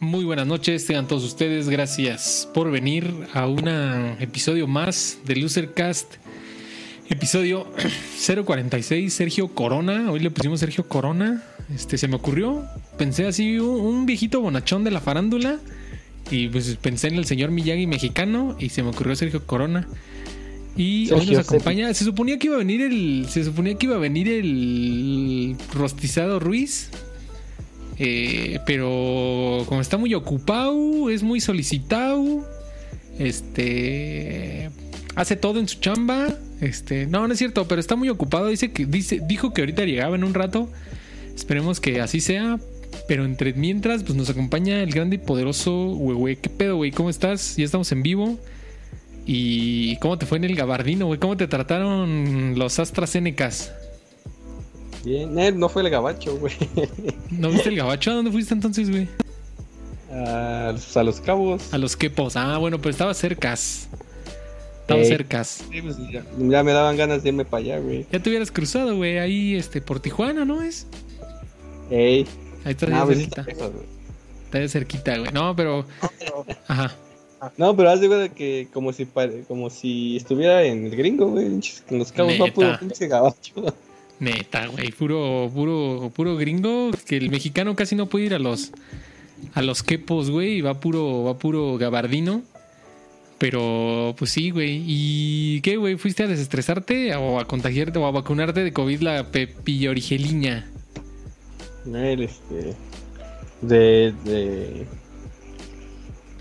Muy buenas noches, tengan todos ustedes. Gracias por venir a un episodio más de Losercast. Episodio 046, Sergio Corona. Hoy le pusimos Sergio Corona. Este se me ocurrió. Pensé así, un viejito bonachón de la farándula. Y pues pensé en el señor Miyagi mexicano. Y se me ocurrió Sergio Corona. Y hoy nos acompaña. Se suponía que iba a venir el. Se suponía que iba a venir el rostizado Ruiz. Eh, pero como está muy ocupado, es muy solicitado. Este hace todo en su chamba. Este, no, no es cierto, pero está muy ocupado. Dice que dice, dijo que ahorita llegaba en un rato. Esperemos que así sea. Pero entre mientras, pues nos acompaña el grande y poderoso güey, ¿Qué pedo, güey? ¿Cómo estás? Ya estamos en vivo. ¿Y cómo te fue en el gabardino, güey? ¿Cómo te trataron los AstraZenecas? Bien, eh, no fue el gabacho, güey. ¿No viste el gabacho? ¿A dónde fuiste entonces, güey? A, a los cabos. A los quepos. Ah, bueno, pues estaba cercas. Estaba cercas. Sí, pues ya, ya, me daban ganas de irme para allá, güey. Ya te hubieras cruzado, güey, ahí este, por Tijuana, ¿no es? Ey. Ahí está nah, pues cerquita. Está, está de cerquita, güey. No, pero. Ajá. No, pero haz de cuenta que como si como si estuviera en el gringo, güey. En los cabos va puro pinche gabacho. Neta, güey, puro, puro, puro gringo. Que el mexicano casi no puede ir a los a los quepos, güey, va puro, va puro gabardino. Pero, pues sí, güey. ¿Y qué, güey? ¿Fuiste a desestresarte o a contagiarte o a vacunarte de COVID la pepillorigeliña? Este. De. De,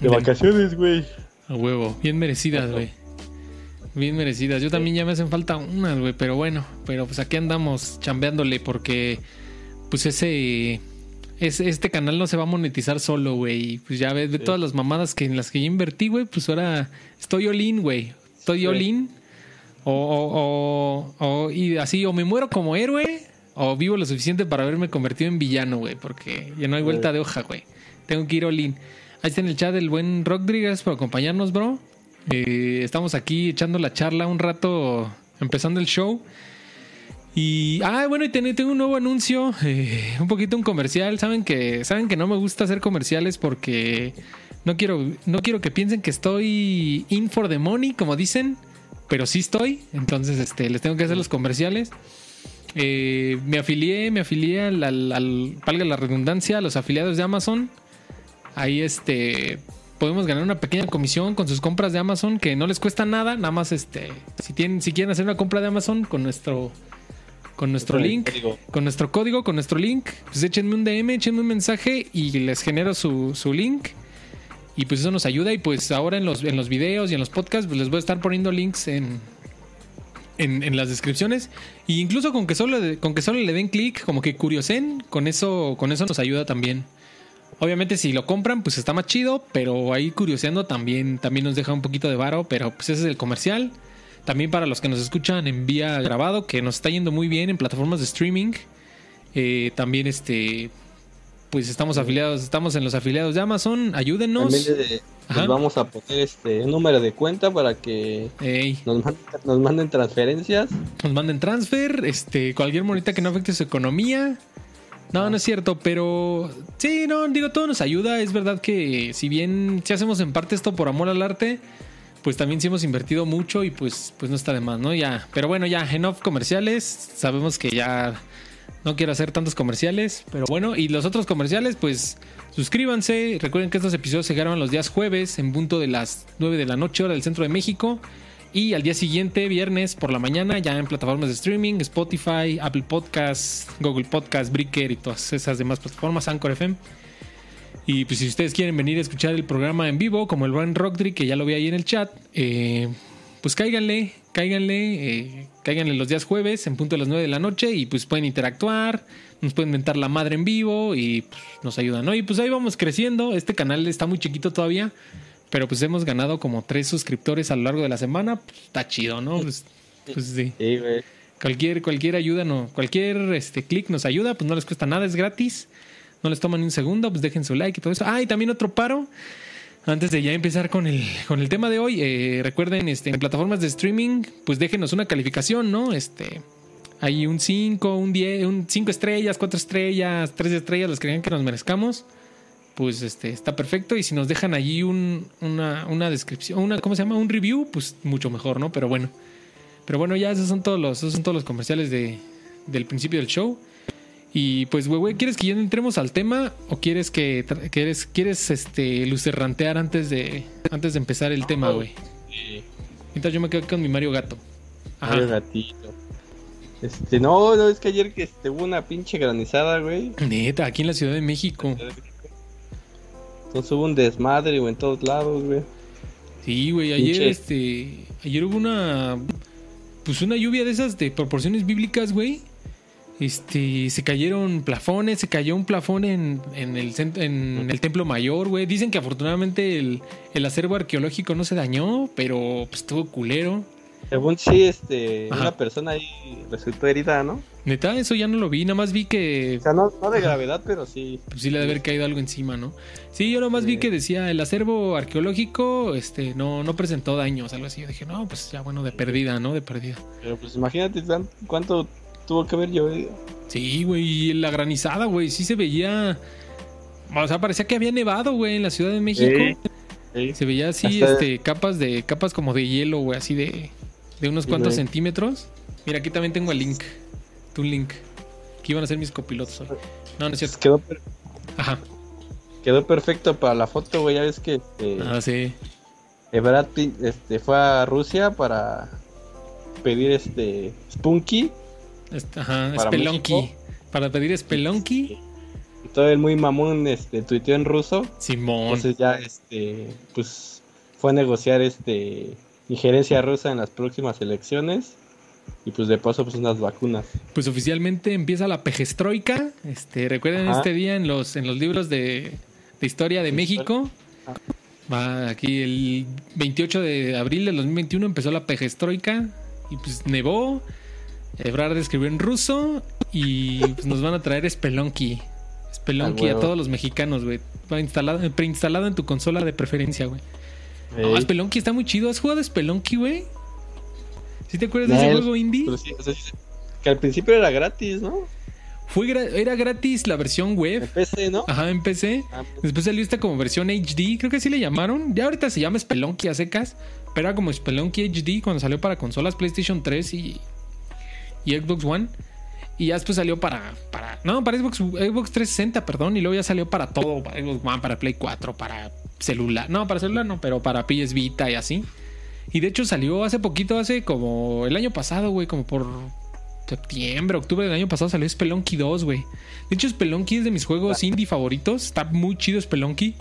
de vacaciones, güey. A huevo. Bien merecidas, güey. Bien merecidas. Yo también ya me hacen falta unas, güey. Pero bueno, pero pues aquí andamos chambeándole porque pues ese... este canal no se va a monetizar solo, güey. Pues ya ves, de todas las mamadas que en las que yo invertí, güey, pues ahora estoy all güey. Estoy all O, o, o, y así, o me muero como héroe, o vivo lo suficiente para haberme convertido en villano, güey. Porque ya no hay vuelta de hoja, güey. Tengo que ir all Ahí está en el chat el buen Rodríguez por acompañarnos, bro. Eh, estamos aquí echando la charla un rato, empezando el show. Y, ah, bueno, y tengo un nuevo anuncio, eh, un poquito un comercial. Saben que, saben que no me gusta hacer comerciales porque no quiero, no quiero que piensen que estoy in for the money, como dicen, pero sí estoy. Entonces, este, les tengo que hacer los comerciales. Eh, me afilié, me afilié al, al, valga la redundancia, a los afiliados de Amazon. Ahí, este, podemos ganar una pequeña comisión con sus compras de Amazon que no les cuesta nada, nada más este, si tienen, si quieren hacer una compra de Amazon con nuestro con nuestro link, con nuestro código, con nuestro link, pues échenme un DM, échenme un mensaje y les genero su, su link. Y pues eso nos ayuda. Y pues ahora en los, en los videos y en los podcasts, pues les voy a estar poniendo links en, en, en las descripciones. E incluso con que solo, con que solo le den clic, como que curiosen, con eso, con eso nos ayuda también. Obviamente si lo compran, pues está más chido, pero ahí curioseando también, también nos deja un poquito de varo, pero pues ese es el comercial. También para los que nos escuchan en vía grabado, que nos está yendo muy bien en plataformas de streaming. Eh, también este pues estamos afiliados, estamos en los afiliados de Amazon, ayúdenos. les vamos a poner este un número de cuenta para que nos, manden, nos, manden, transferencias. Nos manden transfer, este, cualquier moneta que no afecte su economía. No, no es cierto, pero sí, no, digo, todo nos ayuda. Es verdad que si bien si hacemos en parte esto por amor al arte, pues también sí hemos invertido mucho y pues, pues no está de más, ¿no? Ya, pero bueno, ya, enough comerciales. Sabemos que ya no quiero hacer tantos comerciales, pero bueno, y los otros comerciales, pues suscríbanse. Recuerden que estos episodios se graban los días jueves en punto de las 9 de la noche, hora del centro de México. Y al día siguiente, viernes por la mañana, ya en plataformas de streaming, Spotify, Apple Podcasts, Google Podcasts, Breaker y todas esas demás plataformas, Anchor FM. Y pues si ustedes quieren venir a escuchar el programa en vivo, como el Ryan Rockdry, que ya lo vi ahí en el chat, eh, pues cáiganle, cáiganle, eh, cáiganle los días jueves en punto de las 9 de la noche y pues pueden interactuar, nos pueden inventar la madre en vivo y pues, nos ayudan, ¿no? Y pues ahí vamos creciendo, este canal está muy chiquito todavía. Pero pues hemos ganado como tres suscriptores a lo largo de la semana. Pues, está chido, ¿no? Pues, pues sí. Cualquier, cualquier ayuda, no, cualquier este clic nos ayuda, pues no les cuesta nada, es gratis. No les toma ni un segundo, pues dejen su like y todo eso. Ah, y también otro paro. Antes de ya empezar con el, con el tema de hoy, eh, recuerden, este, en plataformas de streaming, pues déjenos una calificación, ¿no? Este, hay un 5, un 10, un 5 estrellas, 4 estrellas, 3 estrellas, las que crean que nos merezcamos pues este está perfecto. Y si nos dejan allí un, una, una descripción, una, ¿cómo se llama? Un review, pues mucho mejor, ¿no? Pero bueno. Pero bueno, ya esos son todos los, esos son todos los comerciales de, del principio del show. Y pues, güey, ¿quieres que ya entremos al tema o quieres que quieres, quieres este lucerrantear antes de antes de empezar el tema, güey? Sí. Mientras yo me quedo con mi Mario Gato. Ajá. Mario Gatito. Este, no, no, es que ayer que este, hubo una pinche granizada, güey. Neta, aquí en la Ciudad de México. Entonces hubo un desmadre, güey, en todos lados, güey. Sí, güey, ayer, este, ayer hubo una, pues una lluvia de esas de proporciones bíblicas, güey. Este, se cayeron plafones, se cayó un plafón en, en, el, en el templo mayor, güey. Dicen que afortunadamente el, el, acervo arqueológico no se dañó, pero pues estuvo culero. Según sí, este, una persona ahí resultó herida, ¿no? Neta, eso ya no lo vi, nada más vi que... O sea, no, de gravedad, pero sí. Pues sí le debe haber caído algo encima, ¿no? Sí, yo nada más vi que decía, el acervo arqueológico este, no, no presentó daños, algo así. Yo dije, no, pues ya bueno, de perdida, ¿no? De perdida. Pero pues imagínate cuánto tuvo que haber llovido. Sí, güey, y la granizada, güey, sí se veía... O sea, parecía que había nevado, güey, en la Ciudad de México. Se veía así, este, capas de, capas como de hielo, güey, así de de unos cuantos centímetros. Mira, aquí también tengo el link. Tu link. Que iban a ser mis copilotos hoy. No, no es cierto. Quedó, Ajá. Quedó perfecto para la foto, güey. Ya ves que. Este, ah, sí. Brad este, fue a Rusia para pedir este. Spunky. Este, ajá, Spelunky. Para pedir Spelunky. Y todo el muy mamón este, tuiteó en ruso. Simón. Entonces ya, este. Pues fue a negociar este injerencia rusa en las próximas elecciones y pues de paso pues unas vacunas. Pues oficialmente empieza la pejestroika. Este, recuerden este día en los en los libros de, historia de México. Va aquí el 28 de abril del 2021 empezó la pejestroika y pues nevó. Ebrard escribió en ruso y pues, nos van a traer Spelunky. Spelunky a, todos los mexicanos, güey. Va instalado, preinstalado en tu consola de preferencia, güey. No, Spelunky está muy chido. ¿Has jugado Spelunky, güey? ¿Sí te acuerdas de ese juego indie? que al principio era gratis, ¿no? Fue era gratis la versión web. En PC, ¿no? Ajá, en PC. Ah, pues. Después salió esta como versión HD, creo que así le llamaron. Ya ahorita se llama Spelunky a secas, pero era como Spelunky HD cuando salió para consolas PlayStation 3 y, y Xbox One. Y ya después salió para, para no, para Xbox, Xbox 360, perdón, y luego ya salió para todo, para Xbox One, para Play 4, para celular. No, para celular no, pero para PS Vita y así. Y de hecho salió hace poquito, hace como el año pasado, güey, como por septiembre, octubre del año pasado salió Spelunky 2, güey. De hecho, Spelunky es de mis juegos indie favoritos. Está muy chido Spelunky.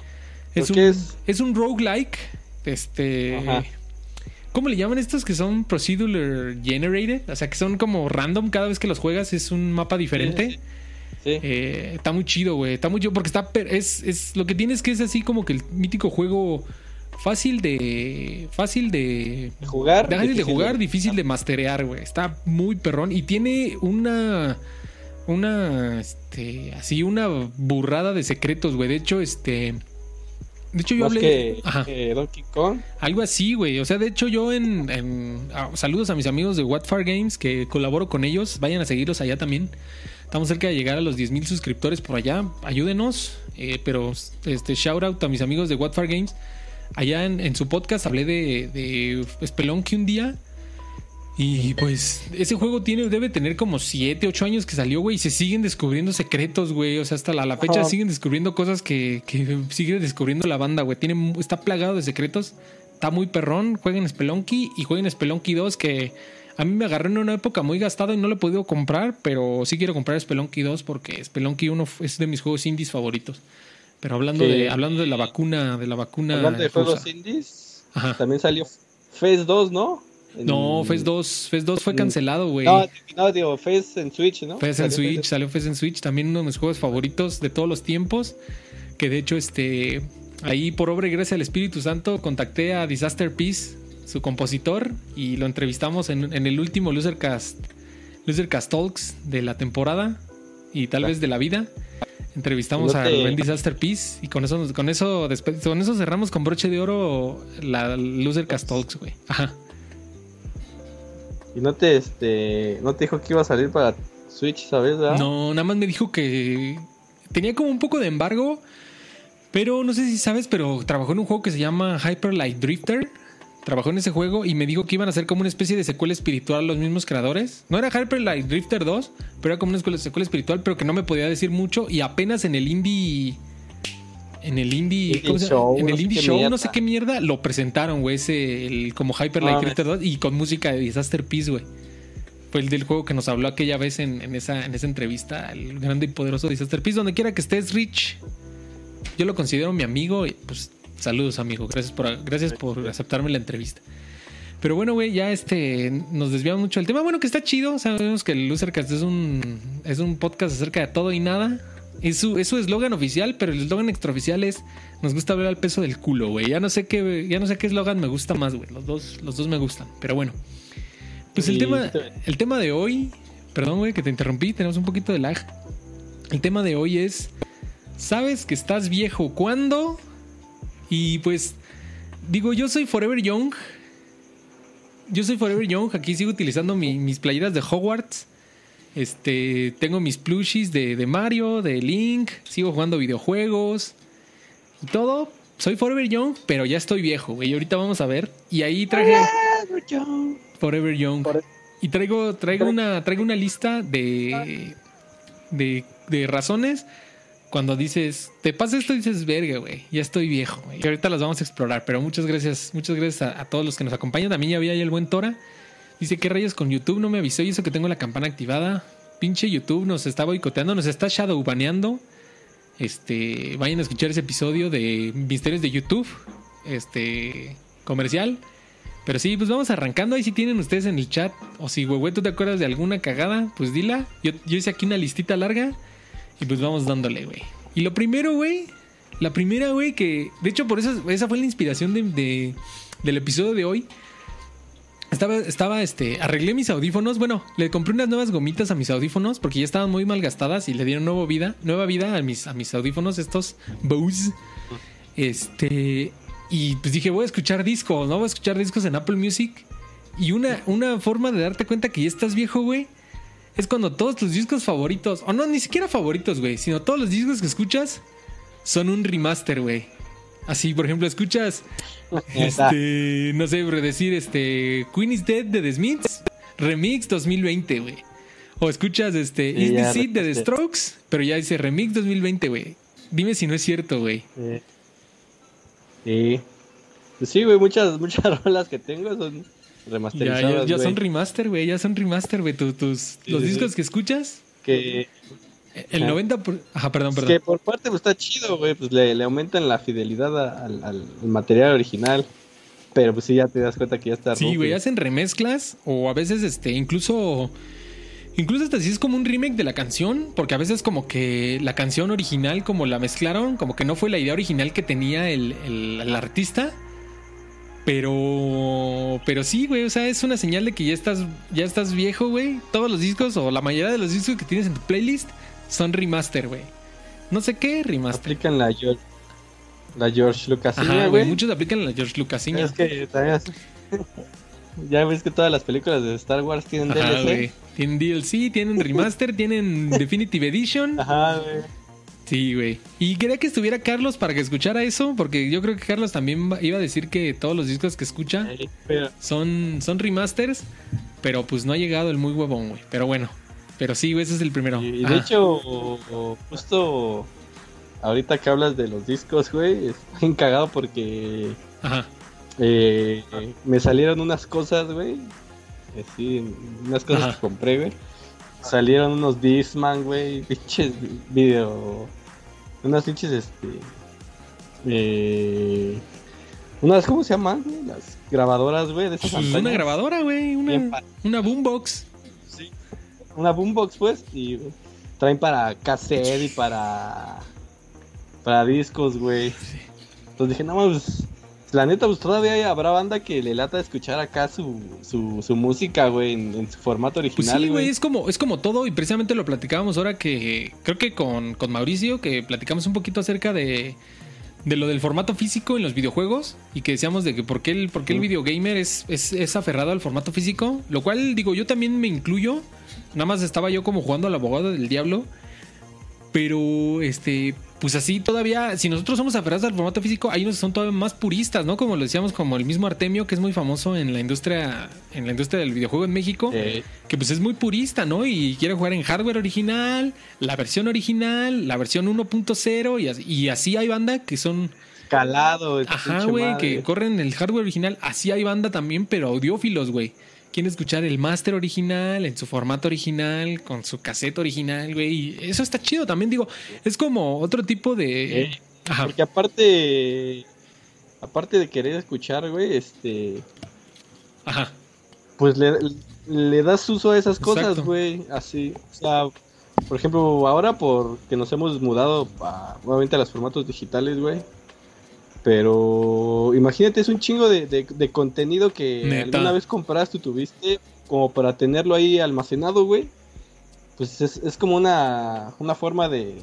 Es un, es? es un roguelike. Este. ¿Cómo le llaman estos que son procedural generated? O sea, que son como random cada vez que los juegas es un mapa diferente. Eh, está muy chido, güey. Está muy chido porque está. Es, es, lo que tienes que es así como que el mítico juego fácil de. Fácil de. jugar. Fácil de jugar, difícil de masterear, güey. Está muy perrón. Y tiene una. Una. Este. Así, una burrada de secretos, güey. De hecho, este. De hecho, yo hablé. Que, Donkey Kong. Algo así, güey. O sea, de hecho, yo en. en ah, saludos a mis amigos de What Far Games, que colaboro con ellos. Vayan a seguirlos allá también. Estamos cerca de llegar a los 10.000 suscriptores por allá. Ayúdenos. Eh, pero este shout out a mis amigos de What Far Games. Allá en, su podcast hablé de, de Spelunky un día. Y pues ese juego tiene, debe tener como 7, 8 años que salió, güey. Y se siguen descubriendo secretos, güey. O sea, hasta la, fecha siguen descubriendo cosas que, que sigue descubriendo la banda, güey. Tiene, está plagado de secretos. Está muy perrón. Jueguen Spelunky y jueguen Spelunky 2 que a mí me agarró en una época muy gastada y no lo he podido comprar, pero sí quiero comprar Spelunky 2 porque Spelunky 1 es de mis juegos indies favoritos. Pero hablando de hablando de la vacuna, de la vacuna Hablando de juegos indies, también salió Phase 2, ¿no? No, Phase 2, Phase 2 fue cancelado, güey. No, no, digo, Phase en Switch, ¿no? Phase en Switch, salió Phase en Switch, también uno de mis juegos favoritos de todos los tiempos, que de hecho este ahí por obra y gracia del Espíritu Santo contacté a Disaster Peace su compositor, y lo entrevistamos en, el último Losercast, Losercast Talks de la temporada y tal vez de la vida. Entrevistamos a Rubén Disaster Peace y con eso, con eso, con eso cerramos con broche de oro la Losercast Talks, güey. Ajá. Y no te, este, no te dijo que iba a salir para Switch, ¿sabes? No, nada más me dijo que tenía como un poco de embargo Pero no sé si sabes, pero trabajó en un juego que se llama Hyper Light Drifter. Trabajó en ese juego y me dijo que iban a ser como una especie de secuela espiritual los mismos creadores. No era Hyper Light Drifter 2, pero era como una secuela espiritual, pero que no me podía decir mucho. Y apenas en el indie. En el indie. Show, en no el sé indie qué show, no mierda. sé qué mierda, lo presentaron, güey. Ese, el, como Hyper Light. Drifter 2 y con música de Disaster Peace, güey. Fue el del juego que nos habló aquella vez en, en esa, en esa entrevista, el grande y poderoso Disaster Peace. Donde quiera que estés, Rich. Yo lo considero mi amigo y pues saludos, amigo. Gracias por, gracias por aceptarme la entrevista. Pero bueno, güey, ya este nos desviamos mucho del tema. Bueno, que está chido. Sabemos que el Losercast es un, es un podcast acerca de todo y nada. Es su es su eslogan oficial, pero el eslogan extraoficial es nos gusta ver al peso del culo, güey. Ya no sé qué, ya no sé qué eslogan me gusta más, güey. Los dos, los dos me gustan. Pero bueno. Pues el tema, el tema de hoy, perdón, güey, que te interrumpí, tenemos un poquito de lag. El tema de hoy es ¿Sabes que estás viejo cuándo? Y pues, digo, yo soy Forever Young. Yo soy Forever Young. Aquí sigo utilizando mi- mis playeras de Hogwarts. Este, tengo mis plushies de, de Mario, de Link. Sigo jugando videojuegos. Y todo. Soy Forever Young, pero ya estoy viejo, güey. Y ahorita vamos a ver. Y ahí traje Forever Young. Forever- Y traigo, traigo una, traigo una lista de, de, de razones. Cuando dices, te pasa esto, dices, verga, güey, ya estoy viejo. güey". Y ahorita las vamos a explorar. Pero muchas gracias, muchas gracias a, a todos los que nos acompañan. También ya había ahí el buen Tora. Dice, ¿qué rayos con YouTube? No me avisó y eso que tengo la campana activada. Pinche YouTube nos está boicoteando, nos está shadow baneando. Este, vayan a escuchar ese episodio de Misterios de YouTube. Este, comercial. Pero sí, pues vamos arrancando. Ahí si tienen ustedes en el chat. O si, güey, tú te acuerdas de alguna cagada, pues dila. Yo, yo hice aquí una listita larga. Y pues vamos dándole, güey. Y lo primero, güey. La primera, güey, que. De hecho, por eso esa fue la inspiración de- del episodio de hoy. Estaba, estaba, este, arreglé mis audífonos. Bueno, le compré unas nuevas gomitas a mis audífonos porque ya estaban muy mal gastadas y le dieron nueva vida, nueva vida a mis, a mis audífonos, estos Bose. Este, y pues dije, voy a escuchar discos, ¿no? Voy a escuchar discos en Apple Music. Y una, una forma de darte cuenta que ya estás viejo, güey, es cuando todos tus discos favoritos, o no, ni siquiera favoritos, güey, sino todos los discos que escuchas son un remaster, güey. Así, por ejemplo, escuchas este, no sé, por decir, este, Queen is Dead de The Smiths, Remix 2020, güey. O escuchas, este, Sí, Is This It de The. Strokes, pero ya dice Remix 2020, güey. Dime si no es cierto, güey. Sí. Sí. Pues sí, güey, muchas, muchas rolas que tengo son remasterizadas, ya, son remaster, güey, ya son remaster, güey. Tu- Tus, Sí, los sí, discos sí. que escuchas, que, el Ajá. 90%. Por... Ajá, perdón, perdón. que por parte pues, está chido, güey, pues le, le aumentan la fidelidad al, al- al material original. Pero pues sí, ya te das cuenta que ya está Sí, güey, hacen remezclas o a veces, este, incluso. Incluso hasta si es como un remake de la canción, porque a veces como que la canción original, como la mezclaron, como que no fue la idea original que tenía el, el- el artista. Pero, pero sí, güey, o sea, es una señal de que ya estás, ya estás viejo, güey. Todos los discos o la mayoría de los discos que tienes en tu playlist son remaster, güey. No sé qué remaster. Aplican la George, la George Lucas, Ajá, güey, güey. muchos aplican la George Lucasiña. Es que también es- ya ves que todas las películas de Star Wars tienen Ajá, DLC. Tienen DLC, tienen remaster, tienen Definitive Edition. Ajá, güey. Sí, güey. Y quería que estuviera Carlos para que escuchara eso, porque yo creo que Carlos también iba a decir que todos los discos que escucha son, son remasters, pero pues no ha llegado el muy huevón, güey. Pero bueno, pero sí, güey, ese es el primero. Y, y de Ajá. hecho, justo ahorita que hablas de los discos, güey, estoy cagado porque Ajá. eh, me salieron unas cosas, güey. Así, unas cosas Ajá. que compré, güey. Salieron unos Discman, güey, pinches video. Unas pinches, este. Eh, unas, ¿cómo se llaman? güey? Las grabadoras, güey, de esas antañas. una grabadora, güey, Bien una, una boombox. Sí. Una boombox, pues, y traen para cassette y para. para discos, güey. Entonces dije, no, pues. La neta, pues todavía habrá banda que le lata escuchar acá su, su, su música, güey, en, en su formato Pues original, sí, güey, güey. es como, es como todo, y precisamente lo platicábamos ahora que creo que con, con Mauricio, que platicamos un poquito acerca de, de lo del formato físico en los videojuegos, y que decíamos de que por qué el, por qué el videogamer es, es, es aferrado al formato físico, lo cual digo, yo también me incluyo, nada más estaba yo como jugando al abogado del diablo, pero este, pues así todavía, si nosotros somos aferrados al formato físico, hay unos que son todavía más puristas, ¿no? Como lo decíamos, como el mismo Artemio, que es muy famoso en la industria, en la industria del videojuego en México, que pues es muy purista, ¿no? Y quiere jugar en hardware original, la versión original, la versión 1.0, y así, y así hay banda que son, calado. ajá, güey, que corren el hardware original, así hay banda también, pero audiófilos, güey. Quieren escuchar el máster original, en su formato original, con su cassette original, güey. Y eso está chido también, digo. Es como otro tipo de. Eh, Ajá. Porque aparte, aparte de querer escuchar, güey, este, Ajá. pues le, le das uso a esas cosas, güey, así. O sea, por ejemplo, ahora porque nos hemos mudado nuevamente a los formatos digitales, güey. Pero imagínate, es un chingo de, de- de contenido que Neta. alguna vez compraste y tuviste como para tenerlo ahí almacenado, güey. Pues es, es como una, una forma de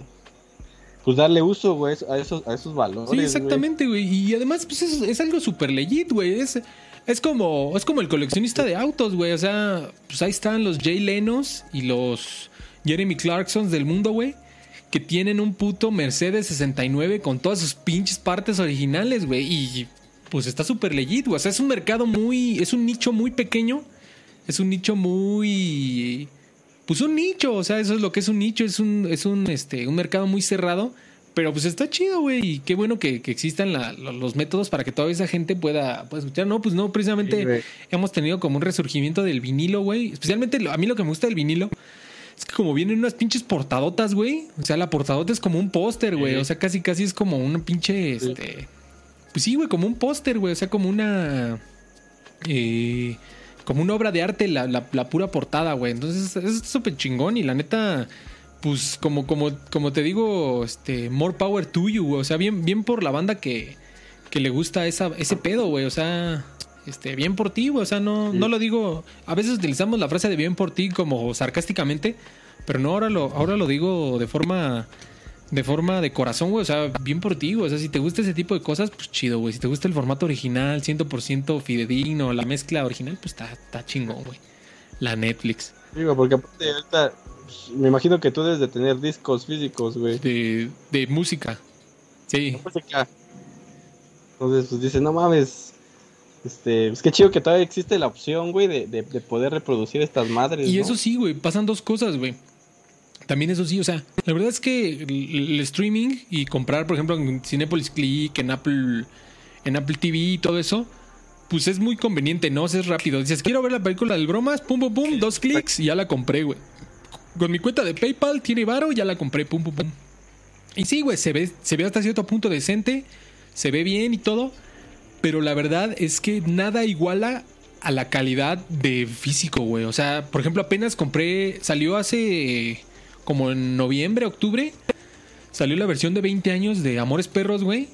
pues darle uso, güey, a esos, a esos valores. Sí, exactamente, güey. Y además, pues es, es algo súper legit, güey. Es, es como, es como el coleccionista de autos, güey. O sea, pues ahí están los Jay Lenos y los Jeremy Clarksons del mundo, güey. Que tienen un puto Mercedes 69 con todas sus pinches partes originales, güey. Y pues está súper legit, güey. O sea, es un mercado muy. Es un nicho muy pequeño. Es un nicho muy. Pues un nicho, o sea, eso es lo que es un nicho, es un, es un, este, un mercado muy cerrado, pero pues está chido, güey, y qué bueno que, que existan la- los métodos para que toda esa gente pueda, pueda escuchar. No, pues no, precisamente Sí, hemos tenido como un resurgimiento del vinilo, güey. Especialmente lo- a mí lo que me gusta del vinilo es que como vienen unas pinches portadotas, güey. O sea, la portadota es como un póster, güey. O sea, casi casi es como una pinche, este... Pues sí, güey, como un póster, güey. O sea, como una... eh, como una obra de arte, la, la- la pura portada, güey. Entonces es súper chingón y la neta... Pues como, como, como te digo, este, more power to you, güey. O sea, bien, bien por la banda que, que le gusta esa, ese pedo, güey. O sea, este, bien por ti, güey. O sea, no, Sí. no lo digo. A veces utilizamos la frase de bien por ti como sarcásticamente, pero no, ahora lo, ahora lo digo de forma. De forma de corazón, güey. O sea, bien por ti, güey. O sea, si te gusta ese tipo de cosas, pues chido, güey. Si te gusta el formato original, 100% fidedigno, la mezcla original, pues está, está chingón, güey. La Netflix. Digo, porque aparte ahorita pues, me imagino que tú debes de tener discos físicos, güey. De, de música. Sí. Música. Entonces, pues dices, no mames. Este, es que chido que todavía existe la opción, güey, de, de, de poder reproducir estas madres. Y ¿no? eso sí, güey, pasan dos cosas, güey. También eso sí, o sea, la verdad es que el, el streaming y comprar, por ejemplo, en Cinepolis Click, en Apple, en Apple TV y todo eso, pues es muy conveniente, ¿no? O sea, es rápido. Dices, quiero ver la película del bromas, pum, pum, pum, dos clics y ya la compré, güey. Con mi cuenta de PayPal tiene varo, ya la compré, pum, pum, pum. Y sí, güey, se ve, se ve hasta cierto punto decente, se ve bien y todo, pero la verdad es que nada iguala a la calidad de físico, güey. O sea, por ejemplo, apenas compré, salió hace como en noviembre, octubre, salió la versión de 20 años de Amores Perros, güey.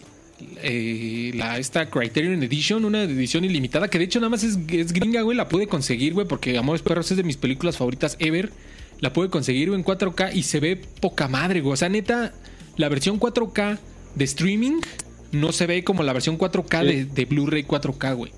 Eh, la, esta Criterion Edition, una edición ilimitada, que de hecho nada más es, es gringa, güey. La pude conseguir, güey, porque Amores Perros es de mis películas favoritas ever. La pude conseguir, güey, en 4K y se ve poca madre, güey. O sea, neta, la versión 4K de streaming no se ve como la versión 4K de, de Blu-ray 4K, güey.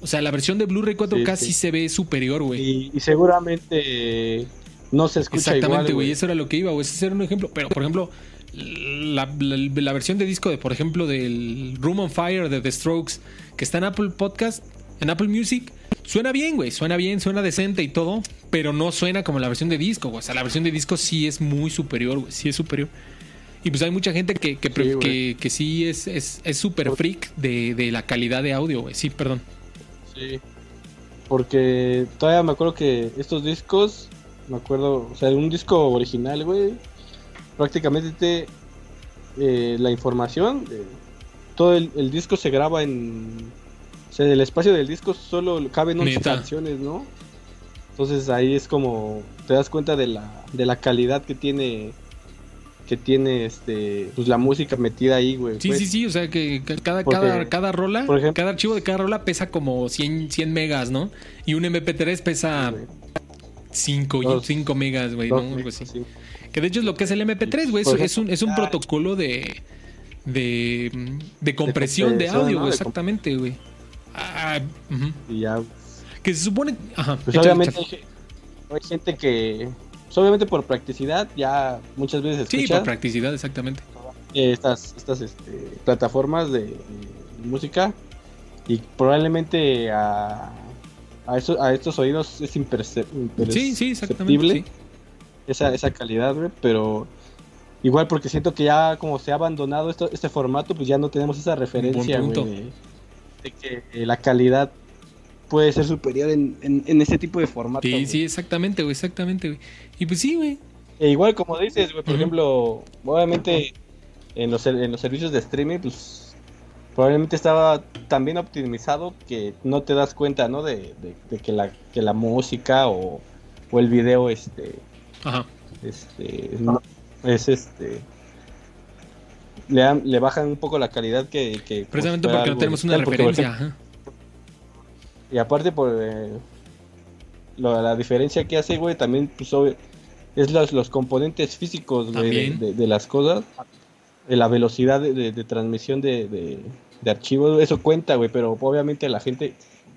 O sea, la versión de Blu-ray 4K sí, Sí, sí. se ve superior, güey. Y, y seguramente no se escucha Exactamente, güey. Eso era lo que iba, güey. Ese era un ejemplo. Pero, por ejemplo, la, la- la versión de disco de, por ejemplo, del Room on Fire de The Strokes, que está en Apple Podcast, en Apple Music, suena bien, güey. Suena bien, suena decente y todo. Pero no suena como la versión de disco, güey. O sea, la versión de disco sí es muy superior, güey. Sí es superior. Y pues hay mucha gente que, que, Sí, que, que sí es es es súper freak de, de la calidad de audio, güey. Sí, perdón. Sí. Porque todavía me acuerdo que estos discos, me acuerdo, o sea, un disco original, güey, prácticamente te, eh, la información, eh, todo el, el disco se graba en, o sea, el espacio del disco solo caben 11 Neta. canciones, ¿no? Entonces ahí es como te das cuenta de la, de la calidad que tiene que tiene este pues la música metida ahí, güey. Sí, pues. sí, sí, o sea que ca- cada, Porque, cada, cada rola, por ejemplo- cada archivo de cada rola pesa como 100, 100 megas, ¿no? Y un MP3 pesa güey. 5, Dos- 5 megas, güey, ¿no? Algo así. sí. Que de hecho es lo que es el MP3, güey, es, es un, es un protocolo de, de, de compresión de, audio, ¿no? güey, exactamente, güey. Ah. Y ya Que se supone... Ajá. Pues obviamente hay gente que, pues obviamente por practicidad, ya muchas veces Sí, por practicidad, exactamente. estas, estas este, plataformas de, música y probablemente a, a, eso, a estos oídos es imperceptible sí, sí, exactamente, esa, esa calidad, pero igual porque siento que ya como se ha abandonado esto, este formato, pues ya no tenemos esa referencia, de, que la calidad puede ser superior en, en, ese tipo de formato. Sí, sí, exactamente, güey, exactamente, güey. Y pues sí, güey. E igual como dices, güey, por ejemplo, obviamente en los, en los servicios de streaming, pues probablemente estaba tan bien optimizado que no te das cuenta, ¿no? De, que, la, que la música o, o el video, este... Ajá. Este... es este... Le, le bajan un poco la calidad que... que Precisamente porque no tenemos una referencia. Y aparte por... Eh, la diferencia que hace, güey, también pues, es los, los componentes físicos de, las cosas la velocidad de, transmisión de, archivos, eso cuenta, güey, pero obviamente la gente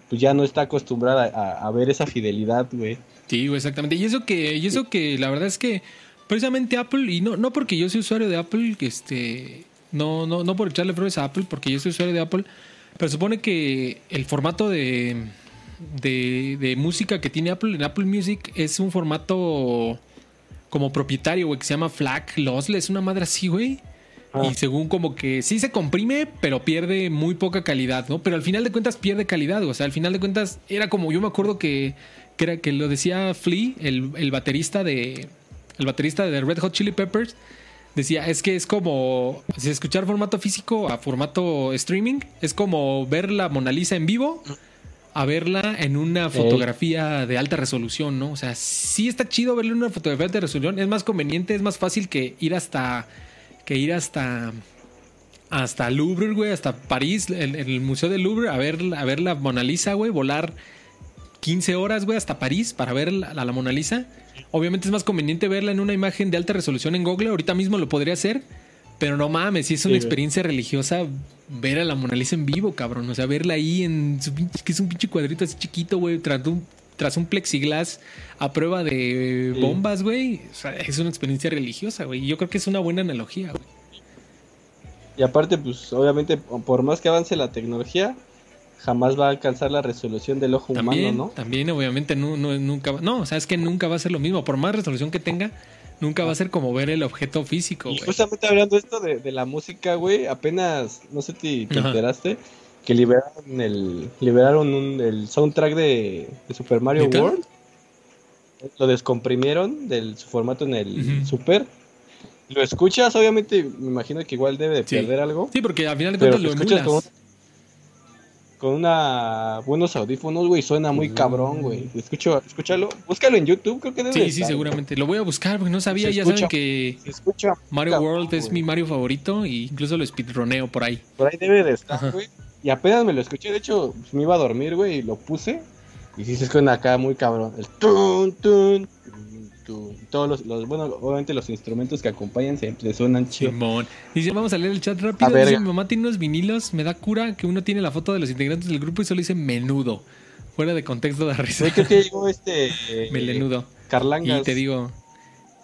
pues ya no está acostumbrada a, ver esa fidelidad, güey. Sí, güey, exactamente. Y eso que, y eso que la verdad es que precisamente Apple, y no, no porque yo soy usuario de Apple, que este, no, no, no por echarle flores a Apple, porque yo soy usuario de Apple, pero supone que el formato de, de, de música que tiene Apple en Apple Music es un formato como propietario, güey, que se llama FLAC Lossless, una madre así, güey. Y según como que sí se comprime, pero pierde muy poca calidad, ¿no? Pero al final de cuentas pierde calidad, o sea, al final de cuentas era como yo me acuerdo que, que, era, que lo decía Flea, el, el baterista de el baterista de Red Hot Chili Peppers, decía, es que es como si escuchar formato físico a formato streaming, es como ver la Mona Lisa en vivo a verla en una fotografía de alta resolución, ¿no? O sea, sí está chido verla en una fotografía de alta resolución, es más conveniente, es más fácil que ir hasta que ir hasta hasta Louvre, güey, hasta París, en, el Museo del Louvre, a ver, a ver la Mona Lisa, güey, volar 15 horas, güey, hasta París para ver la, la, Mona Lisa. Obviamente es más conveniente verla en una imagen de alta resolución en Google, ahorita mismo lo podría hacer, pero no mames, si es una experiencia religiosa ver a la Mona Lisa en vivo, cabrón, o sea, verla ahí en su que es un pinche cuadrito así chiquito, güey, tras un, tras un plexiglas a prueba de bombas, güey. O sea, es una experiencia religiosa, güey. Yo creo que es una buena analogía, güey. Y aparte, pues obviamente, por más que avance la tecnología, jamás va a alcanzar la resolución del ojo humano, ¿no? También, obviamente, no, no, nunca va. No, o sea, es que nunca va a ser lo mismo. Por más resolución que tenga, nunca va a ser como ver el objeto físico, güey. Justamente hablando esto de, de la música, güey, apenas, no sé si te enteraste, que liberaron el liberaron un, el soundtrack de, Super Mario World. Lo descomprimieron del su formato en el Super. Lo escuchas, obviamente, me imagino que igual debe de perder algo. Sí, porque al final de cuentas lo, escuchas con, con, una buenos audífonos, güey, suena muy cabrón, güey. Escucho, escúchalo, búscalo en YouTube, creo que debe Sí, sí, seguramente. Lo voy a buscar porque no sabía, ya saben que Mario World es mi Mario favorito e incluso lo speedroneo por ahí. Por ahí debe de estar, güey. Y apenas me lo escuché, de hecho, pues, me iba a dormir, güey, y lo puse. Y sí se escucha acá muy cabrón. El tun, tun, Todos los, bueno, obviamente los instrumentos que acompañan siempre suenan chido. Simón. Dice, vamos a leer el chat rápido. Dice, mi mamá tiene unos vinilos, me da cura que uno tiene la foto de los integrantes del grupo y solo dice menudo. Fuera de contexto de risa. Creo que llegó este... Melenudo. Carlangas. Y te digo...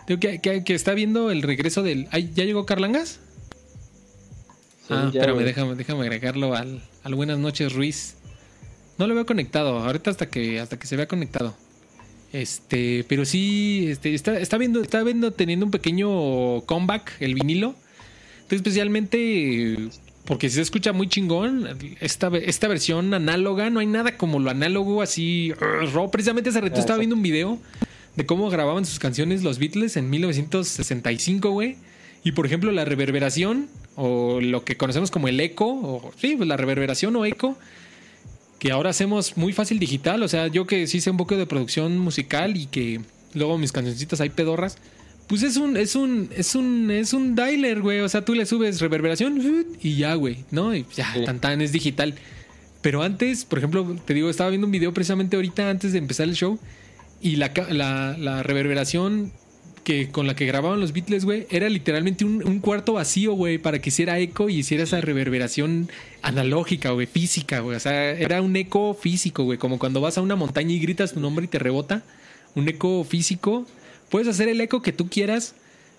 Digo que, que, está viendo el regreso del... ¿Ya llegó Carlangas? ah, espérame, déjame, déjame agregarlo al, al Buenas noches, Ruiz. No lo veo conectado, ahorita hasta que, hasta que se vea conectado. Este, pero sí, este, está, está viendo, está viendo, teniendo un pequeño comeback el vinilo. Entonces, especialmente porque se escucha muy chingón. Esta, esta versión análoga, no hay nada como lo análogo así. Raw. Precisamente hace rato estaba viendo un video de cómo grababan sus canciones los Beatles en 1965, güey. Y por ejemplo, la reverberación, o lo que conocemos como el eco, o sí, pues la reverberación o eco, que ahora hacemos muy fácil digital. O sea, yo que sí sé un poco de producción musical y que luego mis cancioncitas hay pedorras. Pues es un, es un, es un, es un dialer, güey. O sea, tú le subes reverberación y ya, güey, ¿no? Y ya, tan tan es digital. Pero antes, por ejemplo, te digo, estaba viendo un video precisamente ahorita antes de empezar el show. Y la, la, la reverberación que con la que grababan los Beatles, güey, era literalmente un, cuarto vacío, güey, para que hiciera eco y hiciera esa reverberación analógica, güey, física, güey. O sea, era un eco físico, güey, como cuando vas a una montaña y gritas tu nombre y te rebota. Un eco físico. Puedes hacer el eco que tú quieras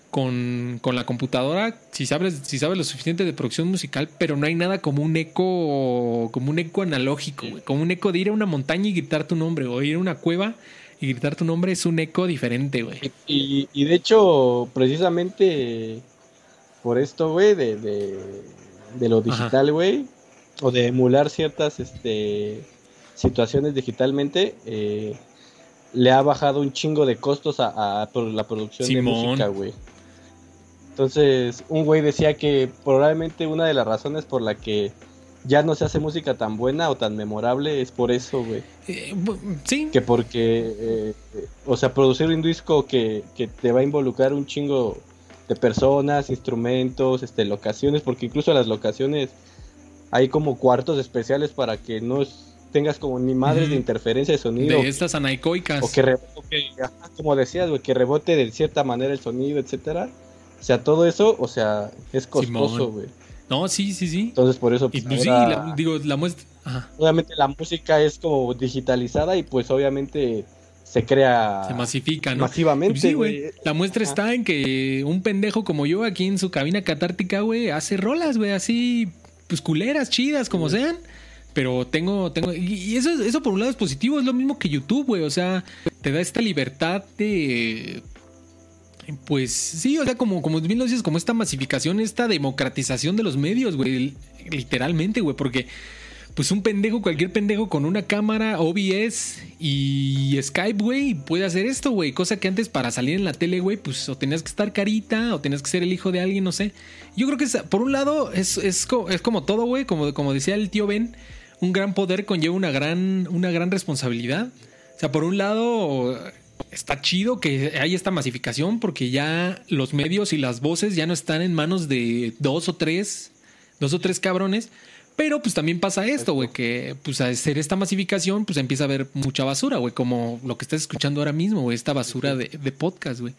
con, con la computadora si sabes, si sabes lo suficiente de producción musical, pero no hay nada como un eco, como un eco analógico, güey. Como un eco de ir a una montaña y gritar tu nombre, o ir a una cueva y gritar tu nombre es un eco diferente, güey. Y, y de hecho, precisamente por esto, güey, de, de, de lo digital, güey, o de emular ciertas este, situaciones digitalmente, eh, le ha bajado un chingo de costos a, a por la producción de música, güey. Entonces, un güey decía que probablemente una de las razones por la que ya no se hace música tan buena o tan memorable es por eso, güey. Eh, sí, Que porque, eh, o sea, producir un disco que, que te va a involucrar un chingo de personas, instrumentos, este, locaciones, porque incluso las locaciones hay como cuartos especiales para que no tengas como ni madres de interferencia de sonido. de estas anaicoicas. O que, re- o que, como decías, güey, que rebote de cierta manera el sonido, etcétera. O sea, todo eso, o sea, es costoso, güey. No, sí, sí, sí. Entonces, por eso, Y pues, pues sí, la- digo, la muestra. Ajá, obviamente la música es como digitalizada y pues obviamente se crea se masifica, ¿no? masivamente, Sí, güey. La muestra Ajá. está en que un pendejo como yo aquí en su cabina catártica, güey, hace rolas, güey, así, pues culeras, chidas, como sean. Pero tengo, tengo, y y eso, eso por un lado es positivo, es lo mismo que YouTube, güey. O sea, te da esta libertad de. Pues sí, o sea, como, como bien lo dices, como esta masificación, esta democratización de los medios, güey. Literalmente, güey, porque pues un pendejo, cualquier pendejo con una cámara, OBS y Skype, güey, puede hacer esto, güey. Cosa que antes para salir en la tele, güey, pues o tenías que estar carita o tenías que ser el hijo de alguien, no sé. Yo creo que por un lado es, es, es como todo, güey, como, como decía el tío Ben, un gran poder conlleva una gran, una gran responsabilidad. O sea, por un lado está chido que hay esta masificación porque ya los medios y las voces ya no están en manos de dos o tres, dos o tres cabrones. Pero pues también pasa esto, güey, que pues al hacer esta masificación, pues empieza a haber mucha basura, güey, como lo que estás escuchando ahora mismo, güey, esta basura de, de podcast, güey.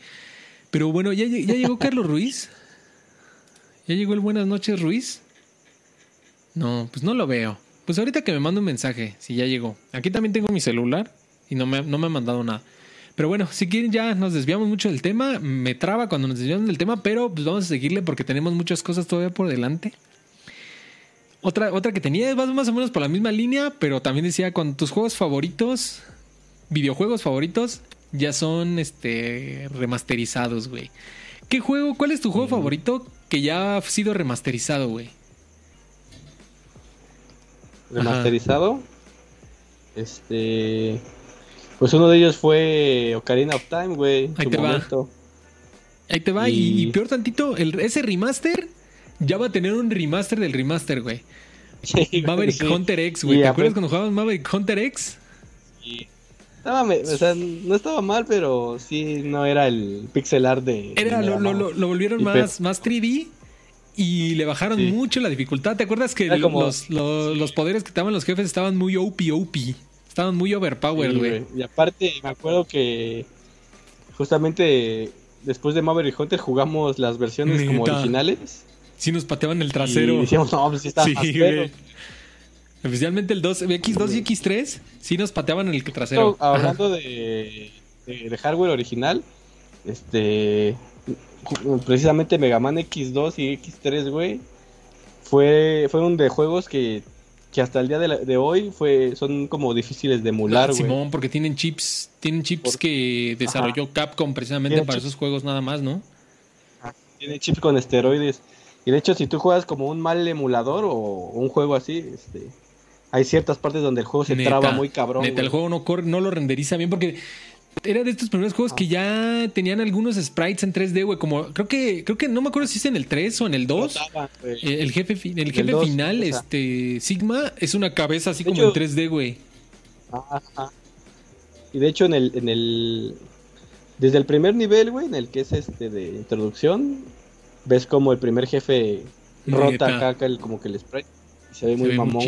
Pero bueno, ya, ya llegó Carlos Ruiz. ¿Ya llegó el Buenas noches, Ruiz? No, pues no lo veo. Pues ahorita que me manda un mensaje, si ya llegó. Aquí también tengo mi celular y no me, no me ha mandado nada. Pero bueno, si quieren ya nos desviamos mucho del tema. Me traba cuando nos desviamos del tema, pero pues vamos a seguirle porque tenemos muchas cosas todavía por delante. Otra, otra que tenía es más, más o menos por la misma línea, pero también decía con tus juegos favoritos, videojuegos favoritos, ya son este remasterizados, güey. ¿Qué juego? ¿Cuál es tu juego favorito que ya ha sido remasterizado, güey? remasterizado. Este. Pues uno de ellos fue Ocarina of Time, güey. Ahí te va. momento. Ahí te va. Y, peor tantito, el, ese remaster ya va a tener un remaster del remaster, güey. Sí, Maverick sí. Hunter X, güey. ¿Te acuerdas cuando jugábamos Maverick Hunter X? Me- o sea, no estaba mal, pero sí no era el pixel art de. Era, lo, lo, lo, volvieron más, más 3D y le bajaron Sí. mucho la dificultad. ¿Te acuerdas que como- los, los, los poderes que te daban los jefes estaban muy OP, OP? Estaban muy overpowered, Sí, güey. güey. Y aparte, me acuerdo que justamente después de Maverick Hunter jugamos las versiones como Neta. originales. Sí nos pateaban el Y trasero. decíamos, no, pues sí está Sí. Especialmente el 2, X2 y X3, sí nos pateaban el trasero. Hablando de, de, de hardware original, este precisamente Mega Man X2 y X3, güey, fue fueron de juegos que, que hasta el día de, la- de hoy fue son como difíciles de emular, güey. Simón, porque tienen chips, tienen chips Por- que desarrolló Capcom precisamente para esos juegos nada más, ¿no? Tiene chips con esteroides. Y de hecho, si tú juegas como un mal emulador o un juego así, este hay ciertas partes donde el juego se Neta, traba muy cabrón. Neta, el juego no corre, no lo renderiza bien porque era de estos primeros juegos que ya tenían algunos sprites en 3D, güey, como creo que creo que no me acuerdo si es en el 3 o en el 2. Trotaba, güey. Eh, El jefe, el jefe 2, final, este Sigma, es una cabeza así De como hecho- en 3D, güey. Ajá. Y de hecho en el, en el desde el primer nivel, güey, en el que es este de introducción, ves como el primer jefe rota acá, acá el, como que el sprite se ve Se muy ve mamón.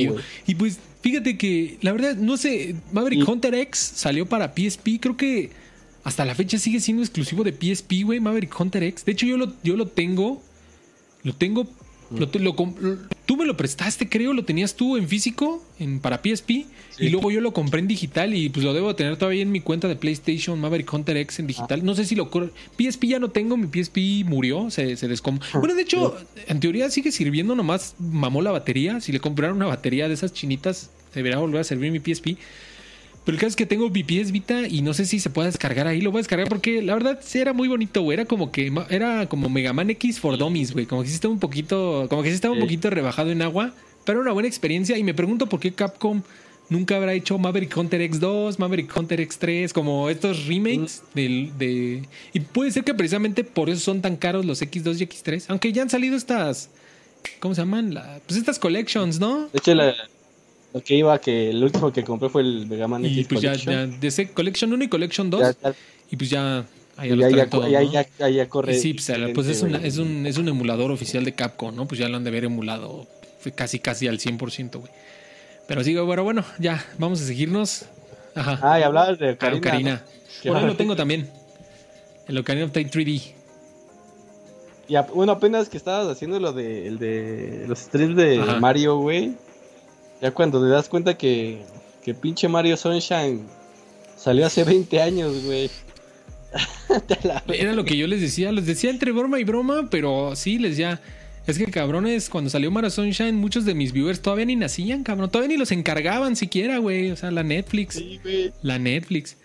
Y pues, fíjate que, la verdad, no sé, Maverick Y- Hunter X salió para PSP, creo que hasta la fecha sigue siendo exclusivo de PSP, güey, Maverick Hunter X. De hecho, yo lo, yo lo tengo, lo tengo Lo- lo lo- tú me lo prestaste, creo, lo tenías tú en físico, en, para PSP, y luego yo lo compré en digital y pues lo debo tener todavía en mi cuenta de PlayStation Maverick Hunter X en digital. No sé si lo... PSP ya no tengo, mi PSP murió, se, se descom... Bueno, de hecho, en teoría sigue sirviendo, nomás mamó la batería. Si le compraron una batería de esas chinitas, debería volver a servir mi PSP. Pero el caso es que tengo mi PS Vita y no sé si se puede descargar ahí. Lo voy a descargar porque la verdad sí era muy bonito, güey. Era como que era como Mega Man X for Dummies, güey. Como que sí estaba un poquito, como que sí estaba un poquito rebajado en agua. Pero era una buena experiencia. Y me pregunto por qué Capcom nunca habrá hecho Maverick Hunter X2, Maverick Hunter X3, como estos remakes del, de. Y puede ser que precisamente por eso son tan caros los X2 y X3. Aunque ya han salido estas. ¿Cómo se llaman? La- pues estas collections, ¿no? De hecho, la- lo que iba, que el último que compré fue el Mega Man Y X pues ya, Collection. ya, de ese Collection 1 y Collection 2. Ya- ya- Y pues ya. Ahí ya, ya, todos, ya- ¿no? ya- corre. Sí, pues, pues es, una- es, un, es un emulador oficial de Capcom, ¿no? Pues ya lo han de haber emulado casi, casi al 100%, güey. Pero sí, bueno, bueno, ya, vamos a seguirnos. Ajá. Ah, y hablabas de Ah, Ocarina. Por ahí lo tengo también. El Ocarina of Time 3D. Y bueno, apenas que estabas haciendo lo de, el de los streams de Ajá. Mario, güey. Ya cuando te das cuenta que, que pinche Mario Sunshine salió hace 20 años, güey. Era lo que yo les decía, les decía entre broma y broma, pero sí, les decía. Es que cabrones, cuando salió Mario Sunshine, muchos de mis viewers todavía ni nacían, cabrón. Todavía ni los encargaban siquiera, güey. O sea, la Netflix. Sí, güey. La Netflix.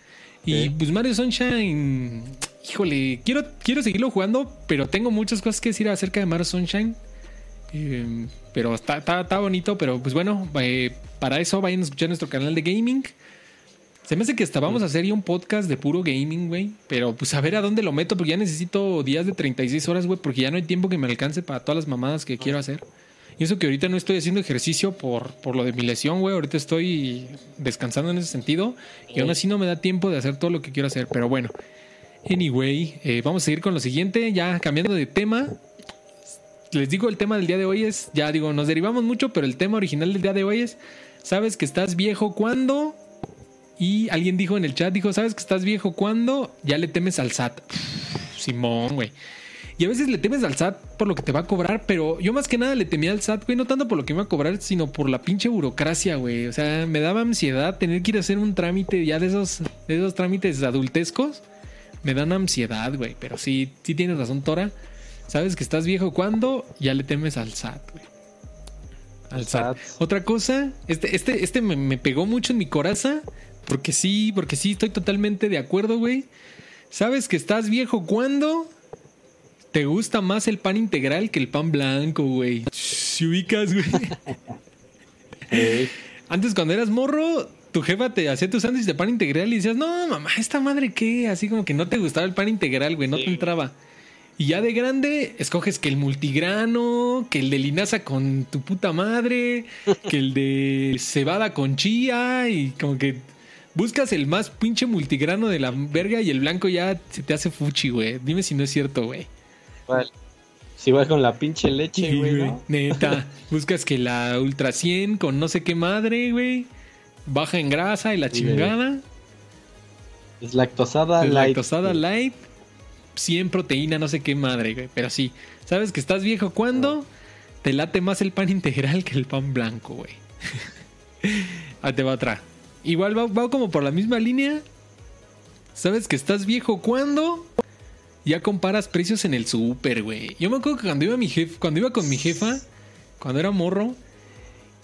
Y pues Mario Sunshine, híjole, quiero, quiero seguirlo jugando, pero tengo muchas cosas que decir acerca de Mario Sunshine. Eh, pero está bonito, pero pues bueno, eh, para eso vayan a escuchar nuestro canal de gaming. Se me hace que hasta vamos a hacer ya un podcast de puro gaming, güey. Pero pues a ver a dónde lo meto, porque ya necesito días de 36 horas, güey, porque ya no hay tiempo que me alcance para todas las mamadas que quiero hacer. Y eso que ahorita no estoy haciendo ejercicio por, por lo de mi lesión, güey. Ahorita estoy descansando en ese sentido. Y aún así no me da tiempo de hacer todo lo que quiero hacer. Pero bueno. Anyway, eh, vamos a seguir con lo siguiente. Ya cambiando de tema. Les digo, el tema del día de hoy es. Ya digo, nos derivamos mucho, pero el tema original del día de hoy es. ¿Sabes que estás viejo cuando? Y alguien dijo en el chat, dijo, ¿sabes que estás viejo cuando? Ya le temes al SAT. Simón, güey. Y a veces le temes al SAT por lo que te va a cobrar, pero yo más que nada le temía al SAT, güey, no tanto por lo que me iba a cobrar, sino por la pinche burocracia, güey. O sea, me daba ansiedad tener que ir a hacer un trámite ya de esos, de esos trámites adultescos. Me dan ansiedad, güey. Pero sí, sí tienes razón, Tora. Sabes que estás viejo cuando ya le temes al SAT, güey. Al SAT. SAT. Otra cosa, este, este, este me, me pegó mucho en mi coraza. Porque sí, porque sí, estoy totalmente de acuerdo, güey. Sabes que estás viejo cuando te gusta más el pan integral que el pan blanco, güey. Si ubicas, güey. Ey, Antes, cuando eras morro, tu jefa te hacía tu sándwich de pan integral y decías, no, mamá, ¿esta madre qué? Así como que no te gustaba el pan integral, güey, no te entraba. Y ya de grande, escoges que el multigrano, que el de linaza con tu puta madre, que el de cebada con chía y como que buscas el más pinche multigrano de la verga y el blanco ya se te hace fuchi, güey. Dime si no es cierto, güey. igual. Sí, igual con la pinche leche, Sí, güey, güey, ¿no? Neta. Buscas que la Ultra 100 con no sé qué madre, güey. Baja en grasa y la Sí, chingada. Es lactosada La light. güey. light. 100 proteína, no sé qué madre, güey. Pero sí. ¿Sabes que estás viejo cuando? Te late más el pan integral que el pan blanco, güey. Ahí te va otra. Igual va, va como por la misma línea. ¿Sabes que estás viejo cuando? Ya comparas precios en el súper, güey. Yo me acuerdo que cuando iba, mi jef, cuando iba con mi jefa, cuando era morro,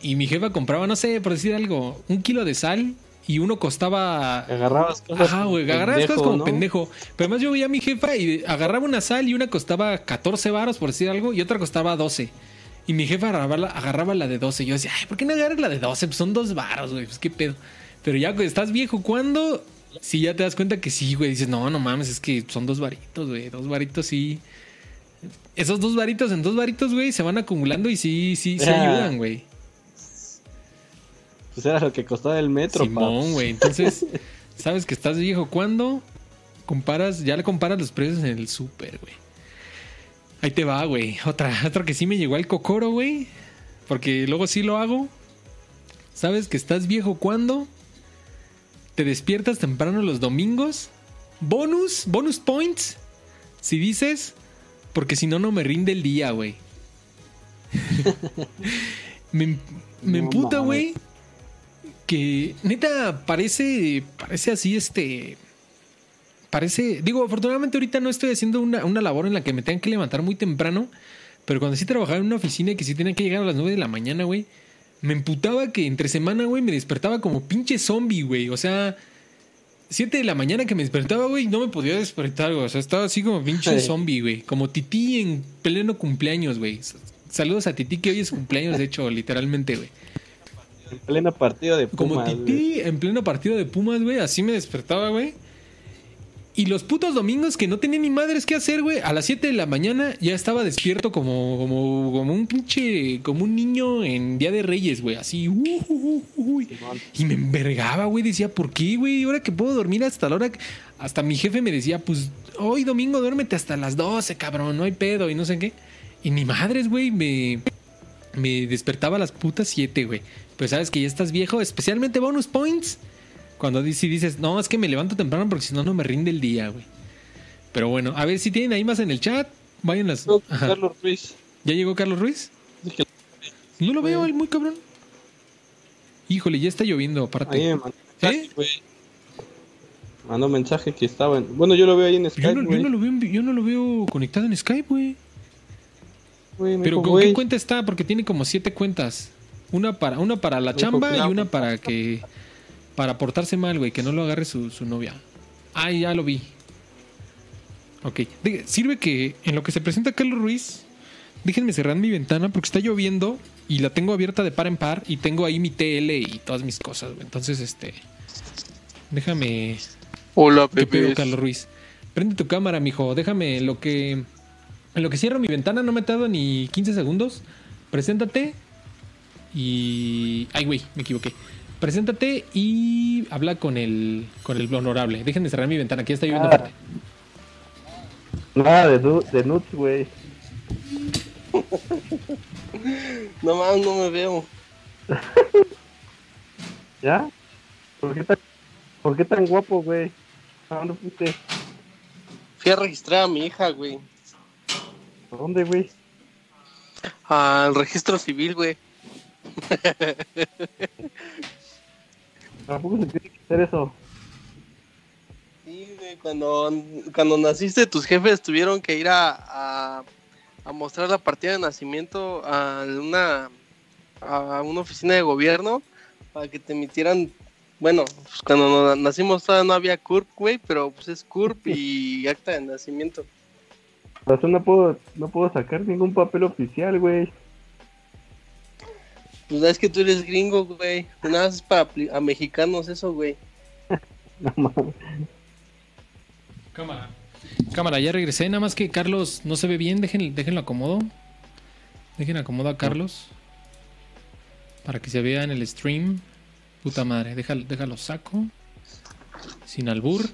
y mi jefa compraba, no sé, por decir algo, un kilo de sal y uno costaba Agarrabas cosas. Ajá, güey, agarrabas cosas como ¿no? pendejo. Pero además yo veía a mi jefa y agarraba una sal y una costaba 14 varos, por decir algo, y otra costaba 12. Y mi jefa agarraba la, agarraba la de 12. Yo decía, ay, ¿por qué no agarras la de 12? Pues son dos varos, güey, pues qué pedo. Pero ya estás viejo, ¿cuándo? Sí, ya te das cuenta que sí, güey. Dices, no, no mames, es que son dos varitos, güey. Dos varitos sí. Esos dos varitos en dos varitos, güey, se van acumulando y sí, sí, sí Ah. ayudan, güey. Pues era lo que costaba el metro, Simón, güey. Entonces, ¿sabes que estás viejo cuando comparas, ya le comparas los precios en el súper, güey? Ahí te va, güey. Otra, otra que sí me llegó al cocoro, güey. Porque luego sí lo hago. ¿Sabes que estás viejo cuando te despiertas temprano los domingos? Bonus, bonus points. Si dices, porque si no, no me rinde el día, güey. me, me No emputa, güey. Que neta parece, parece así, este. Parece, digo, afortunadamente ahorita no estoy haciendo una, una labor en la que me tengan que levantar muy temprano. Pero cuando sí trabajaba en una oficina y que sí tenía que llegar a las 9 de la mañana, güey. Me emputaba que entre semana, güey, me despertaba como pinche zombie, güey. O sea, 7 de la mañana que me despertaba, güey, no me podía despertar, güey. O sea, estaba así como pinche zombie, güey. Como Titi en pleno cumpleaños, güey. Saludos a Titi, que hoy es cumpleaños, de hecho, literalmente, güey. En pleno partido de Como Pumas, güey. Titi en pleno partido de Pumas, güey. Así me despertaba, güey. Y los putos domingos que no tenía ni madres que hacer, güey. A las 7 de la mañana ya estaba despierto como, como, como un pinche. Como un niño en Día de Reyes, güey. Así. uh, uh, uh, uh, Simón. y me envergaba, güey. Decía, ¿por qué, güey? Ahora que puedo dormir hasta la hora. que-". Hasta mi jefe me decía, pues hoy domingo duérmete hasta las 12, cabrón. No hay pedo y no sé qué. Y ni madres, güey. Me, me despertaba a las putas 7, güey. Pues sabes que ya estás viejo, especialmente bonus points. Cuando si dices, no, es que me levanto temprano porque si no, no me rinde el día, güey. Pero bueno, a ver si tienen ahí más en el chat. Vayan las. Ajá. Carlos Ruiz. ¿Ya llegó Carlos Ruiz? No lo veo, muy cabrón. Híjole, ya está lloviendo, aparte. Ahí me mandó mensaje, ¿Eh? güey. Mandó mensaje que estaba en... Bueno, yo lo veo ahí en Yo Skype, no, yo no lo veo, en yo no lo veo conectado en Skype, güey. Pero ¿con qué cuenta está? Porque tiene como siete cuentas. Una para, una para la chamba y una para que. Para portarse mal, güey, que no lo agarre su, su novia. Ah, ya lo vi. Ok. De- sirve que en lo que se presenta Carlos Ruiz, déjenme cerrar mi ventana porque está lloviendo y la tengo abierta de par en par y tengo ahí mi TL y todas mis cosas, güey. Entonces, este. Déjame. Hola, ¿Qué pedo, bebés. Carlos Ruiz? Prende tu cámara, mijo. Déjame en lo que. En lo que cierro mi ventana, no me he dado ni 15 segundos. Preséntate. Y. Ay, güey, me equivoqué. Preséntate y habla con el. con el honorable. Déjenme cerrar mi ventana, que ya está lloviendo Ah. fuerte. Nada de, de nuts, güey. No mames, no me veo. ¿Ya? ¿Por qué tan, ¿por qué tan guapo, güey? ¿A dónde fuiste? Fui a registrar a mi hija, güey. ¿A dónde, güey? Al registro civil, güey. Tampoco se tiene que hacer eso. Sí, güey, cuando, cuando naciste, tus jefes tuvieron que ir a, a, a mostrar la partida de nacimiento a una, a una oficina de gobierno para que te emitieran. Bueno, pues cuando nacimos todavía no había CURP, güey, pero pues es CURP y acta de nacimiento. Por eso no puedo, no puedo sacar ningún papel oficial, güey. Pues es que tú eres gringo, güey. Nada más es para a mexicanos eso, güey. No mames. Cámara. Cámara, ya regresé. Nada más que Carlos no se ve bien. Dejen, déjenlo acomodo. Dejen acomodo a Carlos. Para que se vea en el stream. Puta madre. Déjalo, déjalo saco. Sin albur.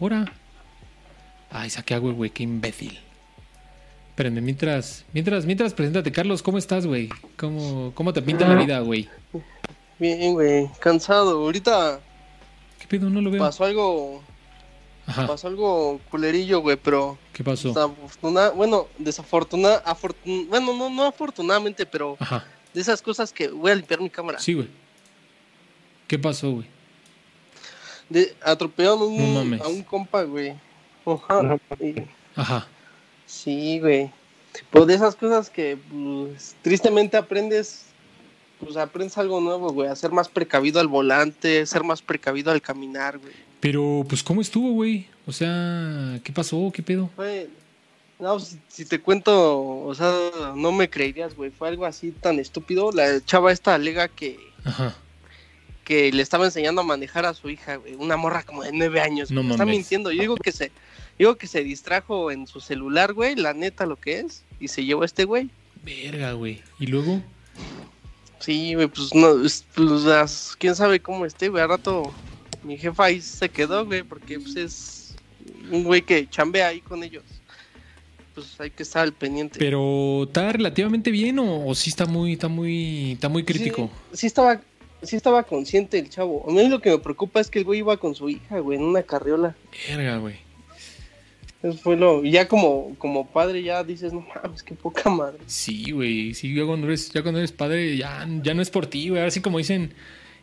Ahora. Ay, saqué agua, güey. Qué imbécil. Espérenme, mientras, mientras, mientras, preséntate, Carlos. ¿Cómo estás, güey? ¿Cómo, ¿Cómo te pinta la vida, güey? Bien, güey. Cansado. Ahorita ¿Qué pedo? No lo veo. pasó algo, Ajá. pasó algo culerillo, güey, pero ¿Qué pasó? desafortuna- bueno, desafortunada, afortun- bueno, no, no afortunadamente, pero Ajá. de esas cosas que voy a limpiar mi cámara. Sí, güey. ¿Qué pasó, güey? De, atropellaron un- No a un compa, güey. Ajá. Ajá. Sí, güey. Pues de esas cosas que pues, tristemente aprendes, pues aprendes algo nuevo, güey, a ser más precavido al volante, ser más precavido al caminar, güey. Pero, pues, ¿cómo estuvo, güey? O sea, ¿qué pasó? ¿Qué pedo? Fue, no, si, si te cuento, o sea, no me creerías, güey. Fue algo así tan estúpido. La chava esta alega que, Ajá. que le estaba enseñando a manejar a su hija, güey. Una morra como de nueve años. No güey. Está mintiendo. Yo digo que se, digo que se distrajo en su celular, güey. La neta lo que es. Y se llevó a este güey. Verga, güey. ¿Y luego? Sí, güey, pues no, es- pues, quién sabe cómo esté, güey. Al rato mi jefa ahí se quedó, güey, porque pues es un güey que chambea ahí con ellos. Pues hay que estar al pendiente. ¿Pero está relativamente bien o, o sí está muy, está muy, está muy crítico? Sí, sí estaba, sí estaba consciente el chavo. A mí lo que me preocupa es que el güey iba con su hija, güey, en una carriola. Verga, güey. Eso fue lo. y Ya como, como padre, ya dices, no mames, qué poca madre. Sí, güey. Sí, ya cuando eres, ya cuando eres padre, ya, ya no es por ti, güey. Ahora sí como dicen,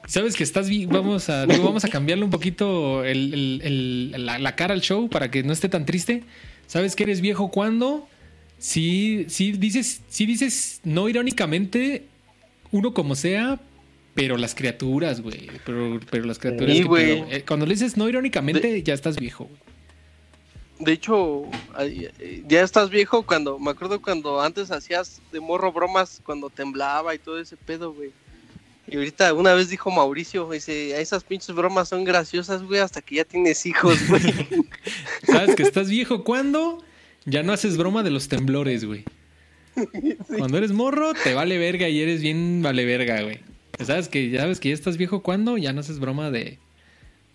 sabes que estás vi- vamos a, digo, vamos a cambiarle un poquito el- el- el- la, la cara al show para que no esté tan triste. Sabes que eres viejo cuando sí, sí dices, sí dices, no irónicamente, uno como sea, pero las criaturas, güey. Pero, pero las criaturas. Sí, que eh, cuando le dices no irónicamente, ya estás viejo, güey. De hecho, eh, ya estás viejo cuando, me acuerdo cuando antes hacías de morro bromas cuando temblaba y todo ese pedo, güey. Y ahorita una vez dijo Mauricio, dice, esas pinches bromas son graciosas, güey, hasta que ya tienes hijos, güey. ¿Sabes que estás viejo cuando? Ya no haces broma de los temblores, güey. Cuando eres morro, te vale verga y eres bien vale verga, güey. ¿Sabes que, sabes que ya estás viejo cuando? Ya no haces broma de,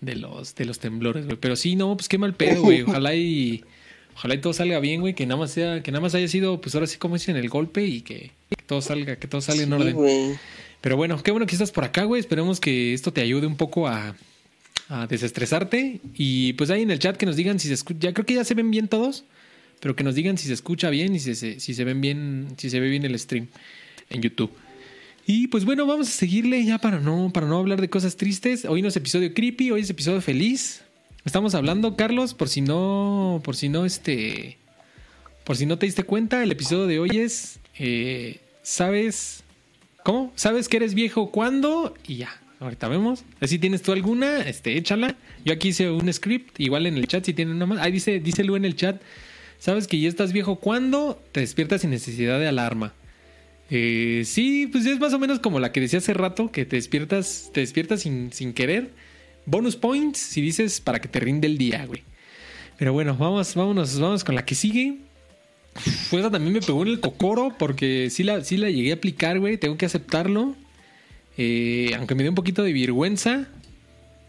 de, los, de los temblores, güey. Pero sí, no, pues qué mal pedo, güey. Ojalá y. Ojalá y todo salga bien, güey. Que nada más sea, que nada más haya sido, pues ahora sí como dicen, el golpe y que, que todo salga, que todo salga en orden. güey. Pero bueno, qué bueno que estás por acá, güey. Esperemos que esto te ayude un poco a, a desestresarte. Y pues ahí en el chat que nos digan si se escucha. Ya creo que ya se ven bien todos. Pero que nos digan si se escucha bien y si se, si se ven bien, si se ve bien el stream en YouTube. Y pues bueno, vamos a seguirle ya para no, para no hablar de cosas tristes. Hoy no es episodio creepy, hoy es episodio feliz. Estamos hablando, Carlos, por si no, por si no, este, por si no te diste cuenta, el episodio de hoy es, eh, ¿sabes? ¿Cómo? ¿Sabes que eres viejo cuándo? Y ya, ahorita vemos. Si tienes tú alguna, este, échala. Yo aquí hice un script, igual en el chat si tienen una más. Ahí dice, dice Lu en el chat, ¿sabes que ya estás viejo cuándo? Te despiertas sin necesidad de alarma. Eh, sí, pues es más o menos como la que decía hace rato, que te despiertas, te despiertas sin, sin querer. Bonus points si dices para que te rinde el día, güey. Pero bueno, vamos, vámonos, vamos con la que sigue. Pues esa también me pegó en el cocoro porque sí la, sí la llegué a aplicar, güey. Tengo que aceptarlo. Eh, aunque me dio un poquito de vergüenza.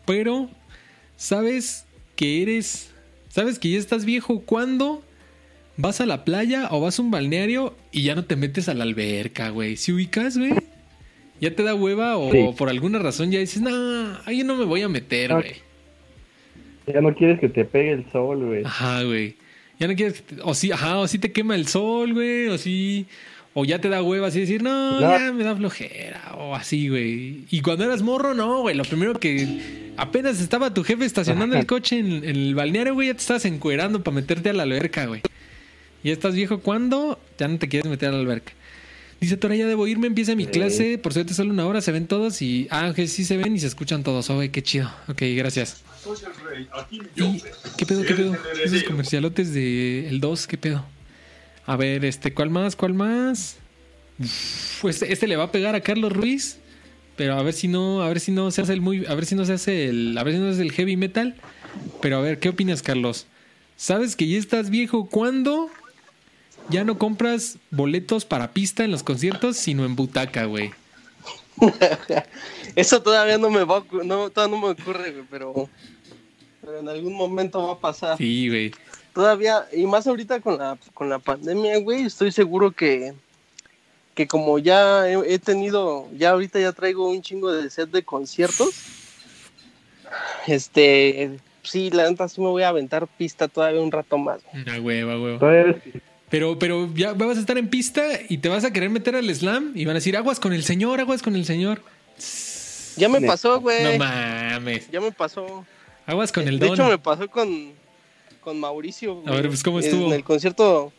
Pero, ¿sabes que eres... ¿Sabes que ya estás viejo cuando vas a la playa o vas a un balneario y ya no te metes a la alberca, güey? Si ubicas, güey? ¿Ya te da hueva o Sí. por alguna razón ya dices, no, ahí no me voy a meter, güey? Ya no quieres que te pegue el sol, güey. Ajá, güey. Ya no quieres que te- o sí, ajá, o sí te quema el sol, güey, o sí o ya te da hueva así decir, no, No. ya me da flojera o así, güey. Y cuando eras morro, no, güey, lo primero que apenas estaba tu jefe estacionando el coche en, en el balneario, güey, ya te estabas encuerando para meterte a la alberca, güey. Ya estás viejo cuando ya no te quieres meter a la alberca. Dice Tora, ya debo irme, empieza mi clase, por suerte solo una hora, se ven todos y, ah, sí se ven y se escuchan todos, oh, qué chido. Ok, gracias. ¿Y qué pedo, qué pedo? Esos comercialotes de el 2, qué pedo. A ver, este, ¿cuál más? ¿Cuál más? Uf, este, le va a pegar a Carlos Ruiz, pero a ver si no, a ver si no se hace el muy, a ver si no se hace el, a ver si no se hace el heavy metal. Pero a ver, ¿qué opinas, Carlos? ¿Sabes que ya estás viejo cuando ya no compras boletos para pista en los conciertos, sino en butaca, güey? Eso todavía no me va a no, todavía no me ocurre, güey, pero, pero en algún momento va a pasar. Sí, güey. Todavía, y más ahorita con la, con la pandemia, güey, estoy seguro que, que como ya he, he tenido, ya ahorita ya traigo un chingo de set de conciertos, este, sí, la neta sí me voy a aventar pista todavía un rato más. güey. Una hueva, hueva. Todavía eres- Pero, pero ya vas a estar en pista y te vas a querer meter al slam y van a decir aguas con el señor, aguas con el señor. Ya me pasó, güey. No mames. ya me pasó. Aguas con el de don. hecho, me pasó con, con Mauricio. A ver, pues, ¿cómo estuvo? En el concierto,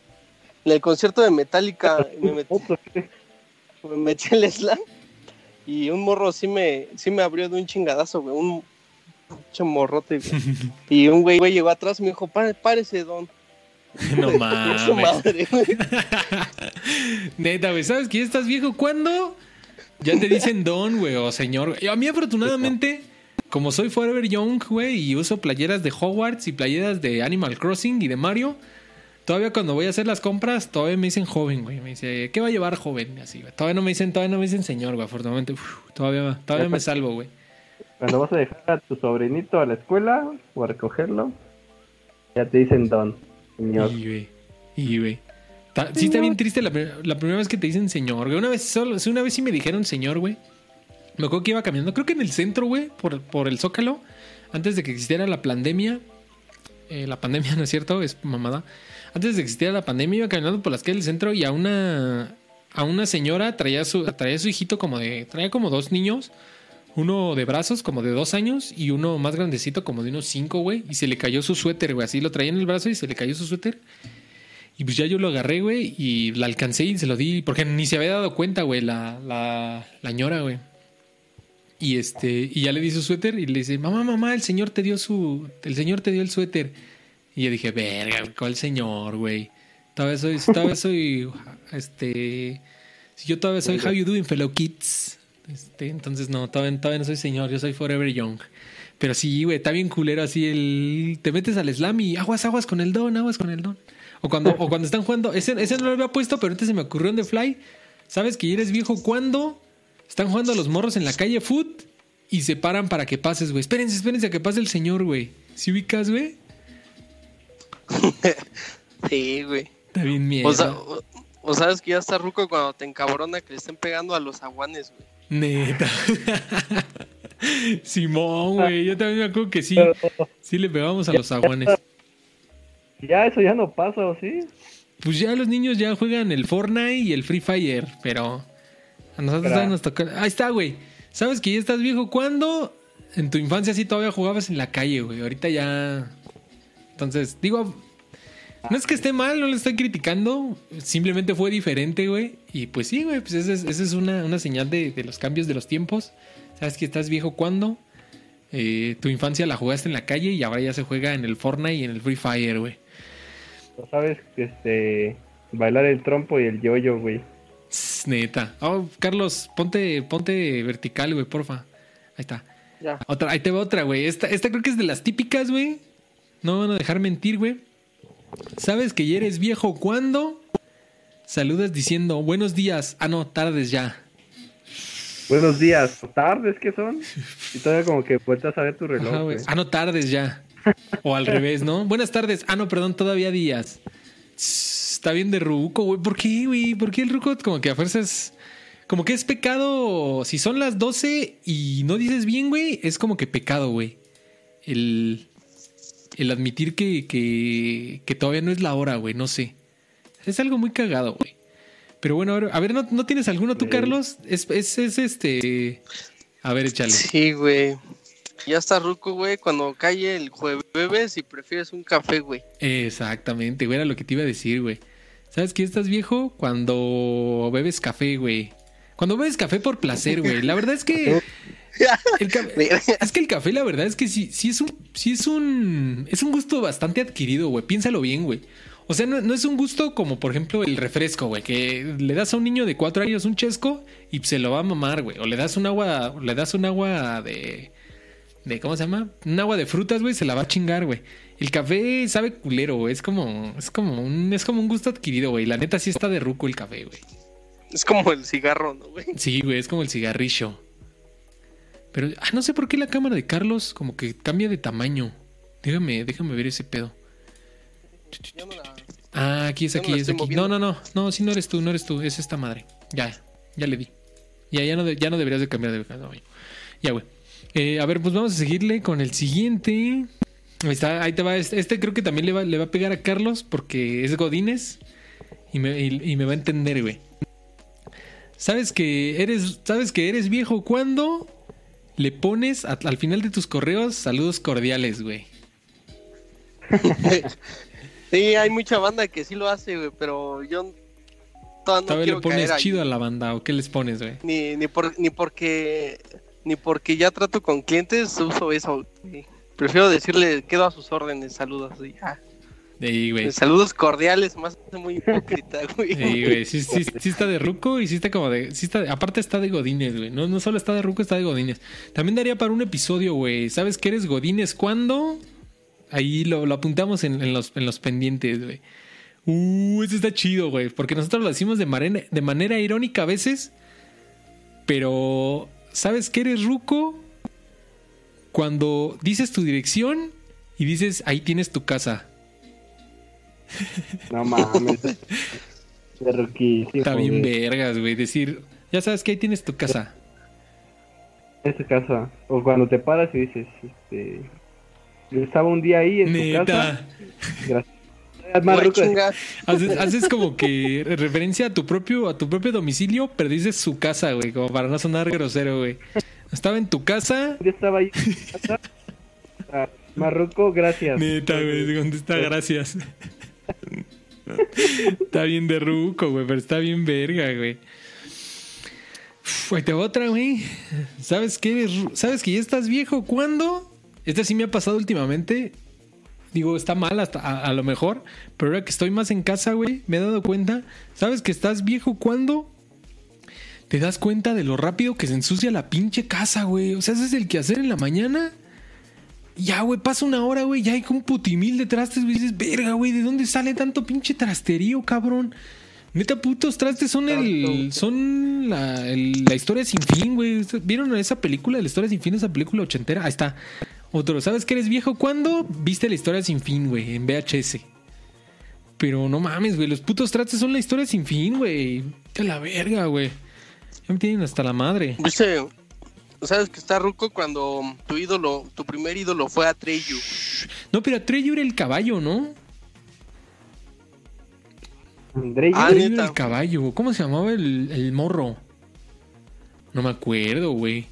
en el concierto de Metallica, me metí, me metí el slam y un morro sí me, sí me abrió de un chingadazo, güey. Un morrote, güey. Y un güey, güey llegó atrás y me dijo, "Pá- párese, don. No Su mames. madre, güey. Neta, güey, ¿sabes que ya estás viejo? ¿Cuándo? Ya te dicen don, güey, o señor. A mí, afortunadamente, como soy Forever Young, güey, y uso playeras de Hogwarts y playeras de Animal Crossing y de Mario, todavía cuando voy a hacer las compras, todavía me dicen joven, güey. Me dice, ¿qué va a llevar joven? Así, güey. Todavía no me dicen, todavía no me dicen señor, güey, afortunadamente. uf, todavía, todavía me salvo, güey. Cuando vas a dejar a tu sobrinito a la escuela o a recogerlo, ya te dicen don, señor. Y, güey. Y, güey. Ta- Sí está bien triste la, pri- la primera vez que te dicen señor, güey. Una vez solo, sí, una vez sí me dijeron señor, güey. Me acuerdo que iba caminando, creo que en el centro, güey, por, por el Zócalo, antes de que existiera la pandemia. eh, la pandemia, ¿no es cierto? Es mamada. Antes de que existiera la pandemia, iba caminando por las calles del centro y a una, a una señora traía su, traía su hijito como de, traía como dos niños, uno de brazos como de dos años y uno más grandecito como de unos cinco, güey, y se le cayó su suéter, güey, así lo traía en el brazo y se le cayó su suéter. Y pues ya yo lo agarré, güey, y la alcancé y se lo di, porque ni se había dado cuenta, güey, la, la, la ñora, güey. Y este, y ya le di su suéter y le dice, mamá, mamá, el señor te dio su, el señor te dio el suéter. Y yo dije, verga, ¿cuál señor, güey? Todavía soy, todavía soy, este, si yo todavía soy How You Doing, fellow kids. Este, entonces no, todavía, todavía no soy señor, yo soy Forever Young. Pero sí, güey, está bien culero así el, te metes al slam y aguas, aguas con el don, aguas con el don. O cuando, o cuando están jugando, ese, ese no lo había puesto, pero antes se me ocurrió en The Fly. ¿Sabes que eres viejo cuando están jugando a los morros en la calle foot y se paran para que pases, güey? Espérense, espérense a que pase el señor, güey. ¿Sí ubicas, güey? Sí, güey. Está bien miedo. O, o- o sabes que ya está ruco cuando te encabrona que le estén pegando a los aguanes, güey. Neta. Simón, güey. Yo también me acuerdo que sí. Sí le pegamos a los aguanes. ya eso ya no pasa, ¿o sí? Pues ya los niños ya juegan el Fortnite y el Free Fire, pero a nosotros todavía nos toca. Ahí está, güey. ¿Sabes que ya estás viejo? ¿Cuándo? En tu infancia sí todavía jugabas en la calle, güey. Ahorita ya. Entonces, digo, no es que esté mal, no le estoy criticando. Simplemente fue diferente, güey. Y pues sí, güey, pues esa es, esa es una, una señal de, de los cambios de los tiempos. ¿Sabes que estás viejo cuándo? Eh, tu infancia la jugaste en la calle y ahora ya se juega en el Fortnite y en el Free Fire, güey. ¿O sabes este bailar el trompo y el yoyo, güey? Neta. Oh, Carlos, ponte, ponte vertical, güey, porfa. Ahí está. Ya. Otra, ahí te va otra, güey. Esta, esta creo que es de las típicas, güey. No van a dejar mentir, güey. ¿Sabes que ya eres viejo cuando? Saludas diciendo buenos días. Ah, no, tardes ya. Buenos días, tardes que son. Y todavía como que vueltas a ver tu reloj, Ajá. Ah, no, tardes ya. O al revés, ¿no? Buenas tardes. Ah, no, perdón, todavía días. Tss, Está bien de ruco, güey. ¿Por qué, güey? ¿Por qué el ruco como que a fuerzas... Como que es pecado... Si son las 12 y no dices bien, güey, es como que pecado, güey. El... El admitir que, que, que todavía no es la hora, güey. No sé. Es algo muy cagado, güey. Pero bueno, a ver, a ver, ¿no, no tienes alguno tú. Carlos? Es, es, es este... A ver, échale. Sí, güey. Ya está ruco, güey, cuando cae el jueves y prefieres un café, güey. Exactamente, güey, era lo que te iba a decir, güey. ¿Sabes que estás viejo? Cuando bebes café, güey. Cuando bebes café por placer, güey. La verdad es que. el es que el café, la verdad es que sí, sí es un. Sí es un. Es un gusto bastante adquirido, güey. Piénsalo bien, güey. O sea, no, no es un gusto como, por ejemplo, el refresco, güey. Que le das a un niño de cuatro años un chesco y se lo va a mamar, güey. O le das un agua. Le das un agua de de ¿cómo se llama? Un agua de frutas, güey, se la va a chingar, güey. El café sabe culero, güey. Es como, es como un, es como un gusto adquirido, güey. La neta sí está de ruco el café, güey. Es como el cigarro, ¿no, güey? Sí, güey, es como el cigarrillo. Pero, ah, no sé por qué la cámara de Carlos como que cambia de tamaño. Déjame, déjame ver ese pedo. No la- Ah, aquí es no aquí, es aquí. No, moviendo. no, no, no, sí no eres tú, no eres tú, es esta madre. Ya, ya le di. Ya, ya no, ya no deberías de cambiar de tamaño. Ya, güey. Eh, a ver, pues vamos a seguirle con el siguiente. Ahí está, ahí te va. Este, este creo que también le va, le va a pegar a Carlos porque es Godínez y me, y- y me va a entender, güey. ¿Sabes que eres, sabes que eres viejo cuando le pones a- al final de tus correos saludos cordiales, güey? Sí, hay mucha banda que sí lo hace, güey, pero yo todavía no Todavía le pones ahí, chido a la banda o qué les pones, güey. Ni, ni, por, ni porque ni porque ya trato con clientes uso eso. güey. Prefiero decirle quedo a sus órdenes, saludos y ya. Sí, güey. Saludos cordiales, más muy hipócrita, güey. Sí, güey, sí, sí, sí está de ruco y sí está como de... Sí está, aparte está de Godines, güey. No, no solo está de ruco, está de Godines. También daría para un episodio, güey. ¿Sabes que eres Godines cuándo? Ahí lo, lo apuntamos en, en los, en los pendientes, güey. Uh, eso está chido, güey. Porque nosotros lo decimos de manera, de manera irónica a veces. Pero, ¿sabes que eres ruco? Cuando dices tu dirección y dices, ahí tienes tu casa. No mames. Está bien vergas, güey. Decir, ya sabes que ahí tienes tu casa. En tu casa. O cuando te paras y dices, este. Yo estaba un día ahí en su casa. Gracias. Haces, haces como que referencia a tu propio, a tu propio domicilio, pero dices su casa, güey, como para no sonar grosero, güey. Estaba en tu casa. Yo estaba ahí en casa. Ah, Marruco, gracias. Neta, güey, ¿dónde está? Gracias. Está bien de ruco, güey, pero está bien verga, güey. Ahí otra, güey. ¿Sabes qué? ¿Sabes que ya estás viejo? ¿Cuándo? Esta sí me ha pasado últimamente. Digo, está mal hasta a, a lo mejor, pero ahora que estoy más en casa, güey, me he dado cuenta. ¿Sabes que estás viejo cuando te das cuenta de lo rápido que se ensucia la pinche casa, güey? O sea, haces el quehacer en la mañana. Ya, güey, pasa una hora, güey, ya hay como un putimil de trastes, güey. Dices, verga, güey, ¿de dónde sale tanto pinche trasterío, cabrón? Neta, putos trastes son el. Son la, el- la historia sin fin, güey. ¿Vieron esa película, la historia sin fin, esa película ochentera? Ahí está. Otro, ¿sabes que eres viejo? ¿Cuándo viste la historia sin fin, güey? En VHS. Pero no mames, güey. Los putos trastes son la historia sin fin, güey. Que la verga, güey. Ya me tienen hasta la madre. ¿Viste? ¿Sabes que está ruco cuando tu ídolo, tu primer ídolo fue Atreyu? No, pero Atreyu era el caballo, ¿no? André, Ah, era el caballo. ¿Cómo se llamaba el, el morro? No me acuerdo, güey.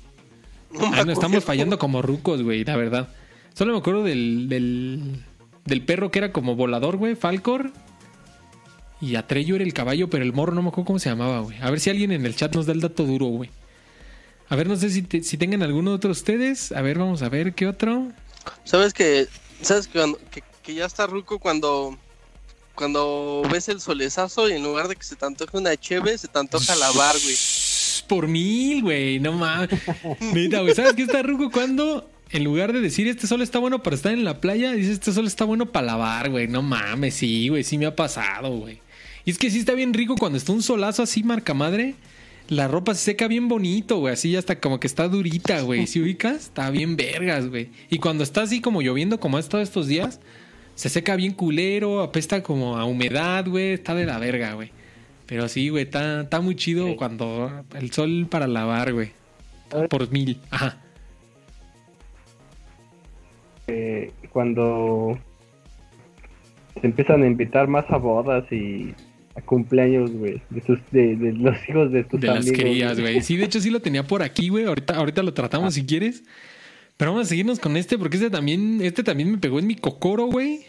No me Ay, no, acuerdo. estamos fallando como rucos, güey, la verdad. Solo me acuerdo del, del, del perro que era como volador, güey, Falcor. Y Atreyu era el caballo, pero el morro no me acuerdo cómo se llamaba, güey. A ver si alguien en el chat nos da el dato duro, güey. A ver, no sé si, te- si tengan alguno de otros ustedes. A ver, vamos a ver qué otro. ¿Sabes que sabes que, cuando- que, que ya está ruco cuando cuando ves el solezazo y en lugar de que se te antoje una cheve, se te antoja lavar, güey? Por mil, güey, no mames. Neta, güey, ¿sabes qué está ruco cuando en lugar de decir este sol está bueno para estar en la playa, dices este sol está bueno para lavar, güey? No mames, sí, güey, sí me ha pasado, güey. Y es que sí está bien rico cuando está un solazo así marca madre. La ropa se seca bien bonito, güey. Así ya hasta como que está durita, güey. Si ubicas, está bien vergas, güey. Y cuando está así como lloviendo, como ha estado estos días, se seca bien culero, apesta como a humedad, güey. Está de la verga, güey. Pero sí, güey, está, está muy chido Sí. cuando el sol para lavar, güey. Por mil. Ajá. eh, cuando se empiezan a invitar más a bodas y a cumpleaños, güey, de, tus- de, de los hijos de tus De las amigos. crías, güey. Sí, de hecho sí lo tenía por aquí, güey. Ahorita, ahorita lo tratamos si quieres. Pero vamos a seguirnos con este porque este también, este también me pegó en mi cocoro, güey.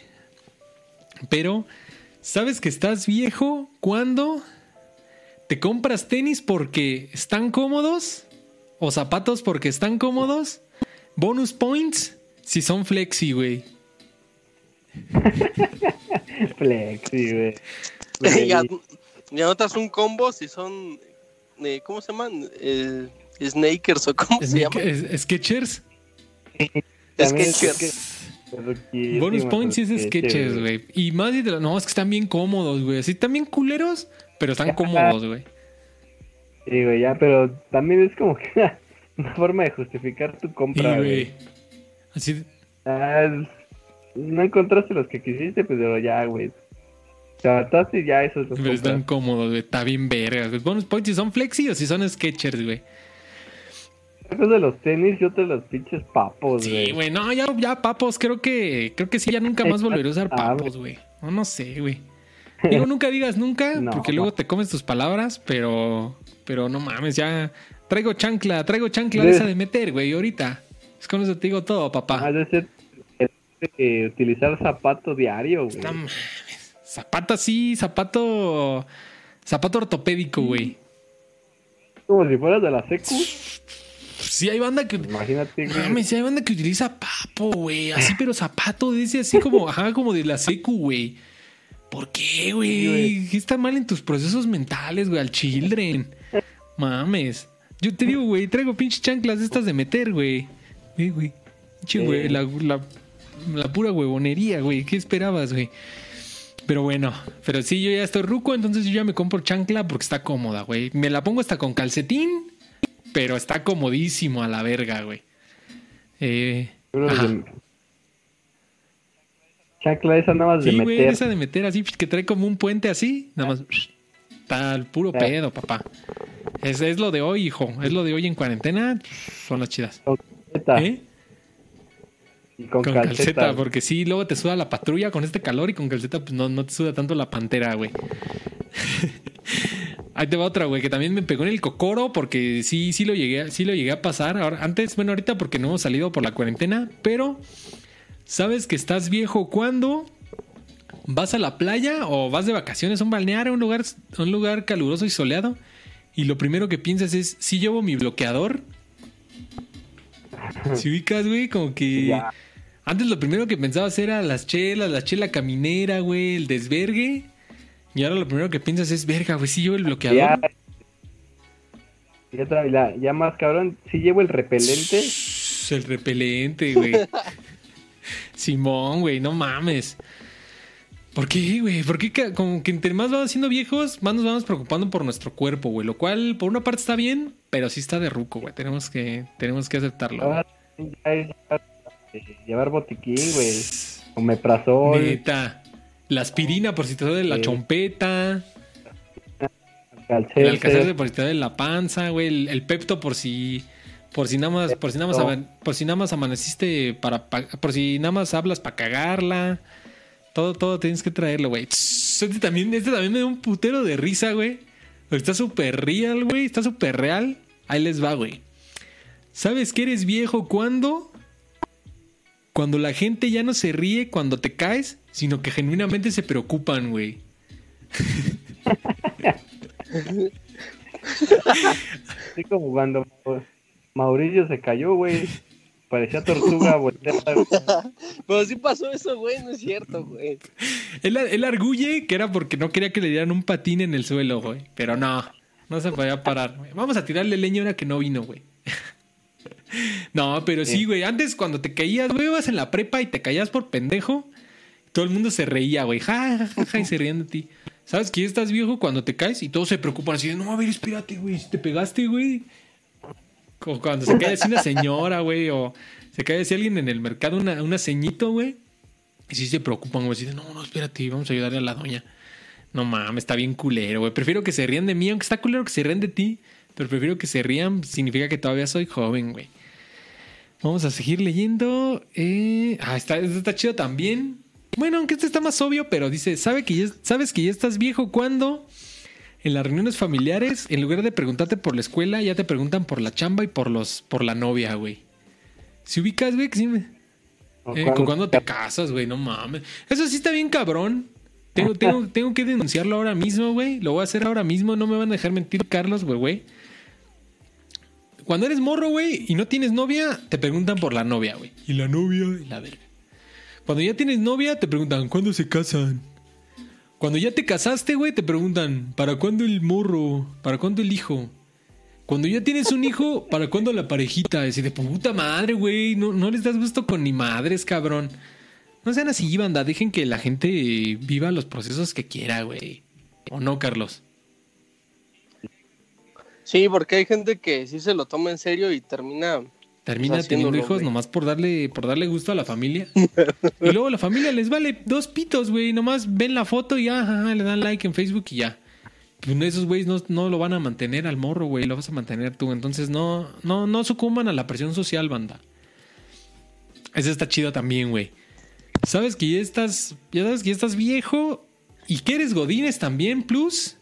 Pero, ¿sabes que estás viejo cuando te compras tenis porque están cómodos? ¿O zapatos porque están cómodos? Bonus points si son flexi, güey. Flexi, güey. Ya, Güey, ya notas un combo si son eh, ¿cómo se llaman? Eh, snakers o cómo se también es que- Ruquísimo, Bonus points y es Skechers, sketches, güey. Y más de no, es que están bien cómodos, güey. Así están bien culeros, pero están cómodos, güey. Sí, güey, ya, pero también es como que una, forma de justificar tu compra, güey. Así, Ah, no encontraste los que quisiste, pero ya, güey. Te adaptaste y ya eso es lo pero están cómodos, güey. Está bien vergas. Bonus points si son flexi o si son sketchers, güey. Después de los tenis y otros los pinches papos, güey. Sí, güey. No, ya, ya papos. Creo que, creo que sí, ya nunca más volveré a usar papos, güey. No, no sé, güey. Digo, nunca digas nunca, No, porque luego te comes tus palabras, pero, pero no mames, ya traigo chancla, traigo chancla de esa de meter, güey, ahorita. Es con eso te digo todo, papá. Ah, debe ser que utilizar zapato diario, güey. No mames. Zapato así, zapato. Zapato ortopédico, güey. Como si fueras de la secu. Sí, hay banda que. Imagínate, güey. Mames, sí hay banda que utiliza papo, güey. Así, pero zapato ese, así como, ajá, como de la secu, güey. ¿Por qué, Sí, güey? ¿Qué está mal en tus procesos mentales, güey? Al children. Mames. Yo te digo, güey, traigo pinches chanclas estas de meter, güey. Sí, güey. Pinche, Sí. güey, la, la, la pura huevonería, güey. ¿Qué esperabas, güey? Pero bueno, pero sí, yo ya estoy ruco, entonces yo ya me compro chancla porque está cómoda, güey. Me la pongo hasta con calcetín, pero está comodísimo a la verga, güey. Eh, de- Chancla esa nada más de Sí, güey, meter. esa de meter así, que trae como un puente así, nada más. Está al puro pedo, papá. Es, es lo de hoy, hijo. Es lo de hoy en cuarentena. Son las chidas. ¿Eh? Y con, Con calceta. calceta, porque sí, luego te suda la patrulla con este calor y con calceta pues no, no te suda tanto la pantera, güey. Ahí te va otra, güey, que también me pegó en el cocoro porque sí, sí lo llegué, sí lo llegué a pasar. Ahora, antes, bueno, ahorita porque no hemos salido por la cuarentena, pero sabes que estás viejo cuando vas a la playa o vas de vacaciones a un balneario, a un lugar, a un lugar caluroso y soleado, y lo primero que piensas es, si llevo mi bloqueador. Si ubicas, güey, como que... Ya. Antes lo primero que pensabas era las chelas, la chela caminera, güey, el desvergue. Y ahora lo primero que piensas es, verga, güey, si llevo el bloqueador. Ya, y otra, la- ya más cabrón, si llevo el repelente, El repelente, güey. Simón, güey, no mames. ¿Por qué, güey? ¿Por qué ca- como que entre más vamos siendo viejos, más nos vamos preocupando por nuestro cuerpo, güey? Lo cual, por una parte está bien, pero sí está de ruco, güey. Tenemos que, tenemos que aceptarlo. ahora ya es eh, llevar botiquín, güey. Omeprazol, Neta. La aspirina por si te duele la chompeta. El calcete. alcacelser por si te duele la panza, güey. El, el pepto por si. Por si nada más, por si nada más, aman- por si nada más amaneciste para, pa- por si nada más hablas para cagarla. Todo, todo tienes que traerlo, güey. Este también, este también me da un putero de risa, güey. Está súper real, güey. Está súper real. Ahí les va, güey. ¿Sabes que eres viejo cuando? Cuando la gente ya no se ríe cuando te caes, sino que genuinamente se preocupan, güey. Así como cuando Mauricio se cayó, güey. Parecía tortuga volteada. güey. Pero sí pasó eso, güey, no es cierto, güey. Él, él arguye que era porque no quería que le dieran un patín en el suelo, güey. Pero no, no se podía parar. güey. Vamos a tirarle leña ahora que no vino, güey. No, pero sí, güey. Antes cuando te caías, güey, ibas en la prepa y te caías por pendejo, todo el mundo se reía, güey. Ja, ja, ja, ja, y se rían de ti. ¿Sabes que ya estás viejo cuando te caes y todos se preocupan así de, no, a ver, espérate, güey, si te pegaste, güey. Como cuando se cae así una señora, güey, o se cae así alguien en el mercado, una, una ceñito, güey. Y sí se preocupan, güey. Así de, no, no, espérate, vamos a ayudarle a la doña. No mames, está bien culero, güey. Prefiero que se rían de mí, aunque está culero que se rían de ti. Pero prefiero que se rían, significa que todavía soy joven, güey. Vamos a seguir leyendo. Eh, ah, está, está chido también. Bueno, aunque este está más obvio, pero dice, ¿sabe que ya, ¿sabes que ya estás viejo cuando? En las reuniones familiares, en lugar de preguntarte por la escuela, ya te preguntan por la chamba y por los, por la novia, güey. Si ubicas, güey, que sí me- eh, cuando- ¿con cuándo te casas, güey? No mames. Eso sí está bien cabrón. Tengo, tengo, tengo que denunciarlo ahora mismo, güey. Lo voy a hacer ahora mismo. No me van a dejar mentir, Carlos, güey, güey. Cuando eres morro, güey, y no tienes novia, te preguntan por la novia, güey. Y la novia, y la verga. Cuando ya tienes novia, te preguntan, ¿cuándo se casan? Cuando ya te casaste, güey, te preguntan, ¿para cuándo el morro? ¿Para cuándo el hijo? Cuando ya tienes un hijo, ¿para cuándo la parejita? Es de puta madre, güey. No, no les das gusto con ni madres, cabrón. No sean así, banda. Dejen que la gente viva los procesos que quiera, güey. ¿O no, Carlos? Sí, porque hay gente que sí se lo toma en serio y termina. Termina Pues teniendo haciéndolo, hijos nomás por darle, por darle gusto a la familia. y luego la familia les vale dos pitos, güey. Nomás ven la foto y ya, le dan like en Facebook y ya. Pues esos güeyes no, no lo van a mantener al morro, güey. Lo vas a mantener tú. Entonces no, no, no sucumban a la presión social, banda. Ese está chido también, güey. Sabes que ya estás, ya sabes que ya estás viejo y que eres godines también, plus.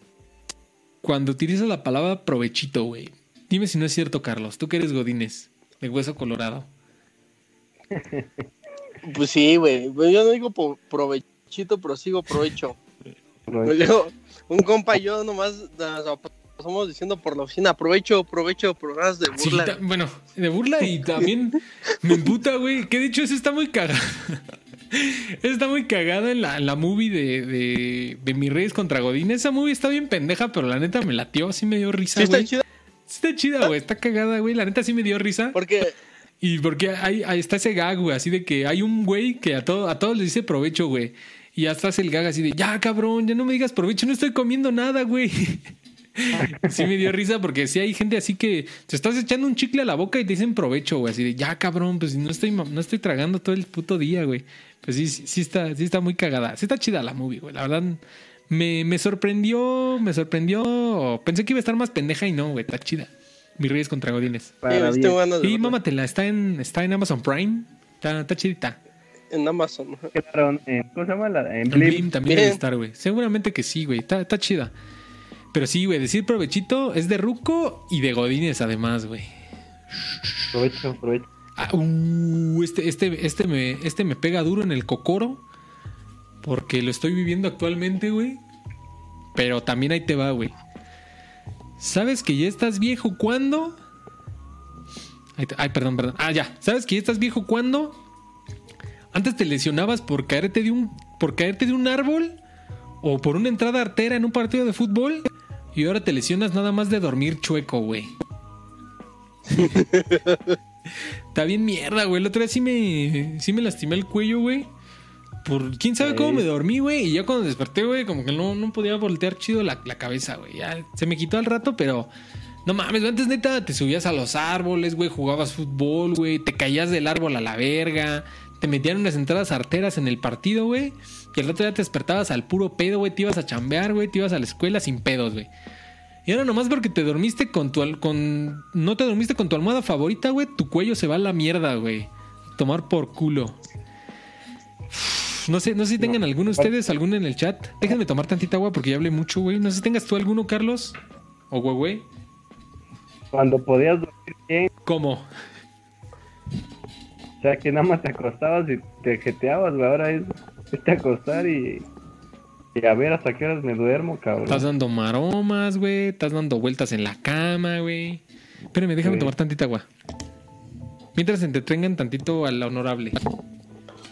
Cuando utilizas la palabra provechito, güey. Dime si no es cierto, Carlos. Tú que eres godines, de hueso colorado. Pues sí, güey. Pues Yo no digo provechito, pero sigo provecho. Luego, un compa y yo nomás nos pasamos diciendo por la oficina, aprovecho, provecho, programas de burla. bueno, de burla y también me emputa, güey. Que de hecho eso está muy cagado. Está muy cagado en la, en la movie de, de, de Mis Reyes contra Godín. Esa movie está bien pendeja, pero la neta me latió. Sí me dio risa, sí, está güey. chido Sí Está chida, güey. Está cagada, güey. La neta sí me dio risa. porque Y porque hay, ahí está ese gag, güey, así de que hay un güey que a, todo, a todos les dice provecho, güey. Y hasta hace el gag así de, ya cabrón, ya no me digas provecho, no estoy comiendo nada, güey. sí me dio risa porque sí hay gente así que te estás echando un chicle a la boca y te dicen provecho, güey, así de, ya cabrón, pues no estoy, no estoy tragando todo el puto día, güey. Pues sí, sí, sí está, sí está muy cagada. Sí está chida la movie, güey. La verdad, me, me sorprendió, me sorprendió. Pensé que iba a estar más pendeja y no, güey, está chida. Mis Reyes contra Godines. sí, mámatela, está en, está en Amazon Prime. Está, está chidita. En Amazon. Claro, en- ¿Cómo se llama? La, en En Blim. Blim también Bien. debe estar, güey. Seguramente que sí, güey. Está, está chida. Pero sí, güey, decir provechito es de Ruco y de Godines además, güey. Aprovecho, aprovecho. Ah, uh, este, este, este, me, este me pega duro en el cocoro. Porque lo estoy viviendo actualmente, güey. Pero también ahí te va, güey. ¿Sabes que ya estás viejo cuando? Ay, perdón, perdón. Ah, ya. ¿Sabes que ya estás viejo cuando? Antes te lesionabas por caerte de un, por caerte de un árbol o por una entrada artera en un partido de fútbol y ahora te lesionas nada más de dormir chueco, güey. Está bien mierda, güey. El otro día sí me, sí me lastimé el cuello, güey. Por quién sabe cómo me dormí, güey. Y ya cuando desperté, güey, como que no, no podía voltear chido la, la cabeza, güey. Ya se me quitó al rato, pero no mames. Antes neta te subías a los árboles, güey. Jugabas fútbol, güey. Te caías del árbol a la verga. Te metían unas entradas arteras en el partido, güey. Y el otro día te despertabas al puro pedo, güey. Te ibas a chambear, güey. Te ibas a la escuela sin pedos, güey. Y ahora nomás porque te dormiste con tu... con No te dormiste con tu almohada favorita, güey. Tu cuello se va a la mierda, güey. Tomar por culo. No sé, no sé si tengan alguno de ustedes, alguno en el chat. Déjenme tomar tantita agua porque ya hablé mucho, güey. No sé si tengas tú alguno, Carlos. O güey, güey. Cuando podías dormir bien, ¿Cómo? o sea que nada más te acostabas y te jeteabas, güey. Ahora es irte a acostar y, y a ver hasta qué horas me duermo, cabrón. Estás dando maromas, güey. Estás dando vueltas en la cama, güey. Espérame, déjame Sí. tomar tantita agua. Mientras entretengan tantito al honorable.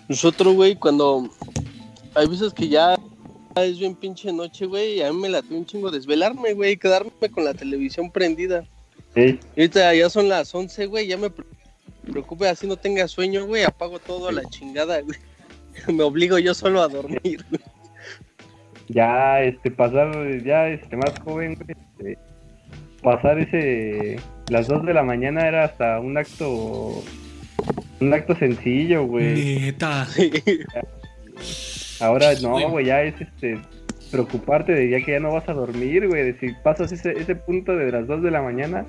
Nosotros, güey, cuando hay veces que ya es bien pinche noche, güey, y a mí me late un chingo desvelarme, güey, quedarme con la televisión prendida. Sí, Y ahorita ya son las 11, güey, ya me pre- preocupe así no tenga sueño, güey, apago todo a la chingada, güey. Me obligo yo solo a dormir. ya, este, pasar, ya, este, más joven, güey, este, pasar ese, las 2 de la mañana era hasta un acto, un acto sencillo, güey. Neta. Ahora no, güey, ya es este preocuparte de ya que ya no vas a dormir, güey, de si pasas ese, ese punto de las 2 de la mañana,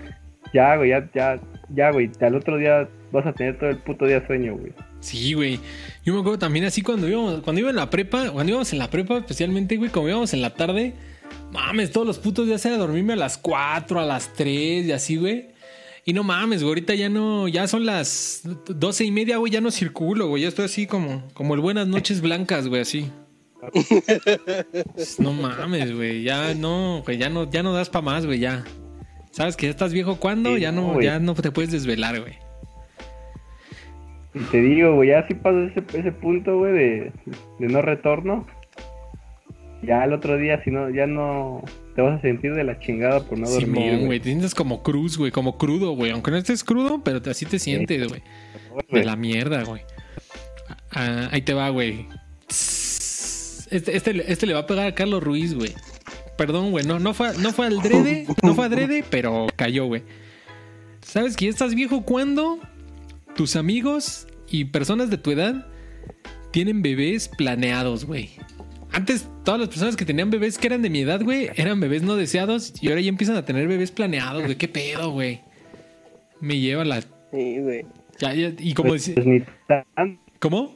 ya, güey, ya, ya, ya, güey, al otro día vas a tener todo el puto día sueño, güey. Sí, güey. Yo me acuerdo también así cuando íbamos, cuando iba en la prepa, cuando íbamos en la prepa, especialmente, güey, como íbamos en la tarde, mames, todos los putos días era dormirme a las 4, a las 3 y así, güey. Y no mames, güey, ahorita ya no, ya son las doce y media, güey, ya no circulo, güey, ya estoy así como, como el buenas noches blancas, güey, así. No mames, güey, ya no, güey, ya no, ya no das pa' más, güey, ya. ¿Sabes que ya estás viejo cuando? Sí, ya no, no, ya no te puedes desvelar, güey. Y te digo, güey, ya si pasas ese, ese punto, güey, de, de no retorno, ya el otro día, si no, ya no te vas a sentir de la chingada por no dormir, Simón, güey. güey, te sientes como cruz, güey, como crudo, güey. Aunque no estés crudo, pero así te sientes, güey. De la mierda, güey. Ah, ahí te va, güey. Este, este, este le va a pegar a Carlos Ruiz, güey. Perdón, güey. No, no, fue, no fue al drede, no fue adrede, pero cayó, güey. ¿Sabes que ya estás viejo cuando tus amigos y personas de tu edad tienen bebés planeados, güey? Antes, todas las personas que tenían bebés que eran de mi edad, güey, eran bebés no deseados y ahora ya empiezan a tener bebés planeados, güey. ¿Qué pedo, güey? Me lleva la. Sí, güey. Ya, ya, y como Pues, decía. pues ni tan, ¿Cómo?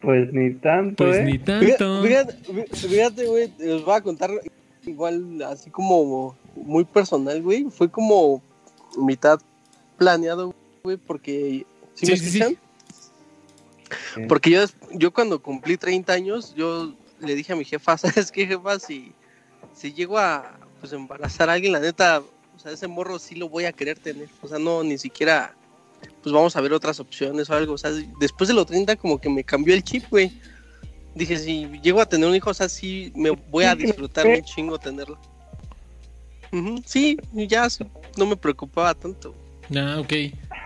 pues ni tanto, Pues ¿eh? ni tanto. fíjate, güey, les voy a contar igual así como muy personal, güey. Fue como mitad planeado, güey, porque... ¿Sí, Sí, me sí. Porque yo, yo cuando cumplí 30 años, yo le dije a mi jefa, ¿sabes qué, jefa? Si, si llego a pues, embarazar a alguien, la neta, o sea, ese morro sí lo voy a querer tener. O sea, no, ni siquiera, pues vamos a ver otras opciones o algo. O sea, después de los 30 como que me cambió el chip, güey. Dije, si llego a tener un hijo, o sea, sí me voy a disfrutar un chingo tenerlo. Sí, ya no me preocupaba tanto. Ah, ok.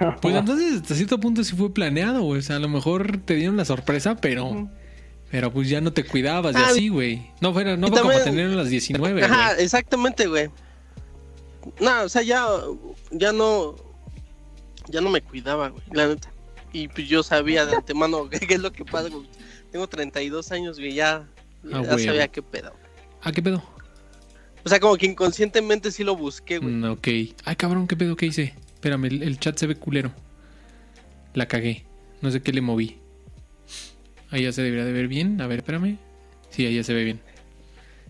Pues entonces, hasta cierto punto sí fue planeado, güey. O sea, a lo mejor te dieron la sorpresa, pero. Pero pues ya no te cuidabas y Ah, así, güey. No fuera, no fue como tener a las 19, Ajá, exactamente, güey. No, o sea, ya, ya no, ya no me cuidaba, güey, la neta. Y pues yo sabía de antemano qué, es lo que pasa, güey. Tengo 32 años, güey, ya, ya Ah, sabía qué pedo. Ah, ¿qué pedo? O sea, como que inconscientemente sí lo busqué, güey. Mm, ok. Ay, cabrón, ¿qué pedo? ¿Qué hice? Espérame, el, el chat se ve culero. La cagué. No sé qué le moví. Ahí ya se debería de ver bien. A ver, espérame. Sí, ahí ya se ve bien.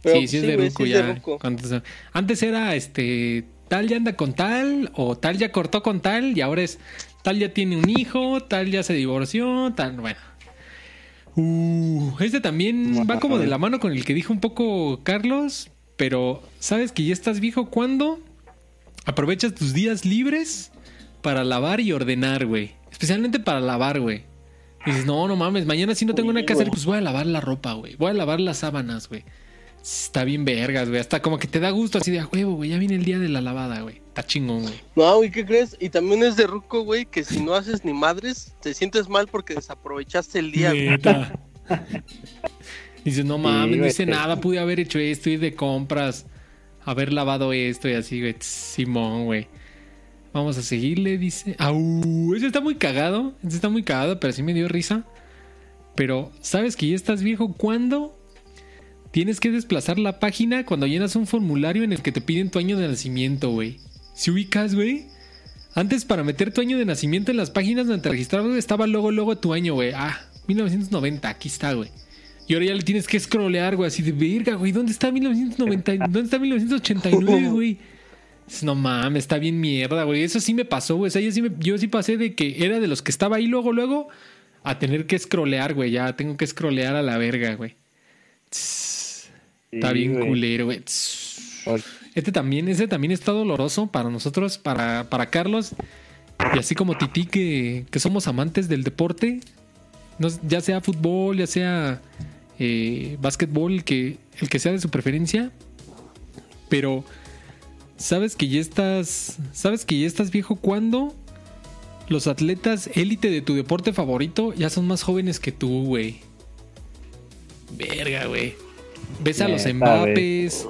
Pero, sí, sí es de Ruco sí de Antes era este. Tal ya anda con tal, o tal ya cortó con tal, y ahora es tal ya tiene un hijo, tal ya se divorció, tal, bueno. Uh, este también va como de la mano con el que dijo un poco Carlos, pero ¿sabes que ya estás viejo cuando aprovechas tus días libres para lavar y ordenar, güey? Especialmente para lavar, güey. Dices, no, no mames, mañana si no tengo Sí, nada que hacer, pues voy a lavar la ropa, güey. Voy a lavar las sábanas, güey. Está bien vergas, güey. Hasta como que te da gusto así de a huevo, güey. Ya viene el día de la lavada, güey. Está chingón, güey. No, güey, ¿qué crees? Y también es de ruco, güey, que si no haces ni madres, te sientes mal porque desaprovechaste el día, güey. Dices, no mames, no güey. hice nada, pude haber hecho esto, ir de compras, haber lavado esto y así, güey. Simón, güey. Vamos a seguirle, dice. Au, ese está muy cagado. Ese está muy cagado, pero sí me dio risa. Pero, ¿sabes que ya estás viejo cuando tienes que desplazar la página cuando llenas un formulario en el que te piden tu año de nacimiento, güey? Si ubicas, güey. Antes para meter tu año de nacimiento en las páginas donde te registrabas estaba luego luego tu año, güey. Ah, 1990, aquí está, güey. Y ahora ya le tienes que scrollear, güey, así de verga, güey. ¿Dónde está 1990? ¿Dónde está 1989, güey? No mames, está bien mierda, güey. Eso sí me pasó, güey. O sea, yo sí, me- yo sí pasé de que era de los que estaba ahí luego, luego, a tener que scrollear, güey. Ya tengo que scrollear a la verga, güey. Está bien güey. culero, güey. Este también, ese también está doloroso para nosotros, para, para Carlos. Y así como Titi, que, que somos amantes del deporte, no- ya sea fútbol, ya sea eh, básquetbol, el que, el que sea de su preferencia. Pero, ¿sabes que ya estás. ¿Sabes que ya estás viejo cuando los atletas élite de tu deporte favorito ya son más jóvenes que tú, güey? Verga, güey. Ves a los Mbappes,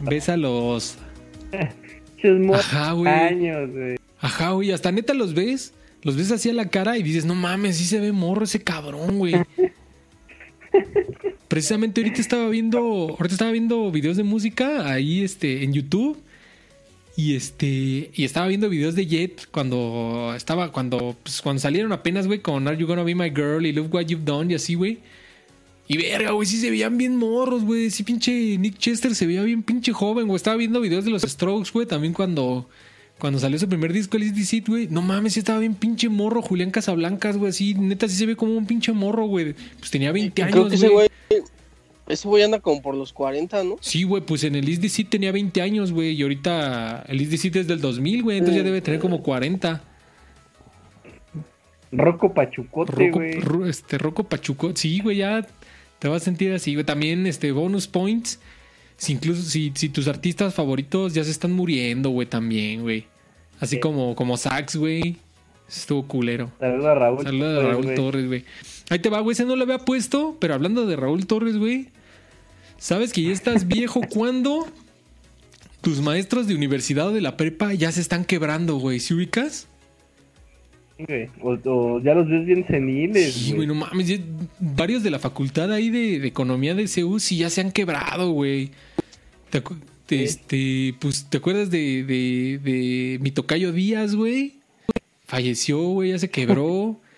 ves a los. Ajá, güey. Ajá, güey, hasta neta los ves, los ves así a la cara y dices, no mames, sí se ve morro ese cabrón, güey. Precisamente ahorita estaba viendo, ahorita estaba viendo videos de música ahí este en YouTube y este y estaba viendo videos de Jet cuando estaba cuando pues, cuando salieron apenas, güey, con Are You Gonna Be My Girl y Look What You've Done y así, güey. Y verga, güey, sí se veían bien morros, güey. Sí, pinche Nick Chester se veía bien pinche joven, güey. Estaba viendo videos de los Strokes, güey, también cuando cuando salió su primer disco, el Is güey. No mames, sí estaba bien pinche morro. Julián Casablancas, güey. Así, neta, sí se ve como un pinche morro, güey. Pues tenía 20 Creo años, que ese güey. ese güey anda como por los 40, ¿no? Sí, güey, pues en el Is tenía 20 años, güey. Y ahorita el Is es del 2000, güey. Entonces ya debe tener como 40. Rocco Pachucote, Rocco, güey. Ro- este, Rocco Pachuco. Sí, güey, ya te vas a sentir así, güey. También, este, bonus points. Si incluso, si, si tus artistas favoritos ya se están muriendo, güey, también, güey. Así Sí. como, como Sax, güey. Estuvo culero. Saludos a Raúl. Saludos a Raúl güey. Torres, güey. Ahí te va, güey. Ese no lo había puesto, pero hablando de Raúl Torres, güey. ¿Sabes que ya estás viejo cuando tus maestros de universidad o de la prepa ya se están quebrando, güey? ¿Sí ubicas? Güey. O, o ya los ves bien seniles, Sí, güey, no mames. varios de la facultad ahí de, de economía de CEU sí ya se han quebrado, güey. ¿Te, acu- te- Sí. este, pues, ¿te acuerdas de, de, de mi tocayo Díaz, güey? Falleció, güey, ya se quebró.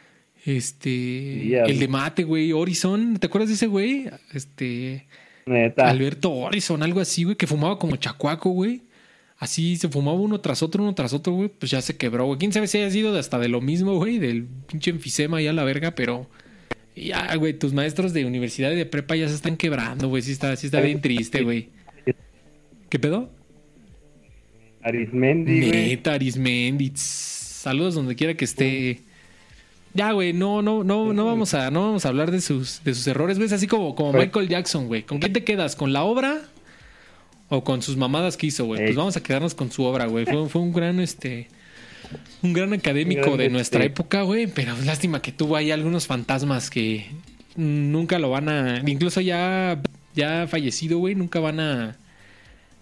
Este, Díaz. el de mate, güey, Horizon, ¿te acuerdas de ese güey? Este, Neta. Alberto Horizon, algo así, güey, que fumaba como chacuaco, güey. Así se fumaba uno tras otro, uno tras otro, güey. Pues ya se quebró, güey. Quién sabe si haya sido de hasta de lo mismo, güey, del pinche enfisema ya la verga, pero. Ya, güey, tus maestros de universidad y de prepa ya se están quebrando, güey. Sí está, sí está bien triste, güey. ¿Qué pedo? Arismendi. Neta, Arismendi. Saludos donde quiera que esté. Ya, güey, no, no, no, no vamos a, no vamos a hablar de sus, de sus errores, güey. Es así como, como Pues- Michael Jackson, güey. ¿Con quién te quedas? ¿Con la obra? ¿O con sus mamadas que hizo, güey? Pues vamos a quedarnos con su obra, güey. Fue, fue un gran, este. Un gran académico gran, de nuestra este- época, güey. Pero lástima que tuvo ahí algunos fantasmas que nunca lo van a. Incluso ya, ya fallecido, güey. Nunca van a.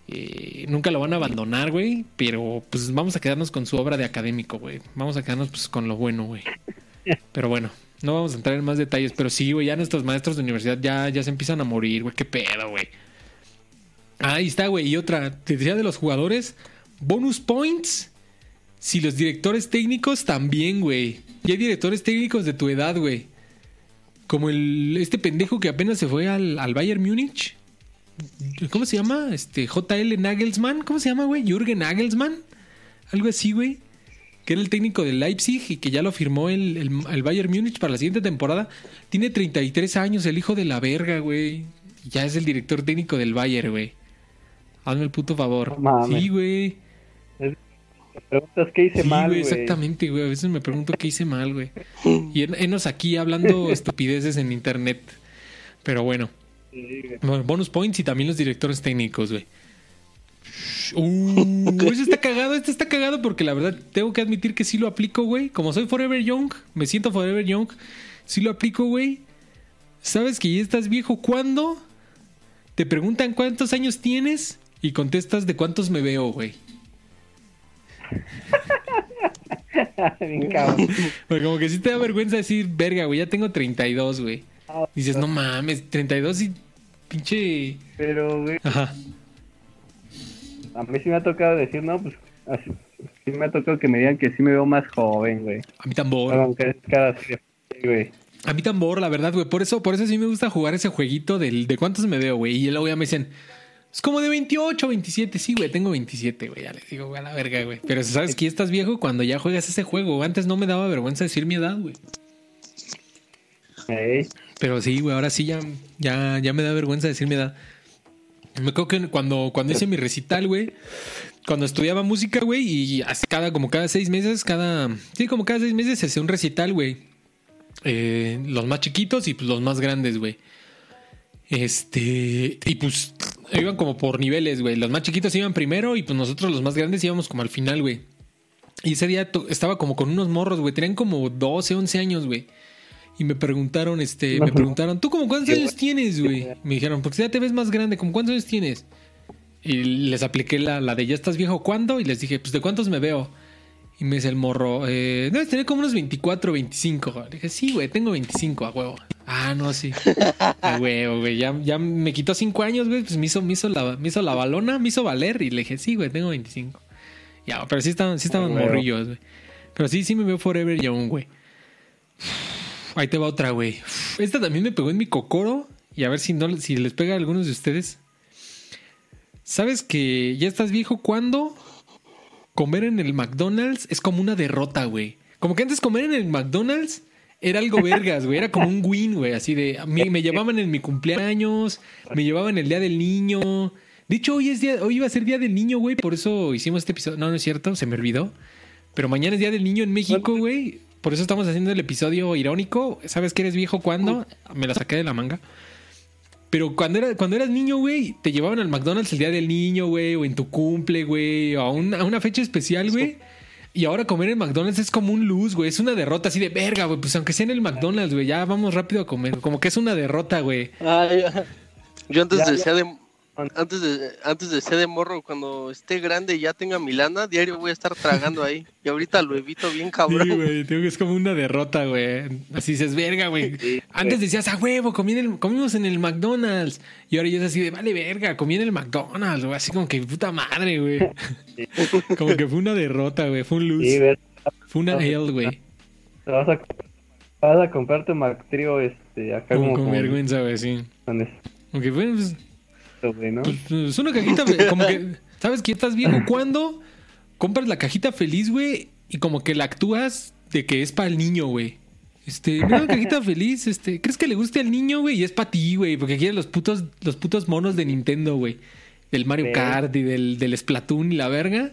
eh, nunca lo van a abandonar, güey. Pero pues vamos a quedarnos con su obra de académico, güey. Vamos a quedarnos pues con lo bueno, güey. Pero bueno, no vamos a entrar en más detalles. Pero sí, güey, ya nuestros maestros de universidad ya, ya se empiezan a morir, güey. Qué pedo, güey. Ahí está, güey. Y otra, te decía de los jugadores, bonus points. si los directores técnicos también, güey. Y hay directores técnicos de tu edad, güey. Como el, este pendejo que apenas se fue al, al Bayern Múnich. ¿Cómo se llama? Este, JL Nagelsmann. ¿Cómo se llama, güey? Jürgen Nagelsmann. Algo así, güey. Que era el técnico del Leipzig y que ya lo firmó el, el, el Bayern Múnich para la siguiente temporada. Tiene 33 años, el hijo de la verga, güey. Ya es el director técnico del Bayern, güey. Hazme el puto favor. No sí, güey. Preguntas qué hice Sí, mal, güey, exactamente, güey. A veces me pregunto qué hice mal, güey. Y en- enos aquí hablando estupideces en internet. Pero bueno. Sí, güey. Bueno, bonus points y también los directores técnicos, güey. Uh, este está cagado, este está cagado porque la verdad tengo que admitir que sí lo aplico, güey. Como soy Forever Young, me siento Forever Young, sí lo aplico, güey. ¿Sabes que ya estás viejo cuándo? Te preguntan cuántos años tienes y contestas de cuántos me veo, güey. Porque como que sí te da vergüenza decir, verga, güey, ya tengo 32, güey. Dices, no mames, 32 y pinche... Pero, güey, Ajá. a mí sí me ha tocado decir, no, pues, así, sí me ha tocado que me digan que sí me veo más joven, güey. A mí tambor. Aunque güey. A mí tambor, la verdad, güey. Por eso, por eso sí me gusta jugar ese jueguito del, de cuántos me veo, güey. Y luego ya me dicen, es como de 28, 27. Sí, güey, tengo 27, güey. Ya les digo, güey, a la verga, güey. Pero sabes que estás viejo cuando ya juegas ese juego. Antes no me daba vergüenza decir mi edad, güey. Ey, Pero sí, güey, ahora sí ya, ya, ya me da vergüenza decir mi edad. Me acuerdo que cuando, cuando hice mi recital, güey, cuando estudiaba música, güey, y cada, como cada seis meses, cada. Sí, como cada seis meses se hacía un recital, güey. Eh, los más chiquitos y pues los más grandes, güey. Este. Y pues iban como por niveles, güey. Los más chiquitos iban primero y pues nosotros los más grandes íbamos como al final, güey. Y ese día estaba como con unos morros, güey. Tenían como 12, 11 años, güey. Y me preguntaron, este, me preguntaron, ¿tú como cuántos años tienes, güey? Me dijeron, porque ya te ves más grande, ¿como cuántos años tienes? Y les apliqué la, la de ya estás viejo, ¿cuándo? Y les dije, pues de cuántos me veo. Y me dice el morro, eh, debes tener como unos 24, 25. Le dije, sí, güey, tengo 25 a huevo. Ah, no, sí. A huevo, güey. Ya, ya me quitó 5 años, güey. Pues me hizo, me, hizo la, me hizo la balona, me hizo valer. Y le dije, sí, güey, tengo 25. Ya, pero sí estaban, sí estaban morrillos, güey. Pero sí, sí me veo forever young, güey. Ahí te va otra, güey. Esta también me pegó en mi cocoro. Y a ver si, no, si les pega a algunos de ustedes. ¿Sabes que ya estás viejo cuando comer en el McDonald's es como una derrota, güey? Como que antes comer en el McDonald's era algo vergas, güey. Era como un win, güey. Así de. Me, me llevaban en mi cumpleaños, me llevaban el día del niño. De hecho, hoy, es día, hoy iba a ser día del niño, güey. Por eso hicimos este episodio. No, no es cierto, se me olvidó. Pero mañana es día del niño en México, güey. Por eso estamos haciendo el episodio irónico. ¿Sabes que eres viejo cuándo? Me la saqué de la manga. Pero cuando, era, cuando eras niño, güey, te llevaban al McDonald's el día del niño, güey, o en tu cumple, güey, o a una, a una fecha especial, güey. Y ahora comer en McDonald's es como un luz, güey. Es una derrota así de verga, güey. Pues aunque sea en el McDonald's, güey, ya vamos rápido a comer. Como que es una derrota, güey. Yo antes Ya, decía de antes de antes decía de morro cuando esté grande y ya tenga mi lana, diario voy a estar tragando ahí. Y ahorita lo evito bien Sí, cabrón. güey, tengo que es como una derrota, güey. Así dices, verga, güey. Sí, Antes decías, a huevo, comí en el- comimos en el McDonald's. Y ahora ya es así de, vale, verga, comí en el McDonald's, güey. Así como que puta madre, güey. Como que fue una derrota, güey. Fue un sí, lose. ves, Fue una L, güey. te vas a, vas a comprar tu McTrio, este, acá Como como, con como vergüenza, güey, sí. Aunque fue, pues, güey, ¿no? pues, es una cajita, como que, ¿sabes que estás viejo cuando compras la cajita feliz, güey? Y como que la actúas de que es para el niño, güey. Este, mira la cajita feliz, este, ¿crees que le guste al niño, güey? Y es para ti, güey, porque quieres los putos, los putos monos de Nintendo, güey. Del Mario. Kart y del, del Splatoon y la verga.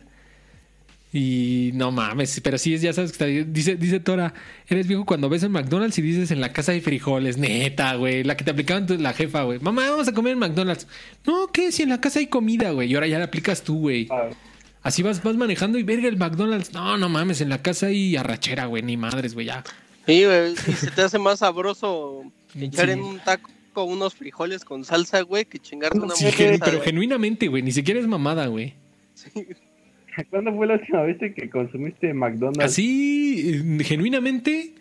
Y no mames, pero sí, ya sabes que está. Dice, dice Tora, eres viejo cuando ves en McDonald's y dices en la casa hay frijoles, neta, güey. La que te aplicaban tu- la jefa, güey. Mamá, vamos a comer en McDonald's. No, ¿qué? Si en la casa hay comida, güey. Y ahora ya la aplicas tú, güey. Así vas, vas manejando y verga el McDonald's. No, no mames, en la casa hay arrachera, güey. Ni madres, güey, ya. Sí, güey, y se te hace más sabroso echar Sí. en un taco unos frijoles con salsa, güey, que chingarte una Sí, pero genuinamente, güey. Ni siquiera es mamada, güey. ¿Cuándo fue la última vez que consumiste McDonald's? Así, eh, genuinamente,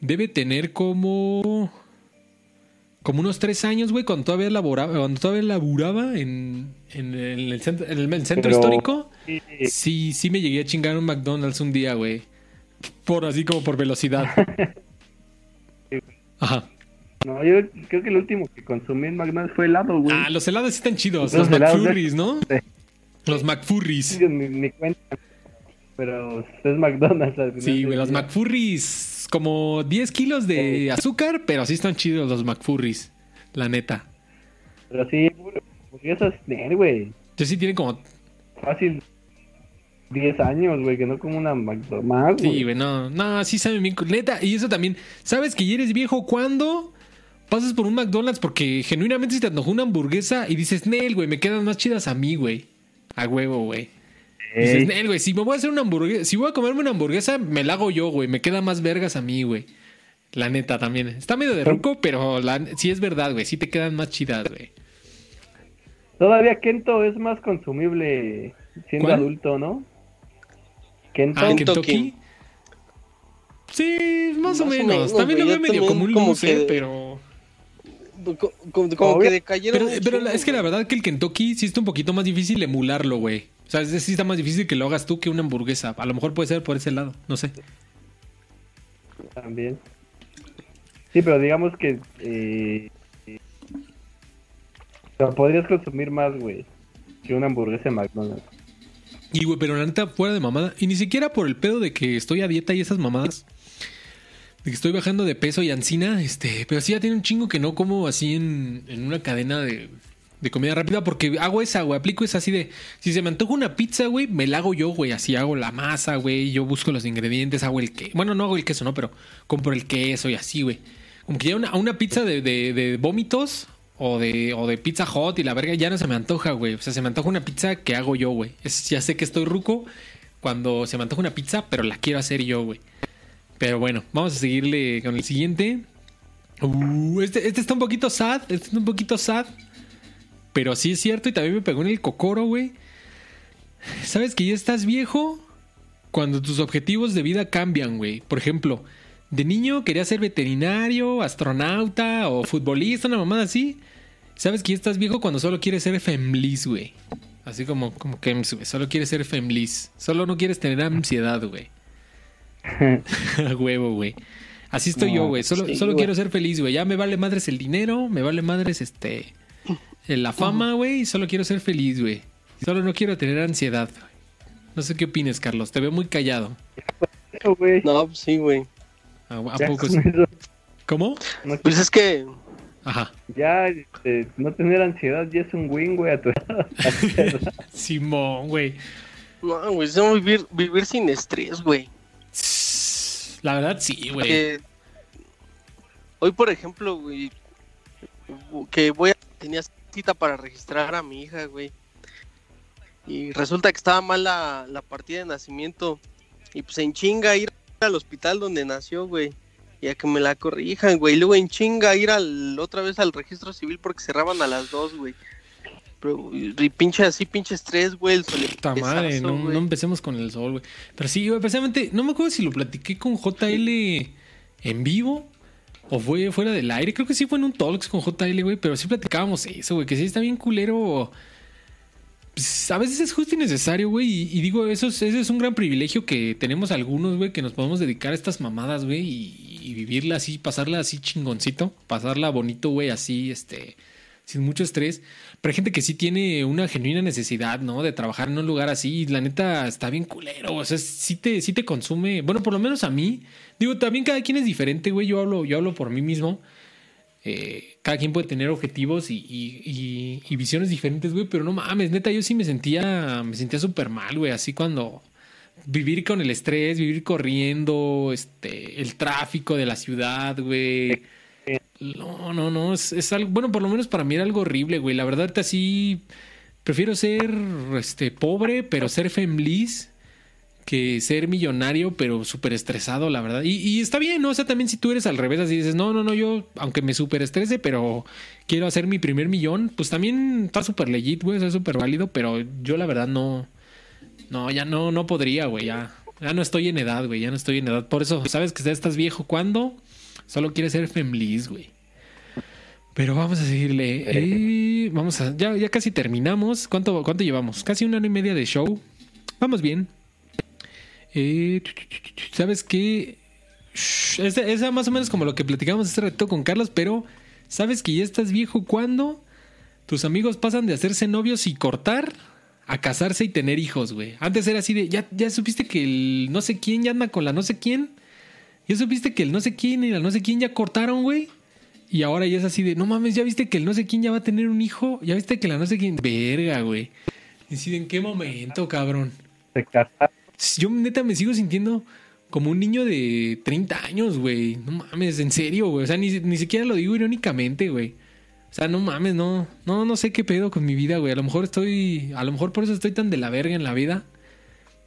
debe tener como como unos tres años, güey, cuando todavía laboraba, cuando todavía laburaba en, en el centro, en el centro Pero- histórico. Sí, Sí, sí me llegué a chingar un McDonald's un día, güey. Por así como por velocidad. Ajá. No, yo creo que el último que consumí en McDonald's fue helado, güey. Ah, los helados sí están chidos. Los Los ¿no? Sí. Los McFurries. Sí, ni, ni cuenta. Pero es McDonald's. al final Sí, güey, los día. McFurries. Como 10 kilos de azúcar, pero sí están chidos los McFurries. La neta. Pero sí, hamburguesas, güey. Yo sí tienen como. Fácil 10 años, güey, que no como una McDonald's. Sí, güey. no. No, sí saben bien. Neta, y eso también. ¿Sabes que ya eres viejo cuando pasas por un McDonald's? Porque genuinamente se te antojó una hamburguesa y dices, Nel, güey, me quedan más chidas a mí, güey. A huevo, güey. Dices, Nel, güey, si me voy a hacer una hamburguesa, si voy a comerme una hamburguesa, me la hago yo, güey. Me queda más vergas a mí, güey. La neta también. Está medio de ruco, pero la, sí es verdad, güey. Sí te quedan más chidas, güey. Todavía Kento es más consumible siendo ¿Cuál? adulto, ¿no? Kento. Ah, Kentucky. Kentucky. Sí, más, o Más o menos. menos, También lo veo medio como un que- pero... Co- Como, que decayeron. Pero, es que la verdad que el Kentucky sí está un poquito más difícil emularlo, güey. O sea, sí está más difícil que lo hagas tú que una hamburguesa. A lo mejor puede ser por ese lado, no sé. También. Sí, pero digamos que eh, lo podrías consumir más, güey, que una hamburguesa en McDonald's. Y, güey, pero la neta, fuera de mamada. Y ni siquiera por el pedo de que estoy a dieta y esas mamadas. Que estoy bajando de peso y ansina, este. Pero sí ya tiene un chingo que no como así en, en una cadena de, de comida rápida. Porque hago esa, güey. Aplico esa así de. Si se me antoja una pizza, güey, me la hago yo, güey. Así hago la masa, güey. Yo busco los ingredientes, hago el queso. Bueno, no hago el queso, no, pero compro el queso y así, güey. Como que ya una, una pizza de, de, vómitos o de, o de pizza hot y la verga ya no se me antoja, güey. O sea, se me antoja una pizza que hago yo, güey. Ya sé que estoy ruco cuando se me antoja una pizza, pero la quiero hacer yo, güey. Pero bueno, vamos a seguirle con el siguiente. Uh, este, este está un poquito sad, este está un poquito sad. Pero sí es cierto y también me pegó en el cocoro, güey. ¿Sabes que ya estás viejo? Cuando tus objetivos de vida cambian, güey. Por ejemplo, de niño querías ser veterinario, astronauta o futbolista, una mamada así. ¿Sabes que ya estás viejo cuando solo quieres ser femlis, güey? Así como, como que güey. Solo quieres ser femlis. Solo no quieres tener ansiedad, güey. A huevo, güey. Así estoy No, yo, güey. Solo, sí, solo quiero ser feliz, güey. Ya me vale madres el dinero, me vale madres este. eh, La fama, güey. y Solo quiero ser feliz, güey. Solo no quiero tener ansiedad. güey. No sé qué opines, Carlos. Te veo muy callado. No, pues sí, güey. ¿A, a poco ¿Cómo? no- Pues es que. Ajá. ya este, no tener ansiedad ya es un win, güey, a tu edad. A tu edad. Simón, güey. No, güey, es vivir, vivir sin estrés, güey. La verdad, sí, güey. Que hoy, por ejemplo, güey, que voy a tenía cita para registrar a mi hija, güey. Y resulta que estaba mal la, la partida de nacimiento. Y pues en chinga ir al hospital donde nació, güey. Y a que me la corrijan, güey. Y luego en chinga ir al, otra vez al registro civil porque cerraban a las dos, güey. Y pinche así, pinche estrés, güey. El Puta madre, no, no empecemos con el sol, güey. Pero sí, güey, precisamente, no me acuerdo si lo platiqué con JL en vivo o fue fuera del aire. Creo que sí fue en un Talks con JL, güey, pero sí platicábamos eso, güey, que sí está bien culero. Pues, a veces es justo y necesario, güey, y, y digo, eso es, ese es un gran privilegio que tenemos algunos, güey, que nos podemos dedicar a estas mamadas, güey, y, y vivirla así, pasarla así chingoncito, pasarla bonito, güey, así, este, sin mucho estrés. Pero hay gente que sí tiene una genuina necesidad, ¿no? De trabajar en un lugar así. Y la neta está bien culero. O sea, sí te, sí te consume. Bueno, por lo menos a mí. Digo, también cada quien es diferente, güey. Yo hablo, yo hablo por mí mismo. Eh, cada quien puede tener objetivos y, visiones diferentes, güey. Pero no mames, neta, yo sí me sentía, me sentía súper mal, güey. Así cuando vivir con el estrés, vivir corriendo, este, el tráfico de la ciudad, güey. No, no, no, es, es algo, bueno, por lo menos para mí era algo horrible, güey. La verdad, así, prefiero ser, este, pobre, pero ser feliz que ser millonario, pero súper estresado, la verdad. Y, está bien, ¿no? O sea, también si tú eres al revés, así dices, no, no, no, yo, aunque me súper estrese, pero quiero hacer mi primer millón, pues también está súper legit, güey, sea, súper válido, pero yo la verdad no, no, ya no, no podría, güey, ya, ya no estoy en edad, güey, ya no estoy en edad. Por eso, ¿sabes que ya estás viejo cuando? Solo quieres ser feliz, güey. Pero vamos a seguirle. Eh, vamos a. Ya, ya casi terminamos. ¿Cuánto, ¿Cuánto llevamos? Casi una hora y media de show. Vamos bien. Eh, ¿Sabes qué? Esa es más o menos como lo que platicamos hace rato con Carlos, pero ¿sabes que ya estás viejo cuando tus amigos pasan de hacerse novios y cortar a casarse y tener hijos, güey? Antes era así de, ya, ya supiste que el no sé quién ya anda con la no sé quién. Ya supiste que el no sé quién y la no sé quién ya cortaron, güey. Y ahora ya es así de, no mames, ya viste que el no sé quién ya va a tener un hijo. Ya viste que la no sé quién. Verga, güey. Decide en qué momento, cabrón. Yo neta me sigo sintiendo como un niño de 30 años, güey. No mames, en serio, güey. O sea, ni, ni siquiera lo digo irónicamente, güey. O sea, no mames, no, no, no sé qué pedo con mi vida, güey. A lo mejor estoy, a lo mejor por eso estoy tan de la verga en la vida.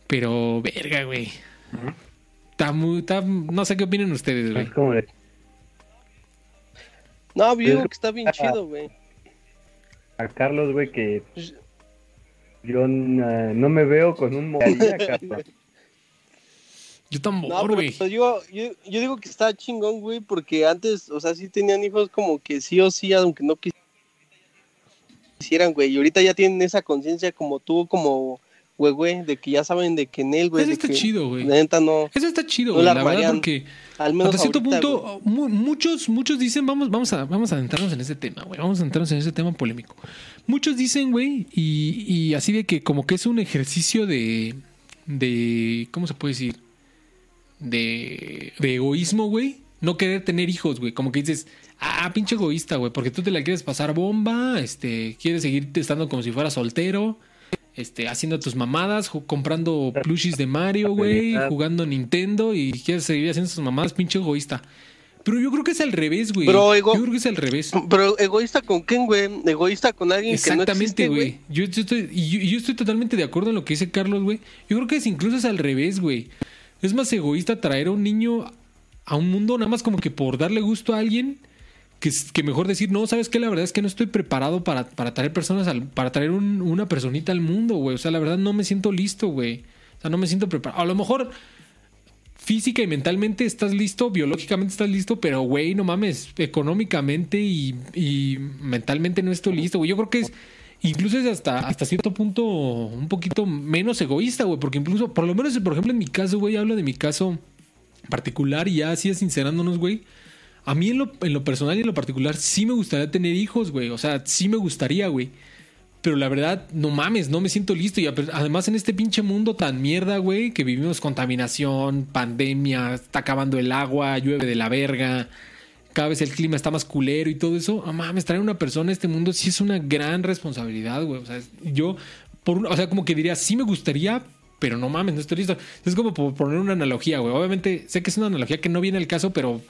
Pero, verga, güey. Está muy, está, no sé qué opinan ustedes, güey. Es como de, No, yo digo que está bien chido, güey. a Carlos, güey, que yo eh, no me veo con un Carlos. Yo pero güey. pues, yo, yo, yo digo que está chingón, güey, porque antes, o sea, sí tenían hijos como que sí o sí, aunque no quis- quisieran, güey. Y ahorita ya tienen esa conciencia como tú, como güey, güey, de que ya saben de que en él, güey. Eso está que chido, güey. Neta no, Eso está chido, No güey. la La verdad, porque al menos hasta cierto ahorita, punto, mu- muchos, muchos dicen, vamos, vamos a, vamos a adentrarnos en ese tema, güey. Vamos a adentrarnos en ese tema polémico. Muchos dicen, güey, y, y así de que como que es un ejercicio de, de, ¿cómo se puede decir? De, de egoísmo, güey. No querer tener hijos, güey. Como que dices, ah, pinche egoísta, güey, porque tú te la quieres pasar bomba, este, quieres seguir estando como si fuera soltero. Este, haciendo tus mamadas, comprando plushies de Mario, güey, jugando Nintendo y quieres seguir haciendo tus mamadas, pinche egoísta. Pero yo creo que es al revés, güey. Pero ego- Yo creo que es al revés. Pero egoísta con quién, güey? Egoísta con alguien que no Exactamente, güey. Yo, yo estoy, y yo, y yo estoy totalmente de acuerdo en lo que dice Carlos, güey. Yo creo que es incluso es al revés, güey. Es más egoísta traer a un niño a un mundo nada más como que por darle gusto a alguien que, es- que mejor decir, no, ¿sabes qué? La verdad es que no estoy preparado para, para traer personas, al, para traer un- una personita al mundo, güey. O sea, la verdad no me siento listo, güey. O sea, no me siento preparado. A lo mejor física y mentalmente estás listo, biológicamente estás listo, pero güey, no mames, económicamente y, mentalmente no estoy listo, güey. Yo creo que es incluso es hasta, hasta cierto punto un poquito menos egoísta, güey, porque incluso, por lo menos, por ejemplo, en mi caso, güey, hablo de mi caso particular y ya así sincerándonos, güey. A mí en lo, en lo personal y en lo particular sí me gustaría tener hijos, güey. O sea, sí me gustaría, güey. Pero la verdad, no mames, no me siento listo. Y además en este pinche mundo tan mierda, güey, que vivimos contaminación, pandemia, está acabando el agua, llueve de la verga, cada vez el clima está más culero y todo eso. No mames, traer una persona a este mundo sí es una gran responsabilidad, güey. O sea, yo, por o sea, como que diría, sí me gustaría, pero no mames, no estoy listo. Es como por poner una analogía, güey. Obviamente, sé que es una analogía que no viene al caso, pero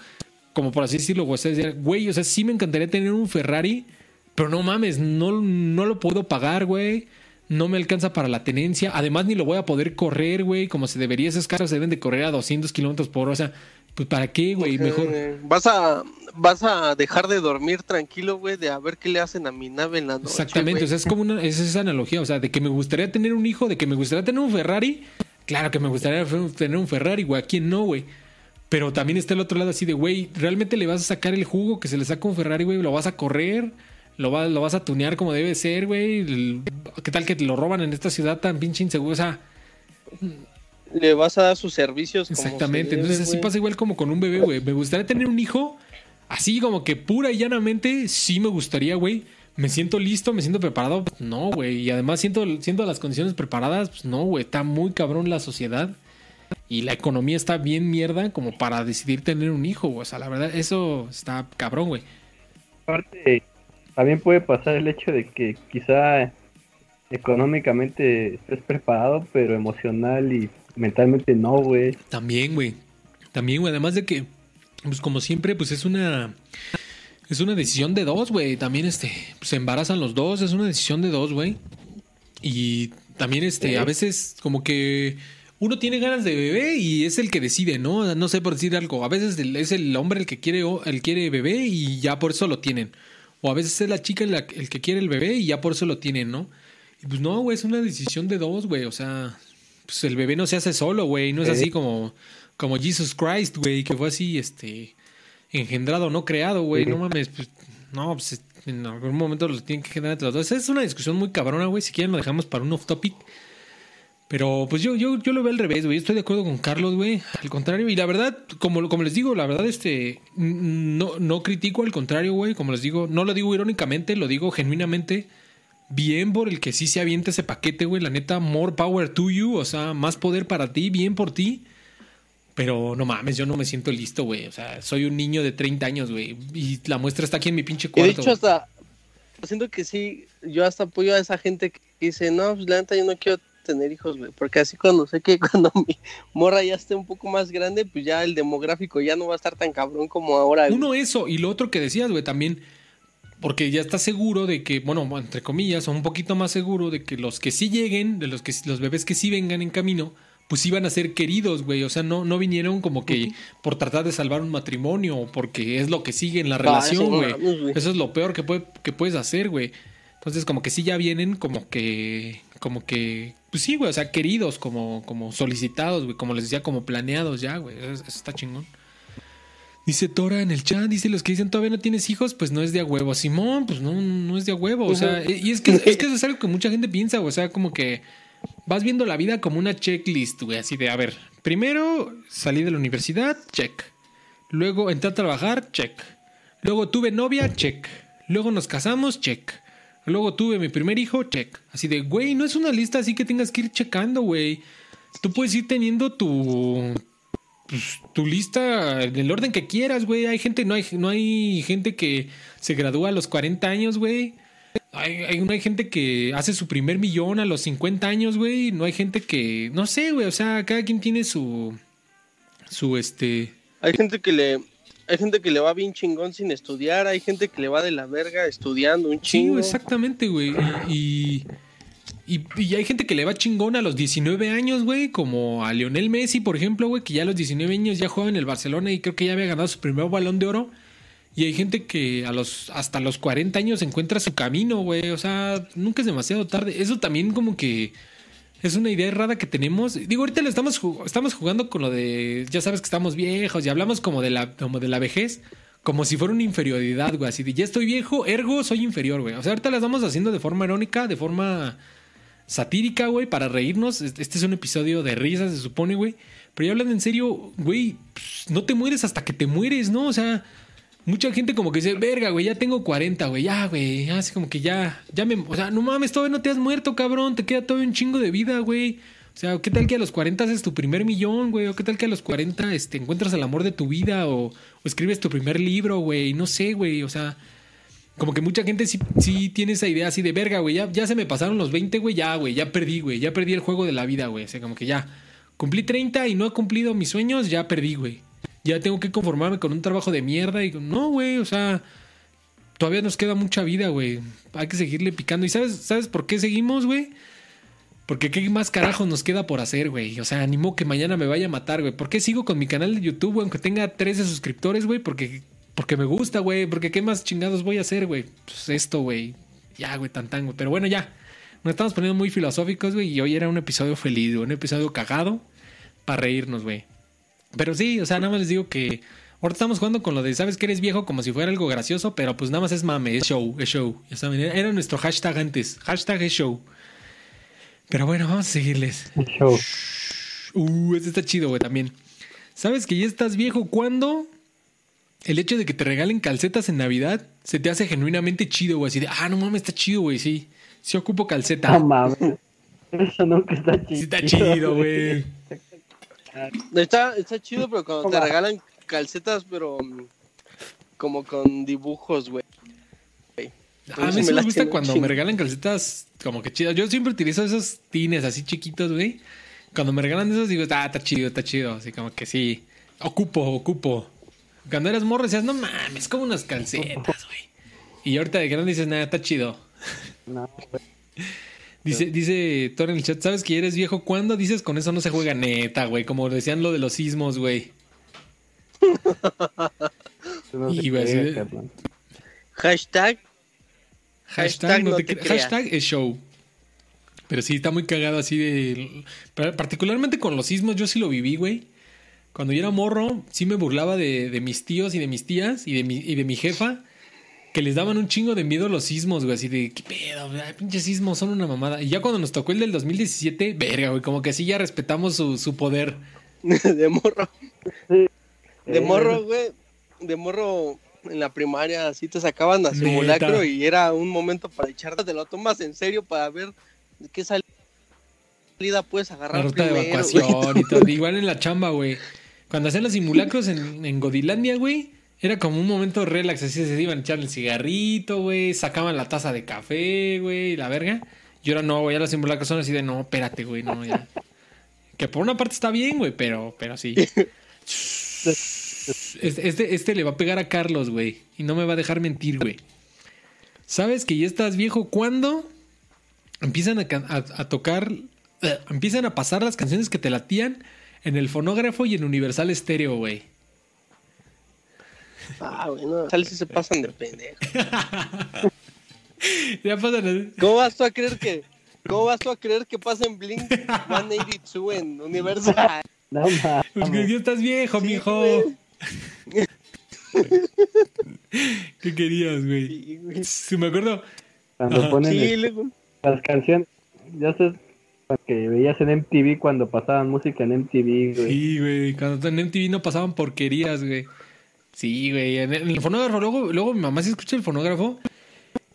como por así decirlo, güey. O sea, güey, o sea, sí me encantaría tener un Ferrari, pero no mames, no, no lo puedo pagar, güey. No me alcanza para la tenencia. Además, ni lo voy a poder correr, güey, como se debería. Esos carros se deben de correr a 200 kilómetros por hora. O sea, pues ¿para qué, güey? Mejor. Vas a, vas a dejar de dormir tranquilo, güey, de a ver qué le hacen a mi nave en la noche. Exactamente, o sea, es como una, es esa analogía, o sea, de que me gustaría tener un hijo, de que me gustaría tener un Ferrari, claro que me gustaría tener un Ferrari, güey, ¿a quién no, güey? Pero también está el otro lado así de, güey, ¿realmente le vas a sacar el jugo que se le saca un Ferrari, güey? ¿Lo vas a correr? ¿Lo, va- ¿Lo vas a tunear como debe ser, güey? ¿Qué tal que te lo roban en esta ciudad tan pinche insegura? O sea, Le vas a dar sus servicios. como Exactamente, debe, entonces así pasa igual como con un bebé, güey. Me gustaría tener un hijo, así como que pura y llanamente, sí me gustaría, güey. Me siento listo, me siento preparado, Pues, no, güey. Y además siento, siento las condiciones preparadas, pues no, güey. Está muy cabrón la sociedad y la economía está bien mierda como para decidir tener un hijo, güey. O sea, la verdad, eso está cabrón, güey. Aparte, también puede pasar el hecho de que quizá económicamente estés preparado, pero emocional y mentalmente no, güey. También, güey. También, güey. Además de que, pues como siempre, pues es una. Es una decisión de dos, güey. También, este, pues, se embarazan los dos. Es una decisión de dos, güey. Y también, este, Sí. a veces, como que uno tiene ganas de bebé y es el que decide, ¿no? No sé por decir algo. A veces es el hombre el que quiere, el quiere bebé y ya por eso lo tienen. O a veces es la chica el que quiere el bebé y ya por eso lo tienen, ¿no? Y pues no, güey, es una decisión de dos, güey. O sea, pues el bebé no se hace solo, güey. No es Sí. así como, como Jesus Christ, güey, que fue así, este, engendrado, no creado, güey. No mames, pues, no, pues en algún momento lo tienen que generar entre los dos. Es una discusión muy cabrona, güey. Si quieren lo dejamos para un off topic. Pero pues yo, yo, yo lo veo al revés, güey. Estoy de acuerdo con Carlos, güey. Al contrario, y la verdad, como, como les digo, la verdad, este, no, no critico al contrario, güey. Como les digo, no lo digo irónicamente, lo digo genuinamente. Bien por el que sí se avienta ese paquete, güey. La neta, more power to you. O sea, más poder para ti, bien por ti. Pero no mames, yo no me siento listo, güey. O sea, soy un niño de 30 años, güey. Y la muestra está aquí en mi pinche Y cuarto. de hecho, hasta. Siento que sí, yo hasta apoyo a esa gente que dice, no, pues la neta yo no quiero tener hijos, güey. Porque así cuando sé que cuando mi morra ya esté un poco más grande, pues ya el demográfico ya no va a estar tan cabrón como ahora. güey. Uno eso, y lo otro que decías, güey, también, porque ya estás seguro de que, bueno, entre comillas, o un poquito más seguro de que los que sí lleguen, de los que los bebés que sí vengan en camino, pues iban a ser queridos, güey. O sea, no, no vinieron como que por tratar de salvar un matrimonio o porque es lo que sigue en la Ah, relación, güey. Eso es lo peor que, puede, que puedes hacer, güey. Entonces, como que sí ya vienen como que, como que, pues sí, güey, o sea, queridos, como, como solicitados, güey, como les decía, como planeados ya, güey. Eso, eso está chingón. Dice Tora en el chat, dice los que dicen todavía no tienes hijos, pues no es de a huevo. Simón, pues no, no es de a huevo. O sea, y es que, es que eso es algo que mucha gente piensa, güey. O sea, como que vas viendo la vida como una checklist, güey. Así de, a ver, primero salí de la universidad, check. Luego entré a trabajar, check. Luego tuve novia, check. Luego nos casamos, check. Luego tuve mi primer hijo, check. Así de, güey, no es una lista así que tengas que ir checando, güey. Tú puedes ir teniendo tu, pues, tu lista en el orden que quieras, güey. Hay gente, no hay, no hay gente que se gradúa a los 40 años, güey. Hay, no hay gente que hace su primer millón a los 50 años, güey. No hay gente que, no sé, güey. O sea, cada quien tiene su, su, este... Hay gente que le... Hay gente que le va bien chingón sin estudiar, hay gente que le va de la verga estudiando un Sí, chingo. exactamente, güey. Y, y, y hay gente que le va chingón a los 19 años, güey, como a Lionel Messi, por ejemplo, güey, que ya a los 19 años ya juega en el Barcelona y creo que ya había ganado su primer balón de oro. Y hay gente que a los hasta los 40 años encuentra su camino, güey. O sea, nunca es demasiado tarde. Eso también como que es una idea errada que tenemos. Digo, ahorita le estamos, jug- estamos jugando con lo de, ya sabes que estamos viejos y hablamos como de la, como de la vejez, como si fuera una inferioridad, güey. Así de, ya estoy viejo, ergo soy inferior, güey. O sea, ahorita la estamos haciendo de forma irónica, de forma satírica, güey, para reírnos. Este es un episodio de risas, se supone, güey. Pero ya hablando en serio, güey, pues, no te mueres hasta que te mueres, ¿no? O sea, mucha gente como que dice, verga, güey, ya tengo 40, güey, ya, güey, así como que ya, ya me, o sea, no mames, todavía no te has muerto, cabrón, te queda todavía un chingo de vida, güey. O sea, ¿qué tal que a los 40 haces tu primer millón, güey? ¿O qué tal que a los 40 este, encuentras el amor de tu vida? O, o escribes tu primer libro, güey. No sé, güey. O sea, como que mucha gente sí, sí tiene esa idea así de verga, güey. Ya, ya se me pasaron los 20, güey. Ya, güey. Ya perdí, güey. Ya perdí el juego de la vida, güey. O sea, como que ya. Cumplí 30 y no he cumplido mis sueños, ya perdí, güey. Ya tengo que conformarme con un trabajo de mierda. Y no, güey. O sea, todavía nos queda mucha vida, güey. Hay que seguirle picando. ¿Y sabes, sabes por qué seguimos, güey? Porque qué más carajo nos queda por hacer, güey. O sea, animo que mañana me vaya a matar, güey. ¿Por qué sigo con mi canal de YouTube, güey? Aunque tenga 13 suscriptores, güey. Porque, porque me gusta, güey. Porque qué más chingados voy a hacer, güey. Pues esto, güey. Ya, güey, tan tan, güey. Pero bueno, ya. Nos estamos poniendo muy filosóficos, güey. Y hoy era un episodio feliz, güey. Un episodio cagado para reírnos, güey. Pero sí, o sea, nada más les digo que ahorita estamos jugando con lo de sabes que eres viejo como si fuera algo gracioso, pero pues nada más es mame, es show, es show. Ya saben, era nuestro hashtag antes. Hashtag es show. Pero bueno, vamos a seguirles. El show. Uh, este está chido, güey, también. ¿Sabes que ya estás viejo cuando el hecho de que te regalen calcetas en Navidad se te hace genuinamente chido, güey? Así de, ah, no mames, está chido, güey, sí. Sí ocupo calceta. No mames. Eso nunca está chido. Sí está chido, güey. Está, está chido, pero cuando te regalan calcetas, pero mm, como con dibujos, güey. A mí sí me gusta cuando me regalan calcetas como que chidas. Yo siempre utilizo esos tines así chiquitos, güey. Cuando me regalan esos digo, ah, está chido, está chido. Así como que sí. Ocupo, ocupo. Cuando eras morro decías, no mames, como unas calcetas, güey. Y ahorita de grande dices, nada, está chido. No, güey. Dice, dice Thor en el chat, ¿sabes que eres viejo? ¿Cuándo dices con eso no se juega neta, güey? Como decían lo de los sismos, güey. Tú no Y te iba a creas, decir- cabrón. Hashtag, Hashtag, Hashtag no no te te cre- creas. hashtag es show. Pero sí, está muy cagado así de... Particularmente con los sismos, yo sí lo viví, güey. Cuando yo era morro, sí me burlaba de, de mis tíos y de mis tías y de mi, y de mi jefa. Que les daban un chingo de miedo los sismos, güey. Así de, ¿qué pedo? Ay, pinches sismos son una mamada. Y ya cuando nos tocó el del 2017, verga, güey. Como que así ya respetamos su, su poder. de morro. De Eh, morro, güey. De morro en la primaria, así te sacaban a Neta. simulacro y era un momento para echarte, te lo tomas en serio para ver qué salida puedes La agarrar ruta de evacuación y todo. Igual en la chamba, güey. Cuando hacían los simulacros en, en Godilandia, güey. Era como un momento relax, así se iban a echar el cigarrito, güey, sacaban la taza de café, güey, la verga. Y ahora no, güey, ya los simulacros son así de, no, espérate, güey, no, ya. Que por una parte está bien, güey, pero, pero sí. Este, este, este le va a pegar a Carlos, güey, y no me va a dejar mentir, güey. ¿Sabes que ya estás viejo cuando empiezan a, can- a- a tocar, eh, empiezan a pasar las canciones que te latían en el fonógrafo y en Universal Stereo, güey? Ah, bueno, sales y se pasan de pendejo. Ya pasan. ¿Cómo vas tú a creer que cómo vas tú a creer que pasa en Blink 182 en Universal? No Pues que mames. ya estás viejo, Sí, mijo. ¿Qué querías, güey? Sí, güey. Sí, me acuerdo. Cuando Ajá. ponen Sí, el- luego. las canciones, ya sé, que veías en MTV cuando pasaban música en MTV, güey. Sí, güey. Cuando en MTV no pasaban porquerías, güey. Sí, güey. En el, fonógrafo, luego, luego mi mamá se escucha el fonógrafo.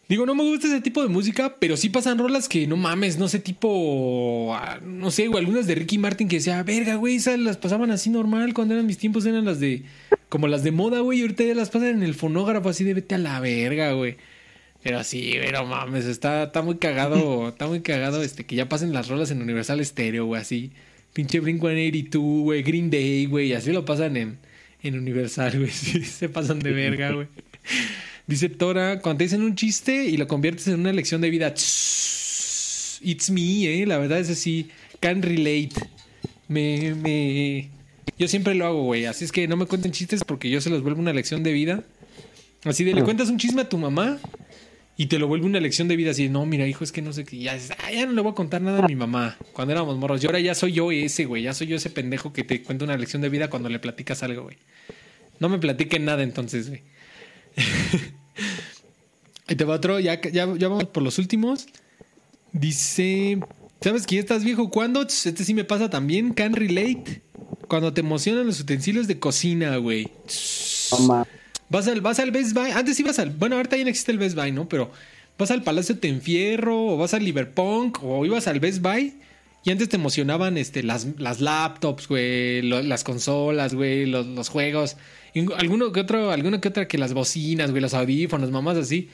Digo, no me gusta ese tipo de música, pero sí pasan rolas que no mames, no sé, tipo. ah, No sé, güey, algunas de Ricky Martin que decía, verga, güey, esas las pasaban así normal. Cuando eran mis tiempos eran las de. Como las de moda, güey, y ahorita ya las pasan en el fonógrafo así de vete a la verga, güey. Pero sí, güey, no mames, está, está muy cagado, está muy cagado este que ya pasen las rolas en Universal Stereo, güey, así. Pinche Blink 182, güey, Green Day, güey, así lo pasan en, en Universal, güey, sí, se pasan de verga, güey. Dice Tora, cuando te dicen un chiste y lo conviertes en una lección de vida, it's me, eh, la verdad es así, can relate. Me, me, yo siempre lo hago, güey, así es que no me cuenten chistes porque yo se los vuelvo una lección de vida. Así de, le cuentas un chisme a tu mamá y te lo vuelve una lección de vida. Así no, mira, hijo, es que no sé qué. "Ah, ya no le voy a contar nada a mi mamá cuando éramos morros. Y ahora ya soy yo ese, güey. Ya soy yo ese pendejo que te cuenta una lección de vida cuando le platicas algo, güey. No me platiquen nada entonces, güey. Ahí te va otro, ya, ya, ya vamos por los últimos. Dice, ¿sabes que ya estás viejo? ¿Cuándo? Este sí me pasa también, can relate. Cuando te emocionan los utensilios de cocina, güey. Vas al, vas al Best Buy. Antes ibas al. Bueno, ahorita ya no existe el Best Buy, ¿no? Pero vas al Palacio Te Enfierro, o vas al Liverpunk, o ibas al Best Buy. Y antes te emocionaban este, las, las laptops, güey, lo- las consolas, güey, los, los juegos. Y alguno que otro, alguna que otra que las bocinas, güey, los audífonos, mamás así.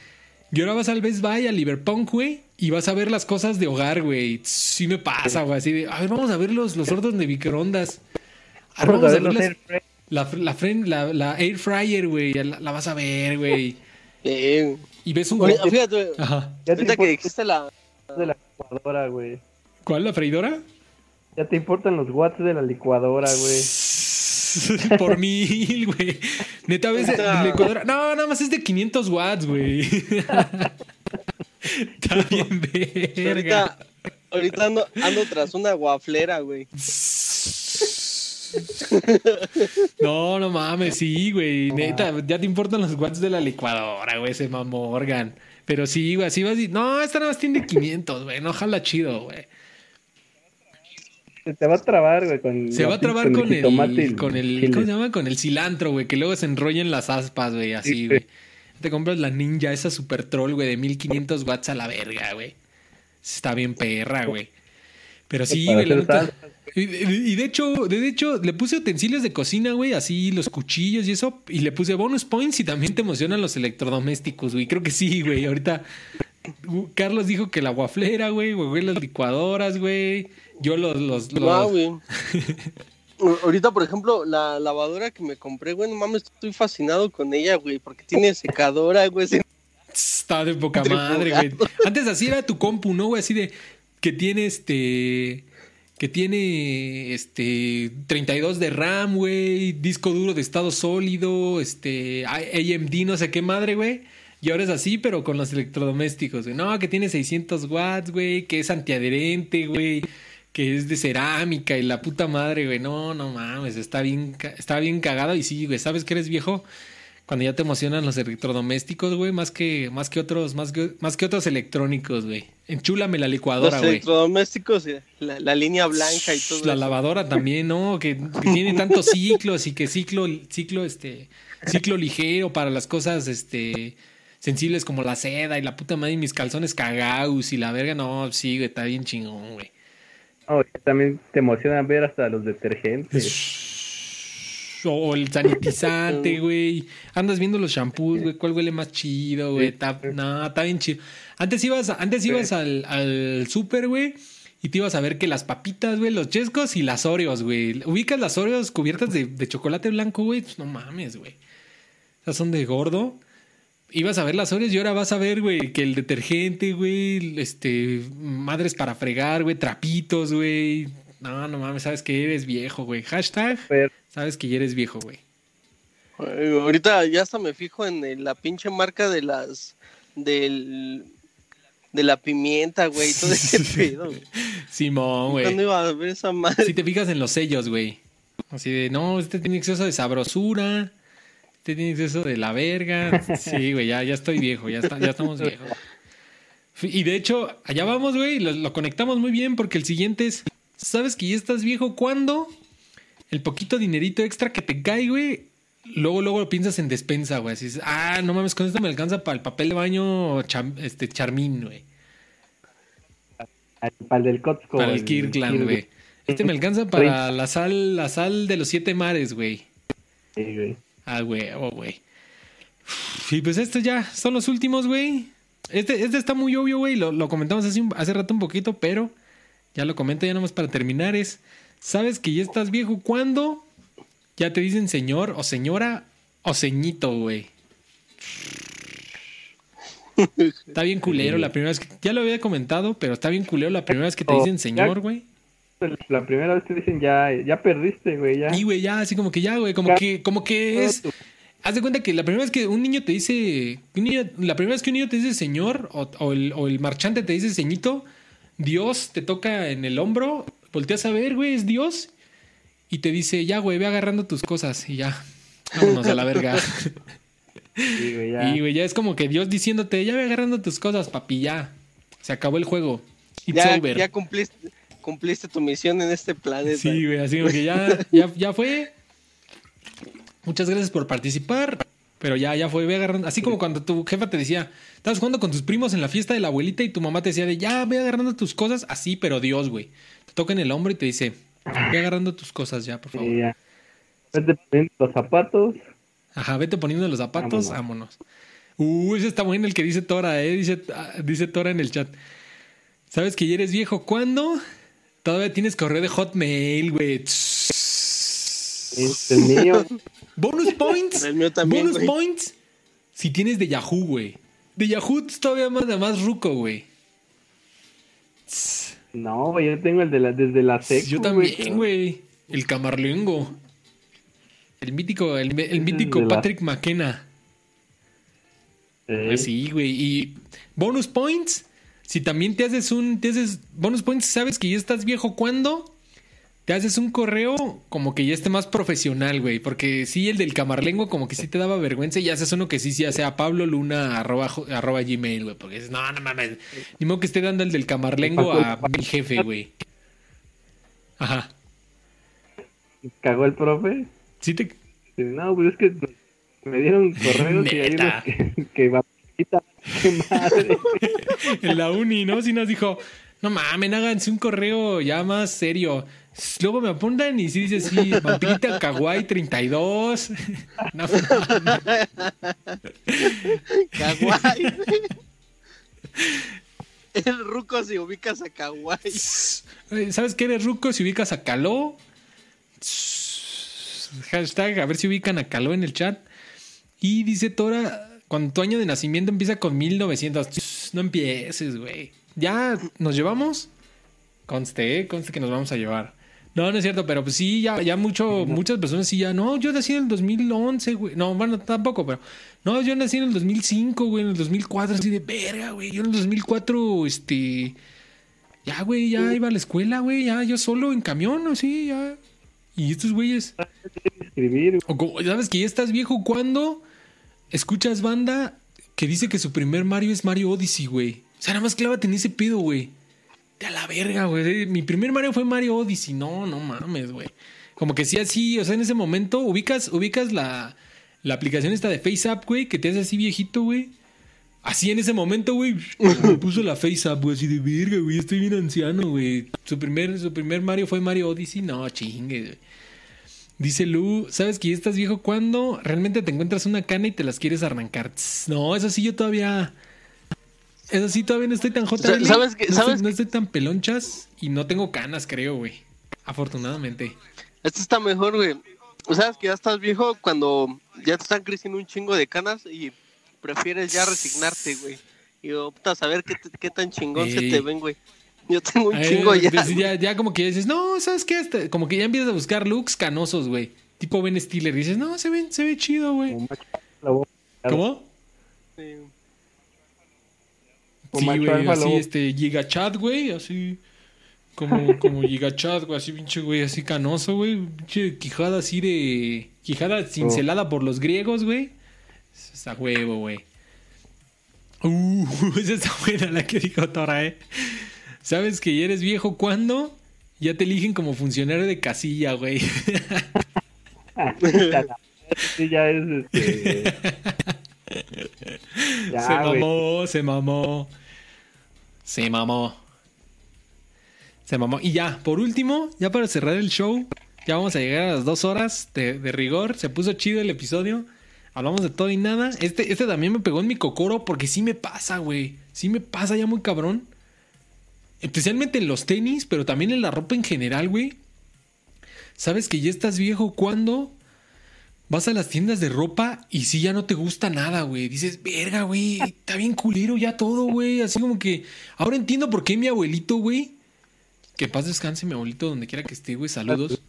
Y ahora vas al Best Buy, al Liverpunk, güey, y vas a ver las cosas de hogar, güey. Sí me pasa, güey, así de, a ver, vamos a ver los, los hornos de microondas. A ver, Vamos a ver ver los las-. La, la, fren- la, la air fryer, güey, ya la, la vas a ver, güey. Eh, Y ves un... ahorita- fíjate, Ajá. Ya te ahorita que existe la de la licuadora, güey. ¿Cuál, la freidora? Ya te importan los watts de la licuadora, güey. Por mil, güey. Neta, ves Ahorita- licuadora. No, nada más es de 500 watts, güey. Está bien verga. ahorita ahorita ando, ando tras una guaflera, güey. No, no mames, sí, güey. Neta, ya te importan los watts de la licuadora, güey, ese mamorgan. Pero sí, güey, así vas y... No, esta nada más tiene 500, güey. No, jala chido, güey. Se te va a trabar, güey. Con Se va a trabar con y el, con el. ¿cómo se llama? Con el cilantro, güey, que luego se enrollan las aspas, güey, así, Sí, güey. Te compras la ninja, esa super troll, güey, de 1500 watts a la verga, güey. Está bien perra, güey. Pero sí, güey, la neta. Y, y de hecho, de hecho, le puse utensilios de cocina, güey, así los cuchillos y eso, y le puse bonus points y también te emocionan los electrodomésticos, güey. Creo que sí, güey. Ahorita uh, Carlos dijo que la guaflera, güey, güey, las licuadoras, güey. Yo los, los, los- No, güey. Ahorita, por ejemplo, la lavadora que me compré, güey, no mames, estoy fascinado con ella, güey, porque tiene secadora, güey. Está de poca madre, güey. Antes así era tu compu, ¿no, güey? Así de que tiene este. Que tiene este 32 de RAM, güey, disco duro de estado sólido, este AMD, no sé qué madre, güey. Y ahora es así, pero con los electrodomésticos, güey. No, que tiene 600 watts, güey, que es antiadherente, güey, que es de cerámica y la puta madre, güey. No, no mames, está bien, está bien cagado y sí, güey, ¿sabes que eres viejo? Cuando ya te emocionan los electrodomésticos, güey, más que, más que otros, más que, más que otros electrónicos, güey. Enchúlame la licuadora, Los güey. electrodomésticos, eh, la, la línea blanca y todo La eso. lavadora también, ¿no? Que, que tiene tantos ciclos y que ciclo, ciclo, este, ciclo ligero para las cosas, este, sensibles como la seda y la puta madre y mis calzones cagados y la verga, no, sí, güey, está bien chingón, güey. No, también te emociona ver hasta los detergentes. O el sanitizante, güey. Andas viendo los shampoos, güey. ¿Cuál huele más chido, güey? Está- No, está bien chido. Antes ibas, antes ibas al, al súper, güey. Y te ibas a ver que las papitas, güey, los chescos y las Oreos, güey. Ubicas las Oreos cubiertas de, de chocolate blanco, güey. Pues no mames, güey. Esas son de gordo. Ibas a ver las Oreos y ahora vas a ver, güey, que el detergente, güey, este, madres para fregar, güey, trapitos, güey. No, no mames, sabes que eres viejo, güey. Hashtag, Pero, sabes que ya eres viejo, güey. Ahorita ya hasta me fijo en la pinche marca de las. del. de la pimienta, güey, todo ese pedo, güey. Simón, ¿Cuándo güey. iba a ver esa madre? Si te fijas en los sellos, güey. Así de, no, este tiene exceso de sabrosura. Este tiene exceso de la verga. Sí, güey, ya, ya estoy viejo, ya, está- ya estamos viejos. Y de hecho, allá vamos, güey, lo, lo conectamos muy bien porque el siguiente es, ¿sabes que ya estás viejo cuando el poquito dinerito extra que te cae, güey? Luego, luego lo piensas en despensa, güey. Así dices, ah, no mames, con esto me alcanza para el papel de baño cham- este, charmín, güey. para el del Costco. Para el Kirkland, güey. Este me alcanza para la sal, la sal de los siete mares, güey. Sí, güey. Ah, güey, oh, güey. Y pues estos ya son los últimos, güey. Este, este está muy obvio, güey. Lo, lo comentamos hace, un- hace rato un poquito, pero ya lo comento ya nomás para terminar. Es, ¿sabes que ya estás viejo cuando ya te dicen señor o señora o ceñito, güey? Está bien culero la primera vez que... Ya lo había comentado, pero está bien culero la primera vez que te dicen señor, güey. La primera vez te dicen ya, ya perdiste, güey, ya. Y güey, ya, así como que ya, güey, como que, como que es. Haz de cuenta que la primera vez que un niño te dice. niño- la primera vez que un niño te dice señor, o, o el, o el marchante te dice ceñito, Dios te toca en el hombro, volteas a ver, güey, es Dios, y te dice, ya, güey, ve agarrando tus cosas, y ya. Vámonos a la verga. Sí, güey, ya. y güey, ya es como que Dios diciéndote, ya ve agarrando tus cosas, papi, ya. Se acabó el juego. It's ya, over. ya cumpliste, cumpliste tu misión en este planeta. Sí, güey, así como que ya, ya, ya fue. Muchas gracias por participar. Pero ya, ya fue, ve agarrando. Así como cuando tu jefa te decía, estabas jugando con tus primos en la fiesta de la abuelita y tu mamá te decía de ya, ve agarrando tus cosas. Así, pero Dios, güey. Toca en el hombro y te dice, ve agarrando tus cosas ya, por favor. Sí, ya. Vete poniendo los zapatos. Ajá, vete poniendo los zapatos, vámonos. Uh, ese está bueno el que dice Tora, eh. Dice, ah, dice Tora en el chat. ¿Sabes que ya eres viejo? ¿Cuándo? Todavía tienes correo de Hotmail, güey. Es el mío. Bonus points. El mío también, Bonus güey. points. Si tienes de Yahoo, güey. De Yahoo todavía más, de más ruco, güey. No, güey, yo tengo el de la, desde la seco, Yo también, güey. El camarlengo. El mítico, el, el mítico de la- Patrick McKenna. Eh, Sí, güey. Y bonus points. Si también te haces un. Te haces bonus points, sabes que ya estás viejo cuando te haces un correo como que ya esté más profesional, güey. Porque sí, el del camarlengo como que sí te daba vergüenza y haces uno que sí, sí, sea Pablo Luna arroba, arroba gmail, güey. Porque dices, no, no mames. Ni modo que esté dando el del camarlengo a mi jefe, güey. Ajá. Cagó el profe. Sí te. No, pues es que me dieron correos y hay unos que, que vampirita, qué madre. en la uni, ¿no? Sí nos dijo, no mames, háganse un correo ya más serio. Luego me apuntan y sí dice sí, vampirita kawaii 32. No, mames. Kawaii. El ruco si ubicas a Kawaii. ¿Sabes qué eres ruco si ubicas a Caló? Hashtag, a ver si ubican a Caló en el chat. Y dice Tora, cuando tu año de nacimiento empieza con 1900. No empieces, güey. ¿Ya nos llevamos? Conste, ¿eh? conste que nos vamos a llevar. No, no es cierto, pero pues sí, ya, ya mucho, muchas personas sí ya, no, yo nací en el 2011, güey. No, bueno, tampoco, pero no, yo nací en el 2005, güey, en el 2004, así de verga, güey. Yo en el 2004, este, ya, güey, ya iba a la escuela, güey, ya, yo solo en camión, así, ya. Y estos güeyes, Escribir, o como- ¿sabes que ya estás viejo cuando escuchas banda que dice que su primer Mario es Mario Odyssey, güey. O sea, nada más clávate en ese pedo, güey. De a la verga, güey. Mi primer Mario fue Mario Odyssey. No, no mames, güey. Como que sí, así, o sea, en ese momento ubicas, ubicas la, la aplicación esta de FaceApp, güey, que te hace así viejito, güey. Así en ese momento, güey, me puso la FaceApp, güey, así de verga, güey, estoy bien anciano, güey. Su primer, su primer Mario fue Mario Odyssey. No, chingue, güey. Dice Lu, ¿sabes que ya estás viejo cuando realmente te encuentras una cana y te las quieres arrancar? Tss, No, eso sí yo todavía... Eso sí todavía no estoy tan JL. ¿Sabes qué? No, ¿Sabes estoy, no estoy tan pelonchas y no tengo canas, creo, güey. Afortunadamente. Esto está mejor, güey. Sabes que ya estás viejo cuando ya te están creciendo un chingo de canas y prefieres ya resignarte, güey. Y optas a saber qué, te- qué tan chingón se te ven, güey. Yo tengo un Eh, chingo ya. pues ya, ya como que dices, no, ¿sabes qué? Hasta- como que ya empiezas a buscar looks canosos, güey. Tipo Ben Stiller. Y dices, no, se ve, se ve chido, güey. ¿Cómo? Sí. Sí, güey, así, lobo. este, gigachat, güey, así, como, como gigachat, güey, así, pinche, güey, así canoso, güey, pinche quijada así de, quijada cincelada por los griegos, güey, esa huevo, güey. Uh, esa está buena la que dijo Tora, eh. ¿Sabes que ya eres viejo cuando? Ya te eligen como funcionario de casilla, güey. Sí, ya es este. Ya, se güey. mamó, se mamó. Se mamó. Se mamó. Y ya, por último, ya para cerrar el show, ya vamos a llegar a las dos horas de, de rigor. Se puso chido el episodio. Hablamos de todo y nada. Este, este también me pegó en mi cocoro porque sí me pasa, güey. Sí me pasa ya muy cabrón. Especialmente en los tenis, pero también en la ropa en general, güey. Sabes que ya estás viejo cuando vas a las tiendas de ropa y sí ya no te gusta nada, güey. Dices, verga, güey, está bien culero ya todo, güey. Así como que ahora entiendo por qué mi abuelito, güey. Que paz descanse mi abuelito donde quiera que esté, güey. Saludos.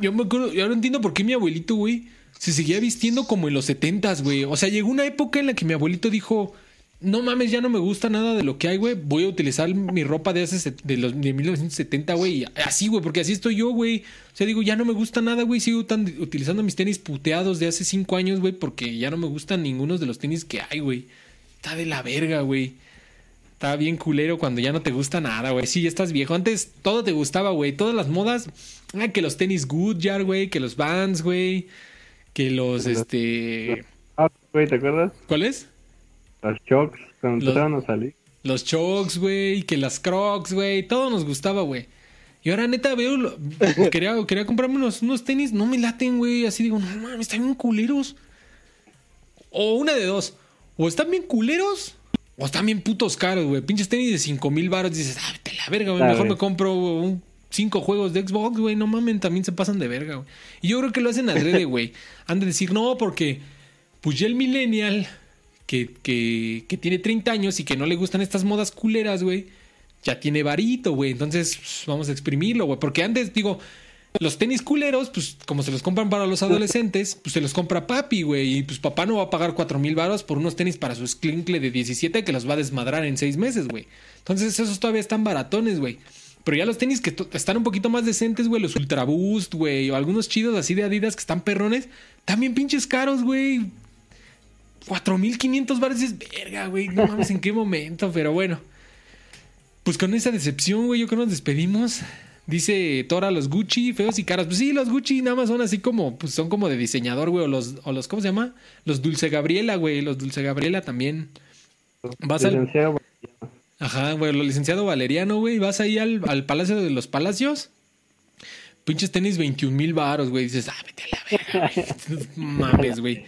Yo me acuerdo, y ahora entiendo por qué mi abuelito, güey, se seguía vistiendo como en los setentas, güey. O sea, llegó una época en la que mi abuelito dijo, no mames, ya no me gusta nada de lo que hay, güey. Voy a utilizar mi ropa de hace de los de 1970, güey. Así, güey, porque así estoy yo, güey. O sea, digo, ya no me gusta nada, güey. Sigo tan, utilizando mis tenis puteados de hace cinco años, güey, porque ya no me gustan ninguno de los tenis que hay, güey. Está de la verga, güey. Está bien culero cuando ya no te gusta nada, güey. Sí, ya estás viejo. Antes todo te gustaba, güey. Todas las modas. Ah, que los tenis Goodyear, güey. Que los Vans, güey. Que los, este... Ah, güey, ¿te acuerdas? ¿Cuáles? Los shocks cuando Los- empezaron a salir. Los Chucks, güey. Que las Crocs, güey. Todo nos gustaba, güey. Y ahora, neta, veo... lo- quería, quería comprarme unos, unos tenis. No me laten, güey. Así digo, no mames, están bien culeros. O una de dos. O están bien culeros... O están bien putos caros, güey. Pinches tenis de 5 mil baros. Dices, ah, vete la verga, güey. Mejor me compro un cinco juegos de Xbox, güey. No mamen, también se pasan de verga, güey. Y yo creo que lo hacen adrede, güey. Han de decir, no, porque pues ya el millennial que, que, tiene 30 años y que no le gustan estas modas culeras, güey, ya tiene varito, güey. Entonces, pues, vamos a exprimirlo, güey. Porque antes, digo, los tenis culeros, pues como se los compran para los adolescentes, pues se los compra papi, güey. Y pues papá no va a pagar cuatro mil varos por unos tenis para su esclincle de 17 que los va a desmadrar en seis meses, güey. Entonces esos todavía están baratones, güey. Pero ya los tenis que están un poquito más decentes, güey, los Ultra Boost, güey, o algunos chidos así de Adidas que están perrones, también pinches caros, güey. 4500 baros es verga, güey. No mames en qué momento, pero bueno. Pues con esa decepción, güey, yo creo que nos despedimos. Dice Tora, los Gucci, feos y caros. Pues sí, los Gucci nada más son así como, pues son como de diseñador, güey. O los, o los, ¿cómo se llama? Los Dulce Gabriela, güey. Los Dulce Gabriela también. Vas al- Licenciado, Ajá, güey, lo licenciado Valeriano, güey. Vas ahí al, al Palacio de los Palacios. Pinches tenis 21 mil baros, güey. Dices, ah, vete a la verga, güey. Mames, güey.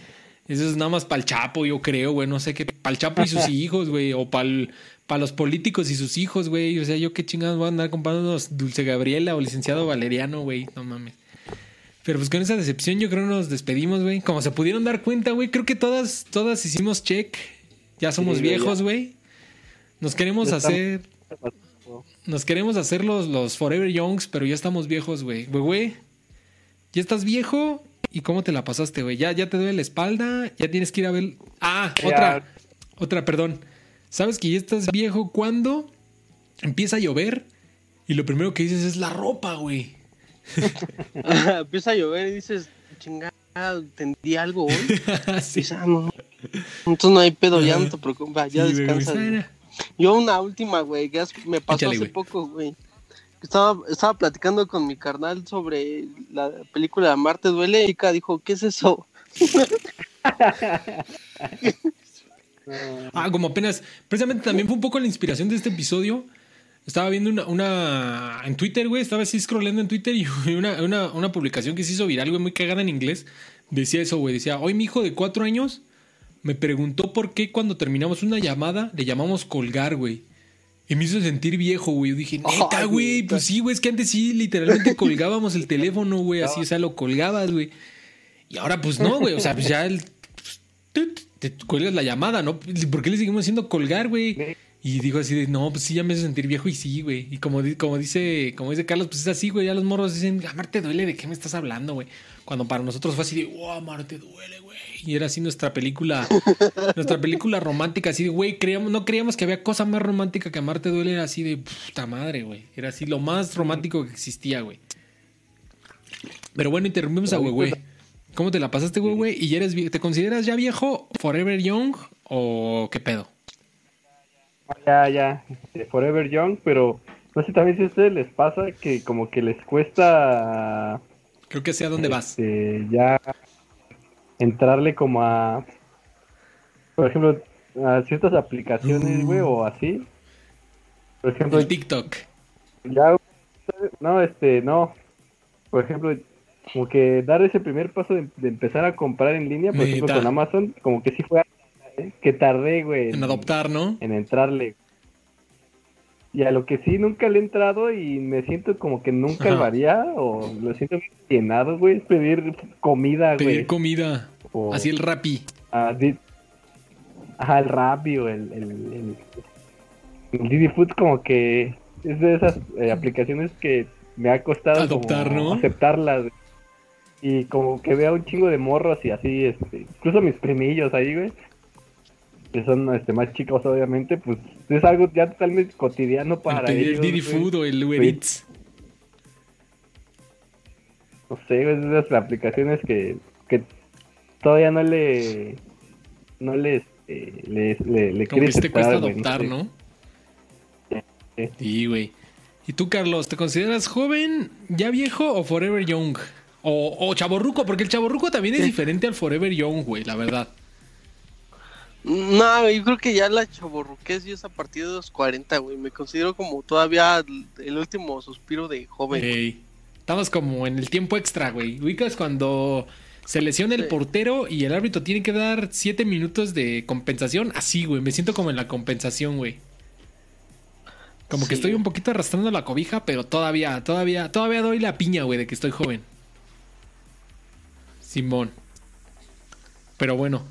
Eso es nada más para el Chapo, yo creo, güey. No sé qué. Para el Chapo y sus hijos, güey. O para los políticos y sus hijos, güey. O sea, yo qué chingados voy a andar comprando unos Dulce Gabriela o licenciado Valeriano, güey. No mames. Pero pues con esa decepción yo creo nos despedimos, güey. Como se pudieron dar cuenta, güey. Creo que todas, todas hicimos check. Ya somos Sí, viejos, güey. Nos queremos Ya estamos- hacer... Nos queremos hacer los, los Forever Youngs, pero ya estamos viejos, güey. Güey, güey. Ya estás viejo. ¿Y cómo te la pasaste, güey? Ya, ya te duele la espalda. Ya tienes que ir a ver. Ah, Ya. otra. Otra, perdón. ¿Sabes que ya estás viejo cuando empieza a llover? Y lo primero que dices es la ropa, güey. Empieza a llover y dices, chingada, tendí algo hoy. Sí. Empieza, no, Entonces no hay pedo, ya no te preocupes, ya Sí, descansa. ah, Yo una última, güey, que me pasó Échale, hace poco, güey. Estaba, estaba platicando con mi carnal sobre la película Marte duele y Chica dijo, ¿qué es eso? Ah, como apenas. Precisamente también fue un poco la inspiración de este episodio. Estaba viendo una. una en Twitter, güey. Estaba así scrollando en Twitter y una, una, una publicación que se hizo viral, güey, muy cagada en inglés. Decía eso, güey. Decía: Hoy mi hijo de cuatro años me preguntó por qué cuando terminamos una llamada le llamamos colgar, güey. Y me hizo sentir viejo, güey. Yo dije, neta, güey. Pues sí, güey. Es que antes sí, literalmente colgábamos el teléfono, güey. Así, o sea, lo colgabas, güey. Y ahora, pues no, güey. O sea, pues ya el. pues, tut, te cuelgas la llamada, ¿no? ¿Por qué le seguimos haciendo colgar, güey? Y digo así de, no, pues sí, ya me hace sentir viejo y sí, güey. Y como, como dice como dice Carlos, pues es así, güey. Ya los morros dicen, amar te duele, ¿de qué me estás hablando, güey? Cuando para nosotros fue así de, wow, amar te duele, güey. Y era así nuestra película, nuestra película romántica, así de, güey, creíamos, no creíamos que había cosa más romántica que amar te duele, era así de, puta madre, güey. Era así lo más romántico que existía, güey. Pero bueno, interrumpimos a güey, güey. ¿Cómo te la pasaste, güey, güey? ¿Y ya eres, te consideras ya viejo, forever young o qué pedo? Ya, ya, este, Forever Young, pero no sé también si a ustedes les pasa que como que les cuesta Creo que sé a dónde vas. este, ya entrarle como a, por ejemplo, a ciertas aplicaciones, Mm. güey, o así. Por ejemplo, El TikTok. ya, no, este, no. Por ejemplo, como que dar ese primer paso de, de empezar a comprar en línea, por ejemplo, con Amazon, como que sí fue ¿eh? que tardé, güey. En adoptar, ¿no? en entrarle. Y a lo que sí nunca le he entrado y me siento como que nunca lo haría o lo siento llenado, güey, es pedir comida, güey. Pedir comida. o- Así el rapi. ah, di- Ajá, el Rappi o el, el, el, el Didi Food como que es de esas eh, aplicaciones que me ha costado Adoptar, como ¿no? aceptarlas. güey. Y como que veo un chingo de morros y así, este, incluso mis primillos ahí, güey, que son este, más chicos obviamente, pues es algo ya totalmente cotidiano El para pedir ellos. Didi güey. Food o el Uber. Eats. No sé, es de esas aplicaciones que, que todavía no le, no le, este, le, le, le Como que quieres sí te cuesta adoptar, sé. ¿no? Sí, güey. ¿Y tú, Carlos, te consideras joven, ya viejo o forever young? O, o chaborruco, porque el chaborruco también es diferente al forever young, güey, la verdad. No, yo creo que ya la chaborruquez y es a partir de los 40, güey. Me considero como todavía el- último suspiro de joven. Estamos como en el tiempo extra, güey. Ubicas cuando se lesiona el portero y el árbitro tiene que dar siete minutos de compensación. Así, güey. Me siento como en la compensación, güey. Como que estoy un poquito arrastrando la cobija, pero todavía, todavía, todavía doy la piña, güey, de que estoy joven. Simón. Pero bueno.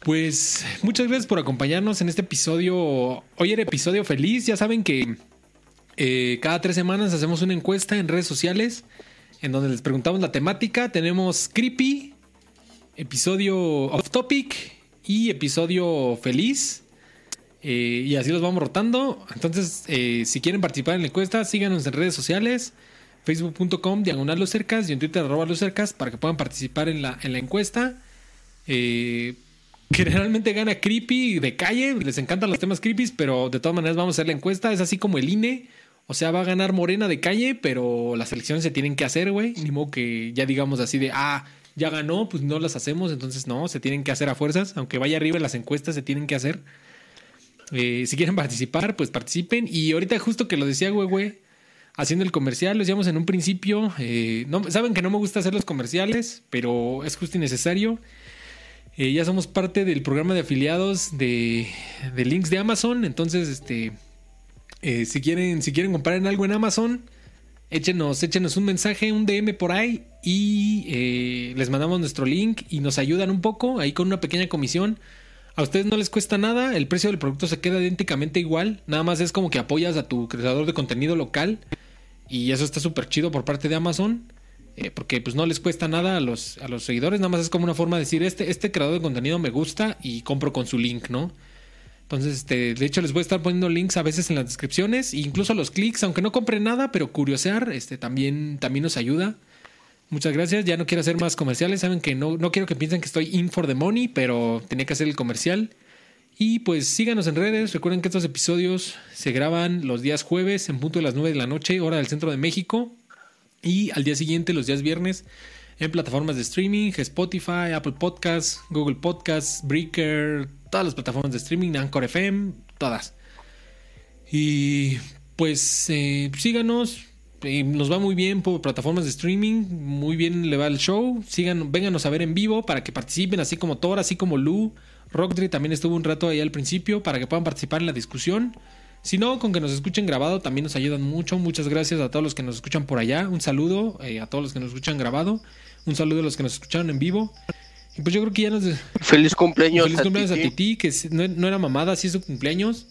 Pues muchas gracias por acompañarnos en este episodio. Hoy era episodio feliz. Ya saben que eh, cada tres semanas hacemos una encuesta en redes sociales en donde les preguntamos la temática. Tenemos creepy, episodio off topic y episodio feliz. Eh, y así los vamos rotando. Entonces, eh, si quieren participar en la encuesta, síganos en redes sociales. Facebook.com, diagonal y en Twitter, arroba los para que puedan participar en la, en la encuesta. Eh, generalmente gana Creepy de calle, les encantan los temas creepy, pero de todas maneras vamos a hacer la encuesta. Es así como el INE. O sea, va a ganar Morena de calle, pero las elecciones se tienen que hacer, güey. Ni modo que ya digamos así de, ah, ya ganó, pues no las hacemos. Entonces, no, se tienen que hacer a fuerzas. Aunque vaya arriba las encuestas, se tienen que hacer. Eh, si quieren participar, pues participen. Y ahorita justo que lo decía, güey, güey, haciendo el comercial, lo decíamos en un principio. eh, no, Saben que no me gusta hacer los comerciales, pero es justo y necesario. Eh, ya somos parte del programa de afiliados de, de links de Amazon. Entonces, este, eh, si quieren, si quieren comprar en algo en Amazon, échenos, échenos un mensaje, un DM por ahí y eh, les mandamos nuestro link y nos ayudan un poco ahí con una pequeña comisión. A ustedes no les cuesta nada, el precio del producto se queda idénticamente igual, nada más es como que apoyas a tu creador de contenido local y eso está súper chido por parte de Amazon. Eh, porque pues no les cuesta nada a los, a los seguidores, nada más es como una forma de decir, este, este creador de contenido me gusta y compro con su link, ¿no? Entonces, este, de hecho, les voy a estar poniendo links a veces en las descripciones, e incluso los clics, aunque no compren nada, pero curiosear, este, también, también nos ayuda. Muchas gracias. Ya no quiero hacer más comerciales. Saben que no, no quiero que piensen que estoy in for the money, pero tenía que hacer el comercial. Y pues síganos en redes. Recuerden que estos episodios se graban los días jueves en punto de las 9 de la noche, hora del centro de México. Y al día siguiente, los días viernes, en plataformas de streaming, Spotify, Apple Podcasts, Google Podcasts, Breaker, todas las plataformas de streaming, Anchor FM, todas. Y pues eh, síganos. eh, nos va muy bien por plataformas de streaming. Muy bien le va el show. Sigan, vénganos a ver en vivo para que participen, así como Thor, así como Lu. Rockdry también estuvo un rato ahí al principio para que puedan participar en la discusión. Si no, con que nos escuchen grabado también nos ayudan mucho. Muchas gracias a todos los que nos escuchan por allá. Un saludo eh, a todos los que nos escuchan grabado. Un saludo a los que nos escucharon en vivo. Y pues yo creo que ya nos... Feliz cumpleaños, Feliz cumpleaños a Titi. Titi, que no, no era mamada, sí es su cumpleaños.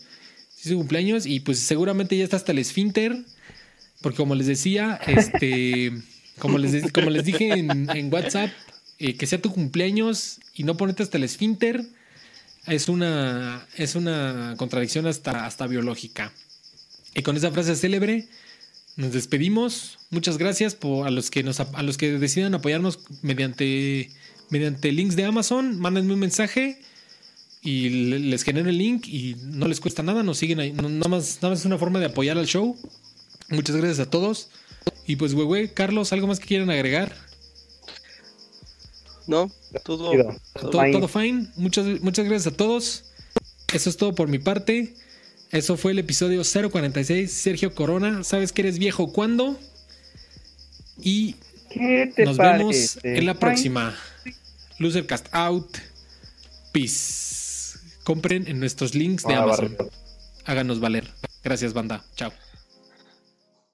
Sí es su cumpleaños. Y pues seguramente ya está hasta el esfínter. Porque como les decía, este. Como les, como les dije en, en WhatsApp, eh, que sea tu cumpleaños y no ponerte hasta el esfínter. Es una, es una contradicción hasta, hasta biológica. Y con esa frase célebre, nos despedimos. Muchas gracias por, a, los que nos, a que decidan apoyarnos mediante, mediante links de Amazon. Mándenme un mensaje y le- les genero el link y no les cuesta nada. Nos siguen ahí. Nada, más, nada más es una forma de apoyar al show. Muchas gracias a todos. Y pues, güey, güey, Carlos, ¿algo más que quieran agregar? ¿No? Todo. Todo- Todo, Fine. todo fine. Muchas, muchas gracias a todos. Eso es todo por mi parte. Eso fue el episodio 046. Sergio Corona, ¿sabes que eres viejo cuándo? Y ¿Qué te nos parece? vemos en la Fine. próxima. Losercast out. Peace. Compren en nuestros links de Ah, Amazon. barrio. Háganos valer. Gracias, banda. Chao.